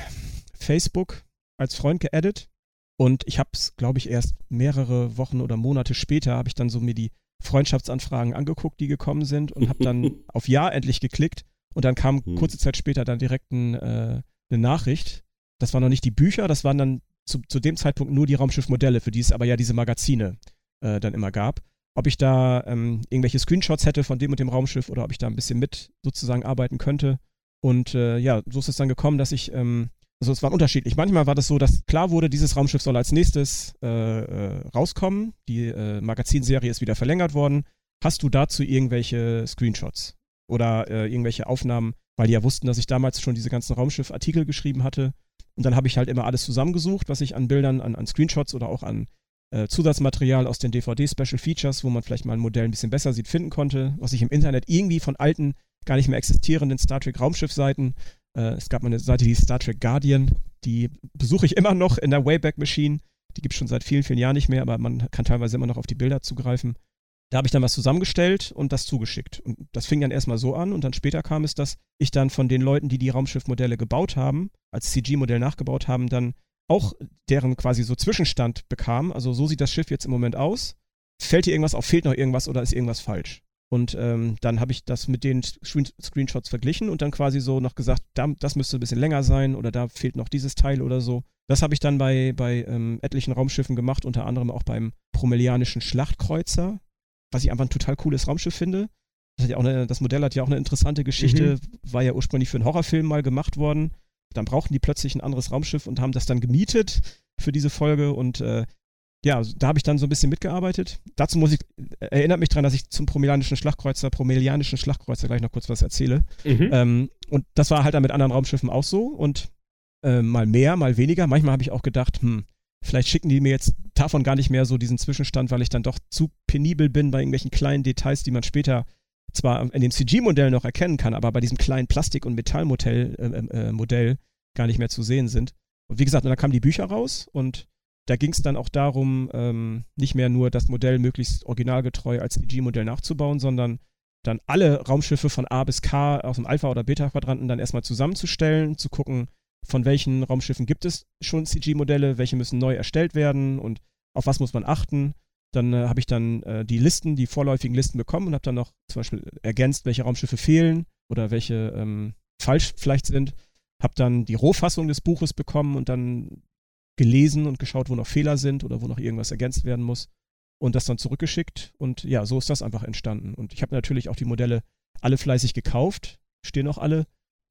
Facebook als Freund geaddet und ich habe es, glaube ich, erst mehrere Wochen oder Monate später habe ich dann so mir die Freundschaftsanfragen angeguckt, die gekommen sind und habe dann auf Ja endlich geklickt und dann kam hm. kurze Zeit später dann direkt ein, äh, eine Nachricht. Das waren noch nicht die Bücher, das waren dann zu, zu dem Zeitpunkt nur die Raumschiffmodelle, für die es aber ja diese Magazine äh, dann immer gab. Ob ich da ähm, irgendwelche Screenshots hätte von dem und dem Raumschiff oder ob ich da ein bisschen mit sozusagen arbeiten könnte. Und äh, ja, so ist es dann gekommen, dass ich ähm, also es war unterschiedlich. Manchmal war das so, dass klar wurde, dieses Raumschiff soll als nächstes äh, äh, rauskommen. Die äh, Magazinserie ist wieder verlängert worden. Hast du dazu irgendwelche Screenshots oder äh, irgendwelche Aufnahmen, weil die ja wussten, dass ich damals schon diese ganzen Raumschiff-Artikel geschrieben hatte. Und dann habe ich halt immer alles zusammengesucht, was ich an Bildern, an, an Screenshots oder auch an äh, Zusatzmaterial aus den DVD-Special Features, wo man vielleicht mal ein Modell ein bisschen besser sieht, finden konnte, was ich im Internet irgendwie von alten, gar nicht mehr existierenden Star Trek Raumschiff-Seiten äh, es gab mal eine Seite, die Star Trek Guardian, die besuche ich immer noch in der Wayback Machine. Die gibt es schon seit vielen, vielen Jahren nicht mehr, aber man kann teilweise immer noch auf die Bilder zugreifen. Da habe ich dann was zusammengestellt und das zugeschickt. Und das fing dann erstmal so an und dann später kam es, dass ich dann von den Leuten, die die Raumschiffmodelle gebaut haben, als CG-Modell nachgebaut haben, dann auch deren quasi so Zwischenstand bekam. Also so sieht das Schiff jetzt im Moment aus. Fällt dir irgendwas auf, fehlt noch irgendwas oder ist irgendwas falsch? Und ähm, dann habe ich das mit den Screen Screenshots verglichen und dann quasi so noch gesagt, da, das müsste ein bisschen länger sein oder da fehlt noch dieses Teil oder so. Das habe ich dann bei, bei ähm, etlichen Raumschiffen gemacht, unter anderem auch beim Promelianischen Schlachtkreuzer, was ich einfach ein total cooles Raumschiff finde. Das, ja eine, das Modell hat ja auch eine interessante Geschichte, mhm. war ja ursprünglich für einen Horrorfilm mal gemacht worden. Dann brauchten die plötzlich ein anderes Raumschiff und haben das dann gemietet für diese Folge und äh, ja, da habe ich dann so ein bisschen mitgearbeitet. Dazu muss ich, äh, erinnert mich daran, dass ich zum Promelianischen Schlachtkreuzer, Promelianischen Schlachtkreuzer gleich noch kurz was erzähle. Mhm. Ähm, und das war halt dann mit anderen Raumschiffen auch so und äh, mal mehr, mal weniger. Manchmal habe ich auch gedacht, hm, vielleicht schicken die mir jetzt davon gar nicht mehr so diesen Zwischenstand, weil ich dann doch zu penibel bin bei irgendwelchen kleinen Details, die man später zwar in dem CG-Modell noch erkennen kann, aber bei diesem kleinen Plastik- und Metallmodell äh, äh, Modell gar nicht mehr zu sehen sind. Und wie gesagt, dann kamen die Bücher raus und da ging es dann auch darum, ähm, nicht mehr nur das Modell möglichst originalgetreu als CG-Modell nachzubauen, sondern dann alle Raumschiffe von A bis K aus dem Alpha- oder Beta-Quadranten dann erstmal zusammenzustellen, zu gucken, von welchen Raumschiffen gibt es schon CG-Modelle, welche müssen neu erstellt werden und auf was muss man achten. Dann äh, habe ich dann äh, die Listen, die vorläufigen Listen bekommen und habe dann noch zum Beispiel ergänzt, welche Raumschiffe fehlen oder welche ähm, falsch vielleicht sind. Habe dann die Rohfassung des Buches bekommen und dann gelesen und geschaut, wo noch Fehler sind oder wo noch irgendwas ergänzt werden muss. und das dann zurückgeschickt. Und ja, so ist das einfach entstanden. Und ich habe natürlich auch die Modelle alle fleißig gekauft, stehen auch alle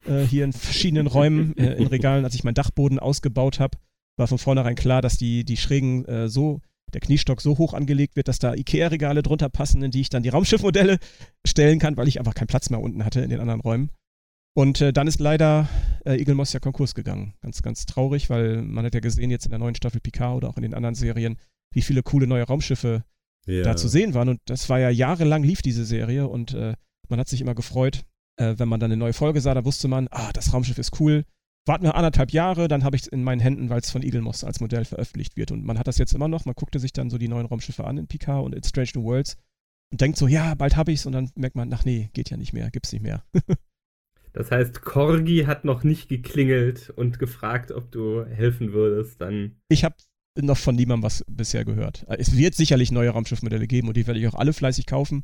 äh, hier in verschiedenen Räumen äh, in Regalen. Als ich meinen Dachboden ausgebaut habe, war von vornherein klar, dass die, die Schrägen äh, so, der Kniestock so hoch angelegt wird, dass da Ikea-Regale drunter passen, in die ich dann die Raumschiffmodelle stellen kann, weil ich einfach keinen Platz mehr unten hatte in den anderen Räumen. Und äh, dann ist leider äh, Eagle Moss ja Konkurs gegangen. Ganz, ganz traurig, weil man hat ja gesehen jetzt in der neuen Staffel Picard oder auch in den anderen Serien, wie viele coole neue Raumschiffe ja. da zu sehen waren. Und das war ja jahrelang lief diese Serie und äh, man hat sich immer gefreut, äh, wenn man dann eine neue Folge sah, da wusste man, ah, das Raumschiff ist cool. Warten wir anderthalb Jahre, dann habe ich es in meinen Händen, weil es von Eagle Moss als Modell veröffentlicht wird. Und man hat das jetzt immer noch. Man guckte sich dann so die neuen Raumschiffe an in Picard und in Strange New Worlds und denkt so, ja, bald habe ich es. Und dann merkt man, ach nee, geht ja nicht mehr, gibt's nicht mehr. das heißt, Corgi hat noch nicht geklingelt und gefragt, ob du helfen würdest. Dann. Ich habe noch von niemandem was bisher gehört. Es wird sicherlich neue Raumschiffmodelle geben und die werde ich auch alle fleißig kaufen.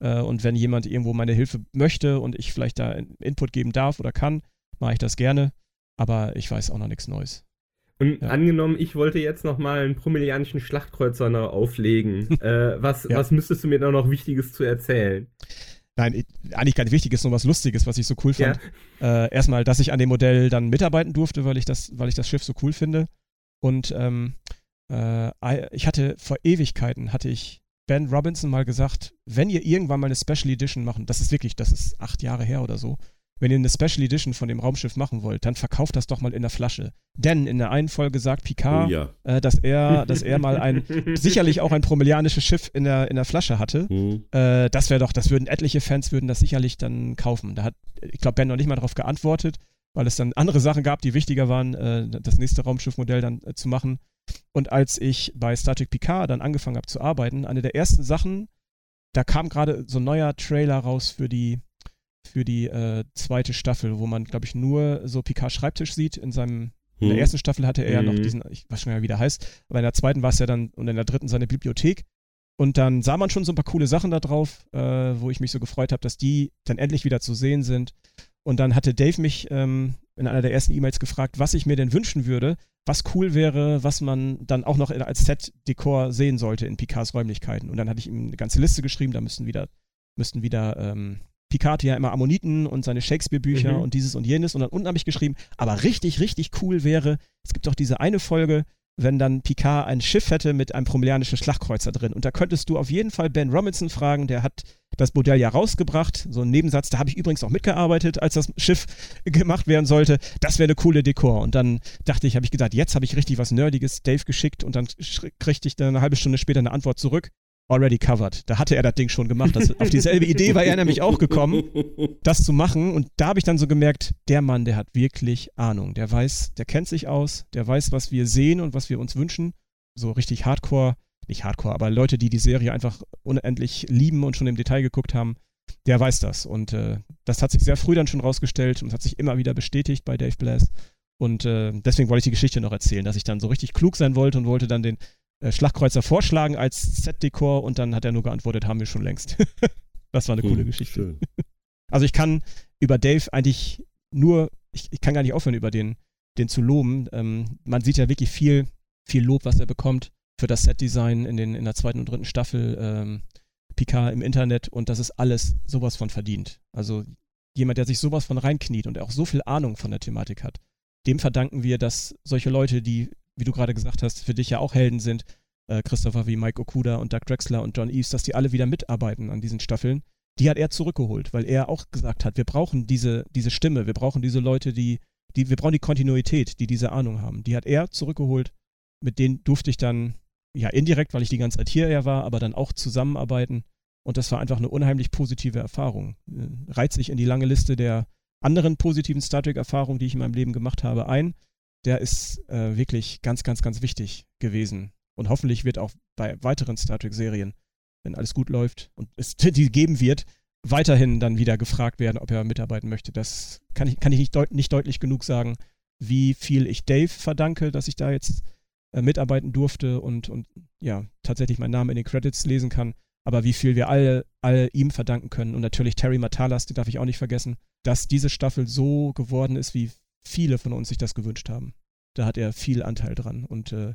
Äh, und wenn jemand irgendwo meine Hilfe möchte und ich vielleicht da Input geben darf oder kann, mache ich das gerne. Aber ich weiß auch noch nichts Neues. Und ja. angenommen, ich wollte jetzt noch mal einen promelianischen Schlachtkreuzer auflegen. äh, was, ja. was müsstest du mir da noch Wichtiges zu erzählen? Nein, eigentlich gar nicht Wichtiges, nur was Lustiges, was ich so cool fand. Ja. Äh, erstmal, dass ich an dem Modell dann mitarbeiten durfte, weil ich das, weil ich das Schiff so cool finde. Und ähm, äh, ich hatte vor Ewigkeiten, hatte ich Ben Robinson mal gesagt, wenn ihr irgendwann mal eine Special Edition machen, das ist wirklich, das ist acht Jahre her oder so, wenn ihr eine Special Edition von dem Raumschiff machen wollt, dann verkauft das doch mal in der Flasche. Denn in der einen Folge sagt Picard, oh, ja. äh, dass er, dass er mal ein, sicherlich auch ein promelianisches Schiff in der, in der Flasche hatte. Mhm. Äh, das wäre doch, das würden etliche Fans würden das sicherlich dann kaufen. Da hat, ich glaube, Ben noch nicht mal darauf geantwortet, weil es dann andere Sachen gab, die wichtiger waren, äh, das nächste Raumschiffmodell dann äh, zu machen. Und als ich bei Star Trek Picard dann angefangen habe zu arbeiten, eine der ersten Sachen, da kam gerade so ein neuer Trailer raus für die, für die äh, zweite Staffel, wo man, glaube ich, nur so Picard Schreibtisch sieht. In seinem, in der hm. ersten Staffel hatte er ja noch hm. diesen, ich weiß schon mal, wie der heißt, aber in der zweiten war es ja dann und in der dritten seine Bibliothek. Und dann sah man schon so ein paar coole Sachen da drauf, äh, wo ich mich so gefreut habe, dass die dann endlich wieder zu sehen sind. Und dann hatte Dave mich ähm, in einer der ersten E-Mails gefragt, was ich mir denn wünschen würde, was cool wäre, was man dann auch noch als Set-Dekor sehen sollte in Picards Räumlichkeiten. Und dann hatte ich ihm eine ganze Liste geschrieben, da müssten wieder, müssten wieder ähm, Picard ja immer Ammoniten und seine Shakespeare-Bücher mhm. und dieses und jenes. Und dann unten habe ich geschrieben, aber richtig, richtig cool wäre, es gibt doch diese eine Folge, wenn dann Picard ein Schiff hätte mit einem promelianischen Schlachtkreuzer drin. Und da könntest du auf jeden Fall Ben Robinson fragen, der hat das Modell ja rausgebracht. So ein Nebensatz, da habe ich übrigens auch mitgearbeitet, als das Schiff gemacht werden sollte. Das wäre eine coole Dekor. Und dann dachte ich, habe ich gesagt, jetzt habe ich richtig was Nerdiges Dave geschickt und dann kriegte ich dann eine halbe Stunde später eine Antwort zurück already covered. Da hatte er das Ding schon gemacht. Das, auf dieselbe Idee war er nämlich auch gekommen, das zu machen. Und da habe ich dann so gemerkt, der Mann, der hat wirklich Ahnung. Der weiß, der kennt sich aus, der weiß, was wir sehen und was wir uns wünschen. So richtig Hardcore, nicht Hardcore, aber Leute, die die Serie einfach unendlich lieben und schon im Detail geguckt haben, der weiß das. Und äh, das hat sich sehr früh dann schon rausgestellt und hat sich immer wieder bestätigt bei Dave Blass. Und äh, deswegen wollte ich die Geschichte noch erzählen, dass ich dann so richtig klug sein wollte und wollte dann den Schlagkreuzer vorschlagen als Set-Dekor und dann hat er nur geantwortet, haben wir schon längst. das war eine hm, coole Geschichte. Schön. Also ich kann über Dave eigentlich nur, ich, ich kann gar nicht aufhören, über den, den zu loben. Ähm, man sieht ja wirklich viel, viel Lob, was er bekommt für das Set-Design in, in der zweiten und dritten Staffel ähm, Picard im Internet und das ist alles sowas von verdient. Also jemand, der sich sowas von reinkniet und auch so viel Ahnung von der Thematik hat, dem verdanken wir, dass solche Leute, die wie du gerade gesagt hast, für dich ja auch Helden sind, äh, Christopher wie Mike Okuda und Doug Drexler und John Eves, dass die alle wieder mitarbeiten an diesen Staffeln. Die hat er zurückgeholt, weil er auch gesagt hat, wir brauchen diese, diese Stimme, wir brauchen diese Leute, die, die, wir brauchen die Kontinuität, die diese Ahnung haben. Die hat er zurückgeholt. Mit denen durfte ich dann, ja, indirekt, weil ich die ganze Zeit hier er war, aber dann auch zusammenarbeiten. Und das war einfach eine unheimlich positive Erfahrung. Äh, reiht sich in die lange Liste der anderen positiven Star Trek-Erfahrungen, die ich in meinem Leben gemacht habe, ein der ist äh, wirklich ganz, ganz, ganz wichtig gewesen. Und hoffentlich wird auch bei weiteren Star Trek-Serien, wenn alles gut läuft und es die geben wird, weiterhin dann wieder gefragt werden, ob er mitarbeiten möchte. Das kann ich, kann ich nicht, deut nicht deutlich genug sagen, wie viel ich Dave verdanke, dass ich da jetzt äh, mitarbeiten durfte und, und ja, tatsächlich meinen Namen in den Credits lesen kann. Aber wie viel wir alle, alle ihm verdanken können. Und natürlich Terry Matalas, den darf ich auch nicht vergessen, dass diese Staffel so geworden ist, wie viele von uns sich das gewünscht haben. Da hat er viel Anteil dran. Und äh,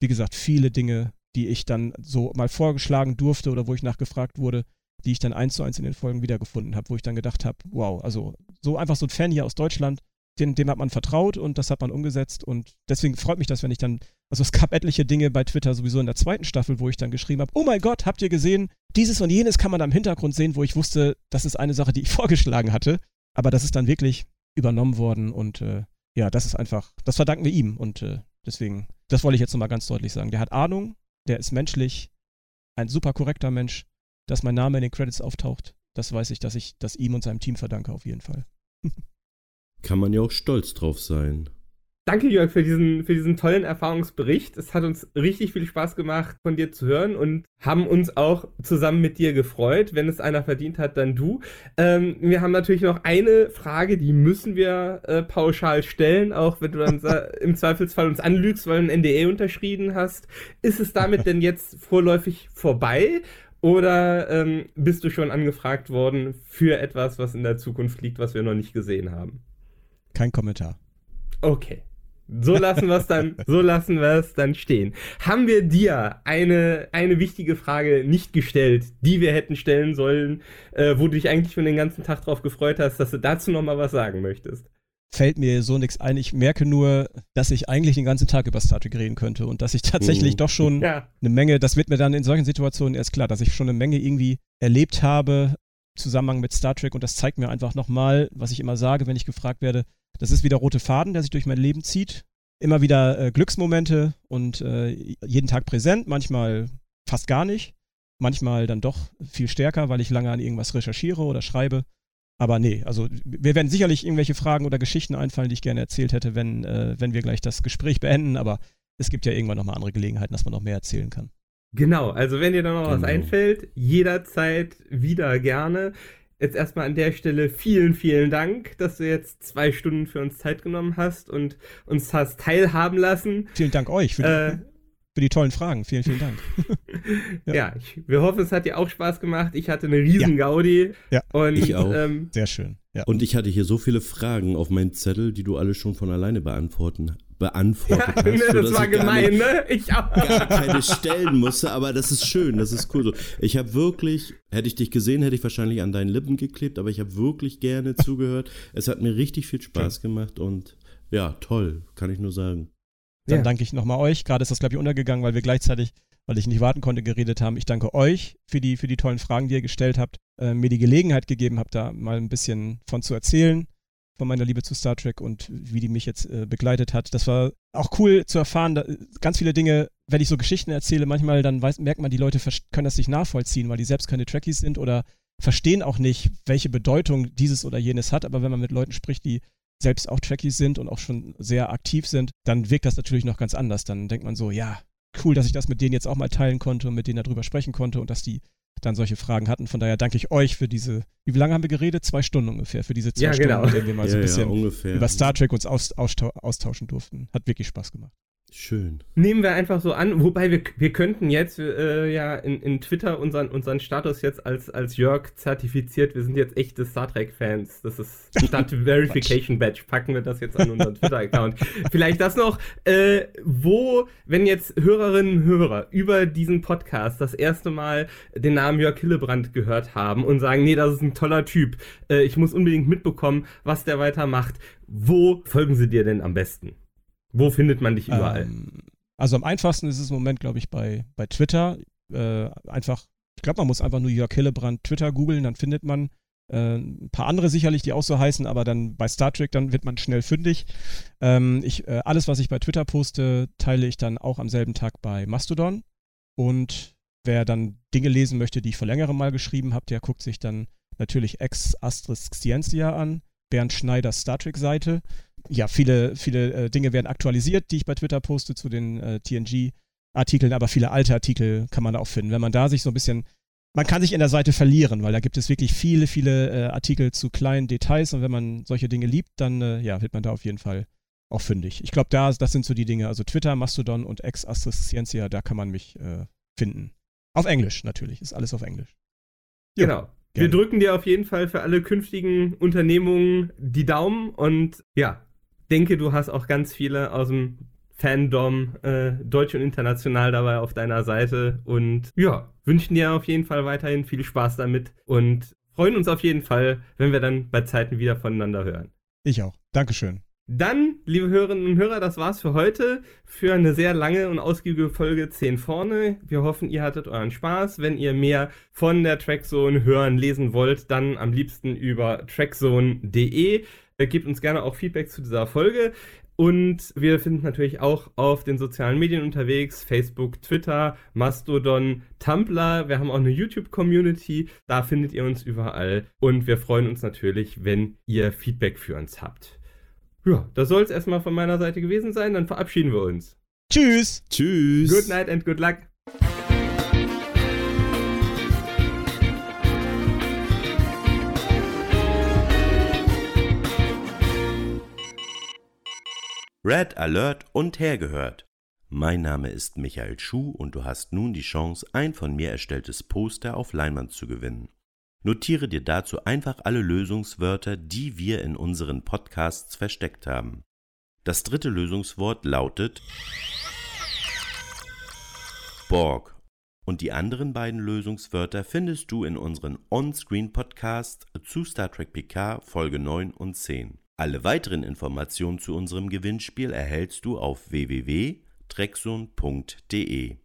wie gesagt, viele Dinge, die ich dann so mal vorgeschlagen durfte oder wo ich nachgefragt wurde, die ich dann eins zu eins in den Folgen wiedergefunden habe, wo ich dann gedacht habe, wow, also so einfach so ein Fan hier aus Deutschland, dem, dem hat man vertraut und das hat man umgesetzt und deswegen freut mich das, wenn ich dann, also es gab etliche Dinge bei Twitter sowieso in der zweiten Staffel, wo ich dann geschrieben habe, oh mein Gott, habt ihr gesehen, dieses und jenes kann man da im Hintergrund sehen, wo ich wusste, das ist eine Sache, die ich vorgeschlagen hatte, aber das ist dann wirklich übernommen worden und äh, ja, das ist einfach, das verdanken wir ihm und äh, deswegen, das wollte ich jetzt nochmal ganz deutlich sagen. Der hat Ahnung, der ist menschlich, ein super korrekter Mensch, dass mein Name in den Credits auftaucht. Das weiß ich, dass ich das ihm und seinem Team verdanke auf jeden Fall. Kann man ja auch stolz drauf sein. Danke, Jörg, für diesen, für diesen tollen Erfahrungsbericht. Es hat uns richtig viel Spaß gemacht, von dir zu hören und haben uns auch zusammen mit dir gefreut. Wenn es einer verdient hat, dann du. Ähm, wir haben natürlich noch eine Frage, die müssen wir äh, pauschal stellen, auch wenn du dann im Zweifelsfall uns anlügst, weil du ein NDA unterschrieben hast. Ist es damit denn jetzt vorläufig vorbei? Oder ähm, bist du schon angefragt worden für etwas, was in der Zukunft liegt, was wir noch nicht gesehen haben? Kein Kommentar. Okay. So lassen wir es dann, so lassen wir es dann stehen. Haben wir dir eine, eine wichtige Frage nicht gestellt, die wir hätten stellen sollen, äh, wo du dich eigentlich schon den ganzen Tag drauf gefreut hast, dass du dazu nochmal was sagen möchtest? Fällt mir so nichts ein. Ich merke nur, dass ich eigentlich den ganzen Tag über Star Trek reden könnte und dass ich tatsächlich uh. doch schon ja. eine Menge, das wird mir dann in solchen Situationen erst klar, dass ich schon eine Menge irgendwie erlebt habe, im Zusammenhang mit Star Trek und das zeigt mir einfach nochmal, was ich immer sage, wenn ich gefragt werde, das ist wieder rote Faden, der sich durch mein Leben zieht. Immer wieder äh, Glücksmomente und äh, jeden Tag präsent, manchmal fast gar nicht, manchmal dann doch viel stärker, weil ich lange an irgendwas recherchiere oder schreibe. Aber nee, also wir werden sicherlich irgendwelche Fragen oder Geschichten einfallen, die ich gerne erzählt hätte, wenn, äh, wenn wir gleich das Gespräch beenden. Aber es gibt ja irgendwann nochmal andere Gelegenheiten, dass man noch mehr erzählen kann. Genau, also wenn dir da noch genau. was einfällt, jederzeit wieder gerne jetzt erstmal an der Stelle vielen, vielen Dank, dass du jetzt zwei Stunden für uns Zeit genommen hast und uns hast teilhaben lassen. Vielen Dank euch für die, äh, für die tollen Fragen. Vielen, vielen Dank. ja, ja ich, wir hoffen, es hat dir auch Spaß gemacht. Ich hatte eine riesen ja. Gaudi. Ja, und, ich auch. Ähm, Sehr schön. Ja. Und ich hatte hier so viele Fragen auf meinem Zettel, die du alle schon von alleine beantworten beantwortet hast. ne, das war gemein, nicht, ne? Ich auch. gar keine stellen musste, aber das ist schön, das ist cool so. Ich habe wirklich, hätte ich dich gesehen, hätte ich wahrscheinlich an deinen Lippen geklebt, aber ich habe wirklich gerne zugehört. Es hat mir richtig viel Spaß gemacht und ja, toll, kann ich nur sagen. Dann ja. danke ich nochmal euch. Gerade ist das, glaube ich, untergegangen, weil wir gleichzeitig, weil ich nicht warten konnte, geredet haben. Ich danke euch für die, für die tollen Fragen, die ihr gestellt habt, äh, mir die Gelegenheit gegeben habt, da mal ein bisschen von zu erzählen von meiner Liebe zu Star Trek und wie die mich jetzt äh, begleitet hat. Das war auch cool zu erfahren. Da, ganz viele Dinge, wenn ich so Geschichten erzähle, manchmal dann weiß, merkt man, die Leute können das nicht nachvollziehen, weil die selbst keine Trekkies sind oder verstehen auch nicht, welche Bedeutung dieses oder jenes hat. Aber wenn man mit Leuten spricht, die selbst auch Trekkies sind und auch schon sehr aktiv sind, dann wirkt das natürlich noch ganz anders. Dann denkt man so, ja, cool, dass ich das mit denen jetzt auch mal teilen konnte und mit denen darüber sprechen konnte und dass die dann solche Fragen hatten. Von daher danke ich euch für diese, wie lange haben wir geredet? Zwei Stunden ungefähr, für diese zwei ja, Stunden, genau. in denen wir mal so ein bisschen ja, über Star Trek uns austauschen durften. Hat wirklich Spaß gemacht. Schön. Nehmen wir einfach so an, wobei wir, wir könnten jetzt äh, ja in, in Twitter unseren, unseren Status jetzt als, als Jörg zertifiziert. Wir sind jetzt echte Star Trek-Fans. Das ist statt Verification Badge. Packen wir das jetzt an unseren Twitter-Account. Vielleicht das noch, äh, wo, wenn jetzt Hörerinnen und Hörer über diesen Podcast das erste Mal den Namen Jörg Hillebrand gehört haben und sagen, nee, das ist ein toller Typ. Äh, ich muss unbedingt mitbekommen, was der weitermacht. Wo folgen sie dir denn am besten? Wo findet man dich überall? Ähm, also am einfachsten ist es im Moment, glaube ich, bei, bei Twitter. Äh, einfach, ich glaube, man muss einfach nur Jörg Hillebrand Twitter googeln, dann findet man äh, ein paar andere sicherlich, die auch so heißen, aber dann bei Star Trek, dann wird man schnell fündig. Ähm, ich, äh, alles, was ich bei Twitter poste, teile ich dann auch am selben Tag bei Mastodon. Und wer dann Dinge lesen möchte, die ich vor längerem mal geschrieben habe, der guckt sich dann natürlich Ex Astris Scientia an, Bernd Schneiders Star Trek-Seite ja, viele, viele äh, Dinge werden aktualisiert, die ich bei Twitter poste zu den äh, TNG-Artikeln, aber viele alte Artikel kann man da auch finden. Wenn man da sich so ein bisschen, man kann sich in der Seite verlieren, weil da gibt es wirklich viele, viele äh, Artikel zu kleinen Details und wenn man solche Dinge liebt, dann äh, ja, wird man da auf jeden Fall auch fündig. Ich glaube, da, das sind so die Dinge, also Twitter, Mastodon und Ex Astris Scientia, da kann man mich äh, finden. Auf Englisch natürlich, ist alles auf Englisch. Jo. Genau. Wir drücken dir auf jeden Fall für alle künftigen Unternehmungen die Daumen und ja, denke, du hast auch ganz viele aus dem Fandom, äh, deutsch und international dabei auf deiner Seite. Und ja, wünschen dir auf jeden Fall weiterhin viel Spaß damit und freuen uns auf jeden Fall, wenn wir dann bei Zeiten wieder voneinander hören. Ich auch. Dankeschön. Dann, liebe Hörerinnen und Hörer, das war's für heute. Für eine sehr lange und ausgiebige Folge 10 vorne. Wir hoffen, ihr hattet euren Spaß. Wenn ihr mehr von der Trackzone hören, lesen wollt, dann am liebsten über trackzone.de. Äh, gebt uns gerne auch Feedback zu dieser Folge. Und wir finden natürlich auch auf den sozialen Medien unterwegs: Facebook, Twitter, Mastodon, Tumblr. Wir haben auch eine YouTube-Community. Da findet ihr uns überall. Und wir freuen uns natürlich, wenn ihr Feedback für uns habt. Ja, das soll es erstmal von meiner Seite gewesen sein. Dann verabschieden wir uns. Tschüss. Tschüss. Good night and good luck. Red Alert und hergehört. Mein Name ist Michael Schuh und du hast nun die Chance, ein von mir erstelltes Poster auf Leinwand zu gewinnen. Notiere dir dazu einfach alle Lösungswörter, die wir in unseren Podcasts versteckt haben. Das dritte Lösungswort lautet Borg. Und die anderen beiden Lösungswörter findest du in unseren On-Screen-Podcast zu Star Trek PK Folge 9 und 10. Alle weiteren Informationen zu unserem Gewinnspiel erhältst du auf www.trexon.de.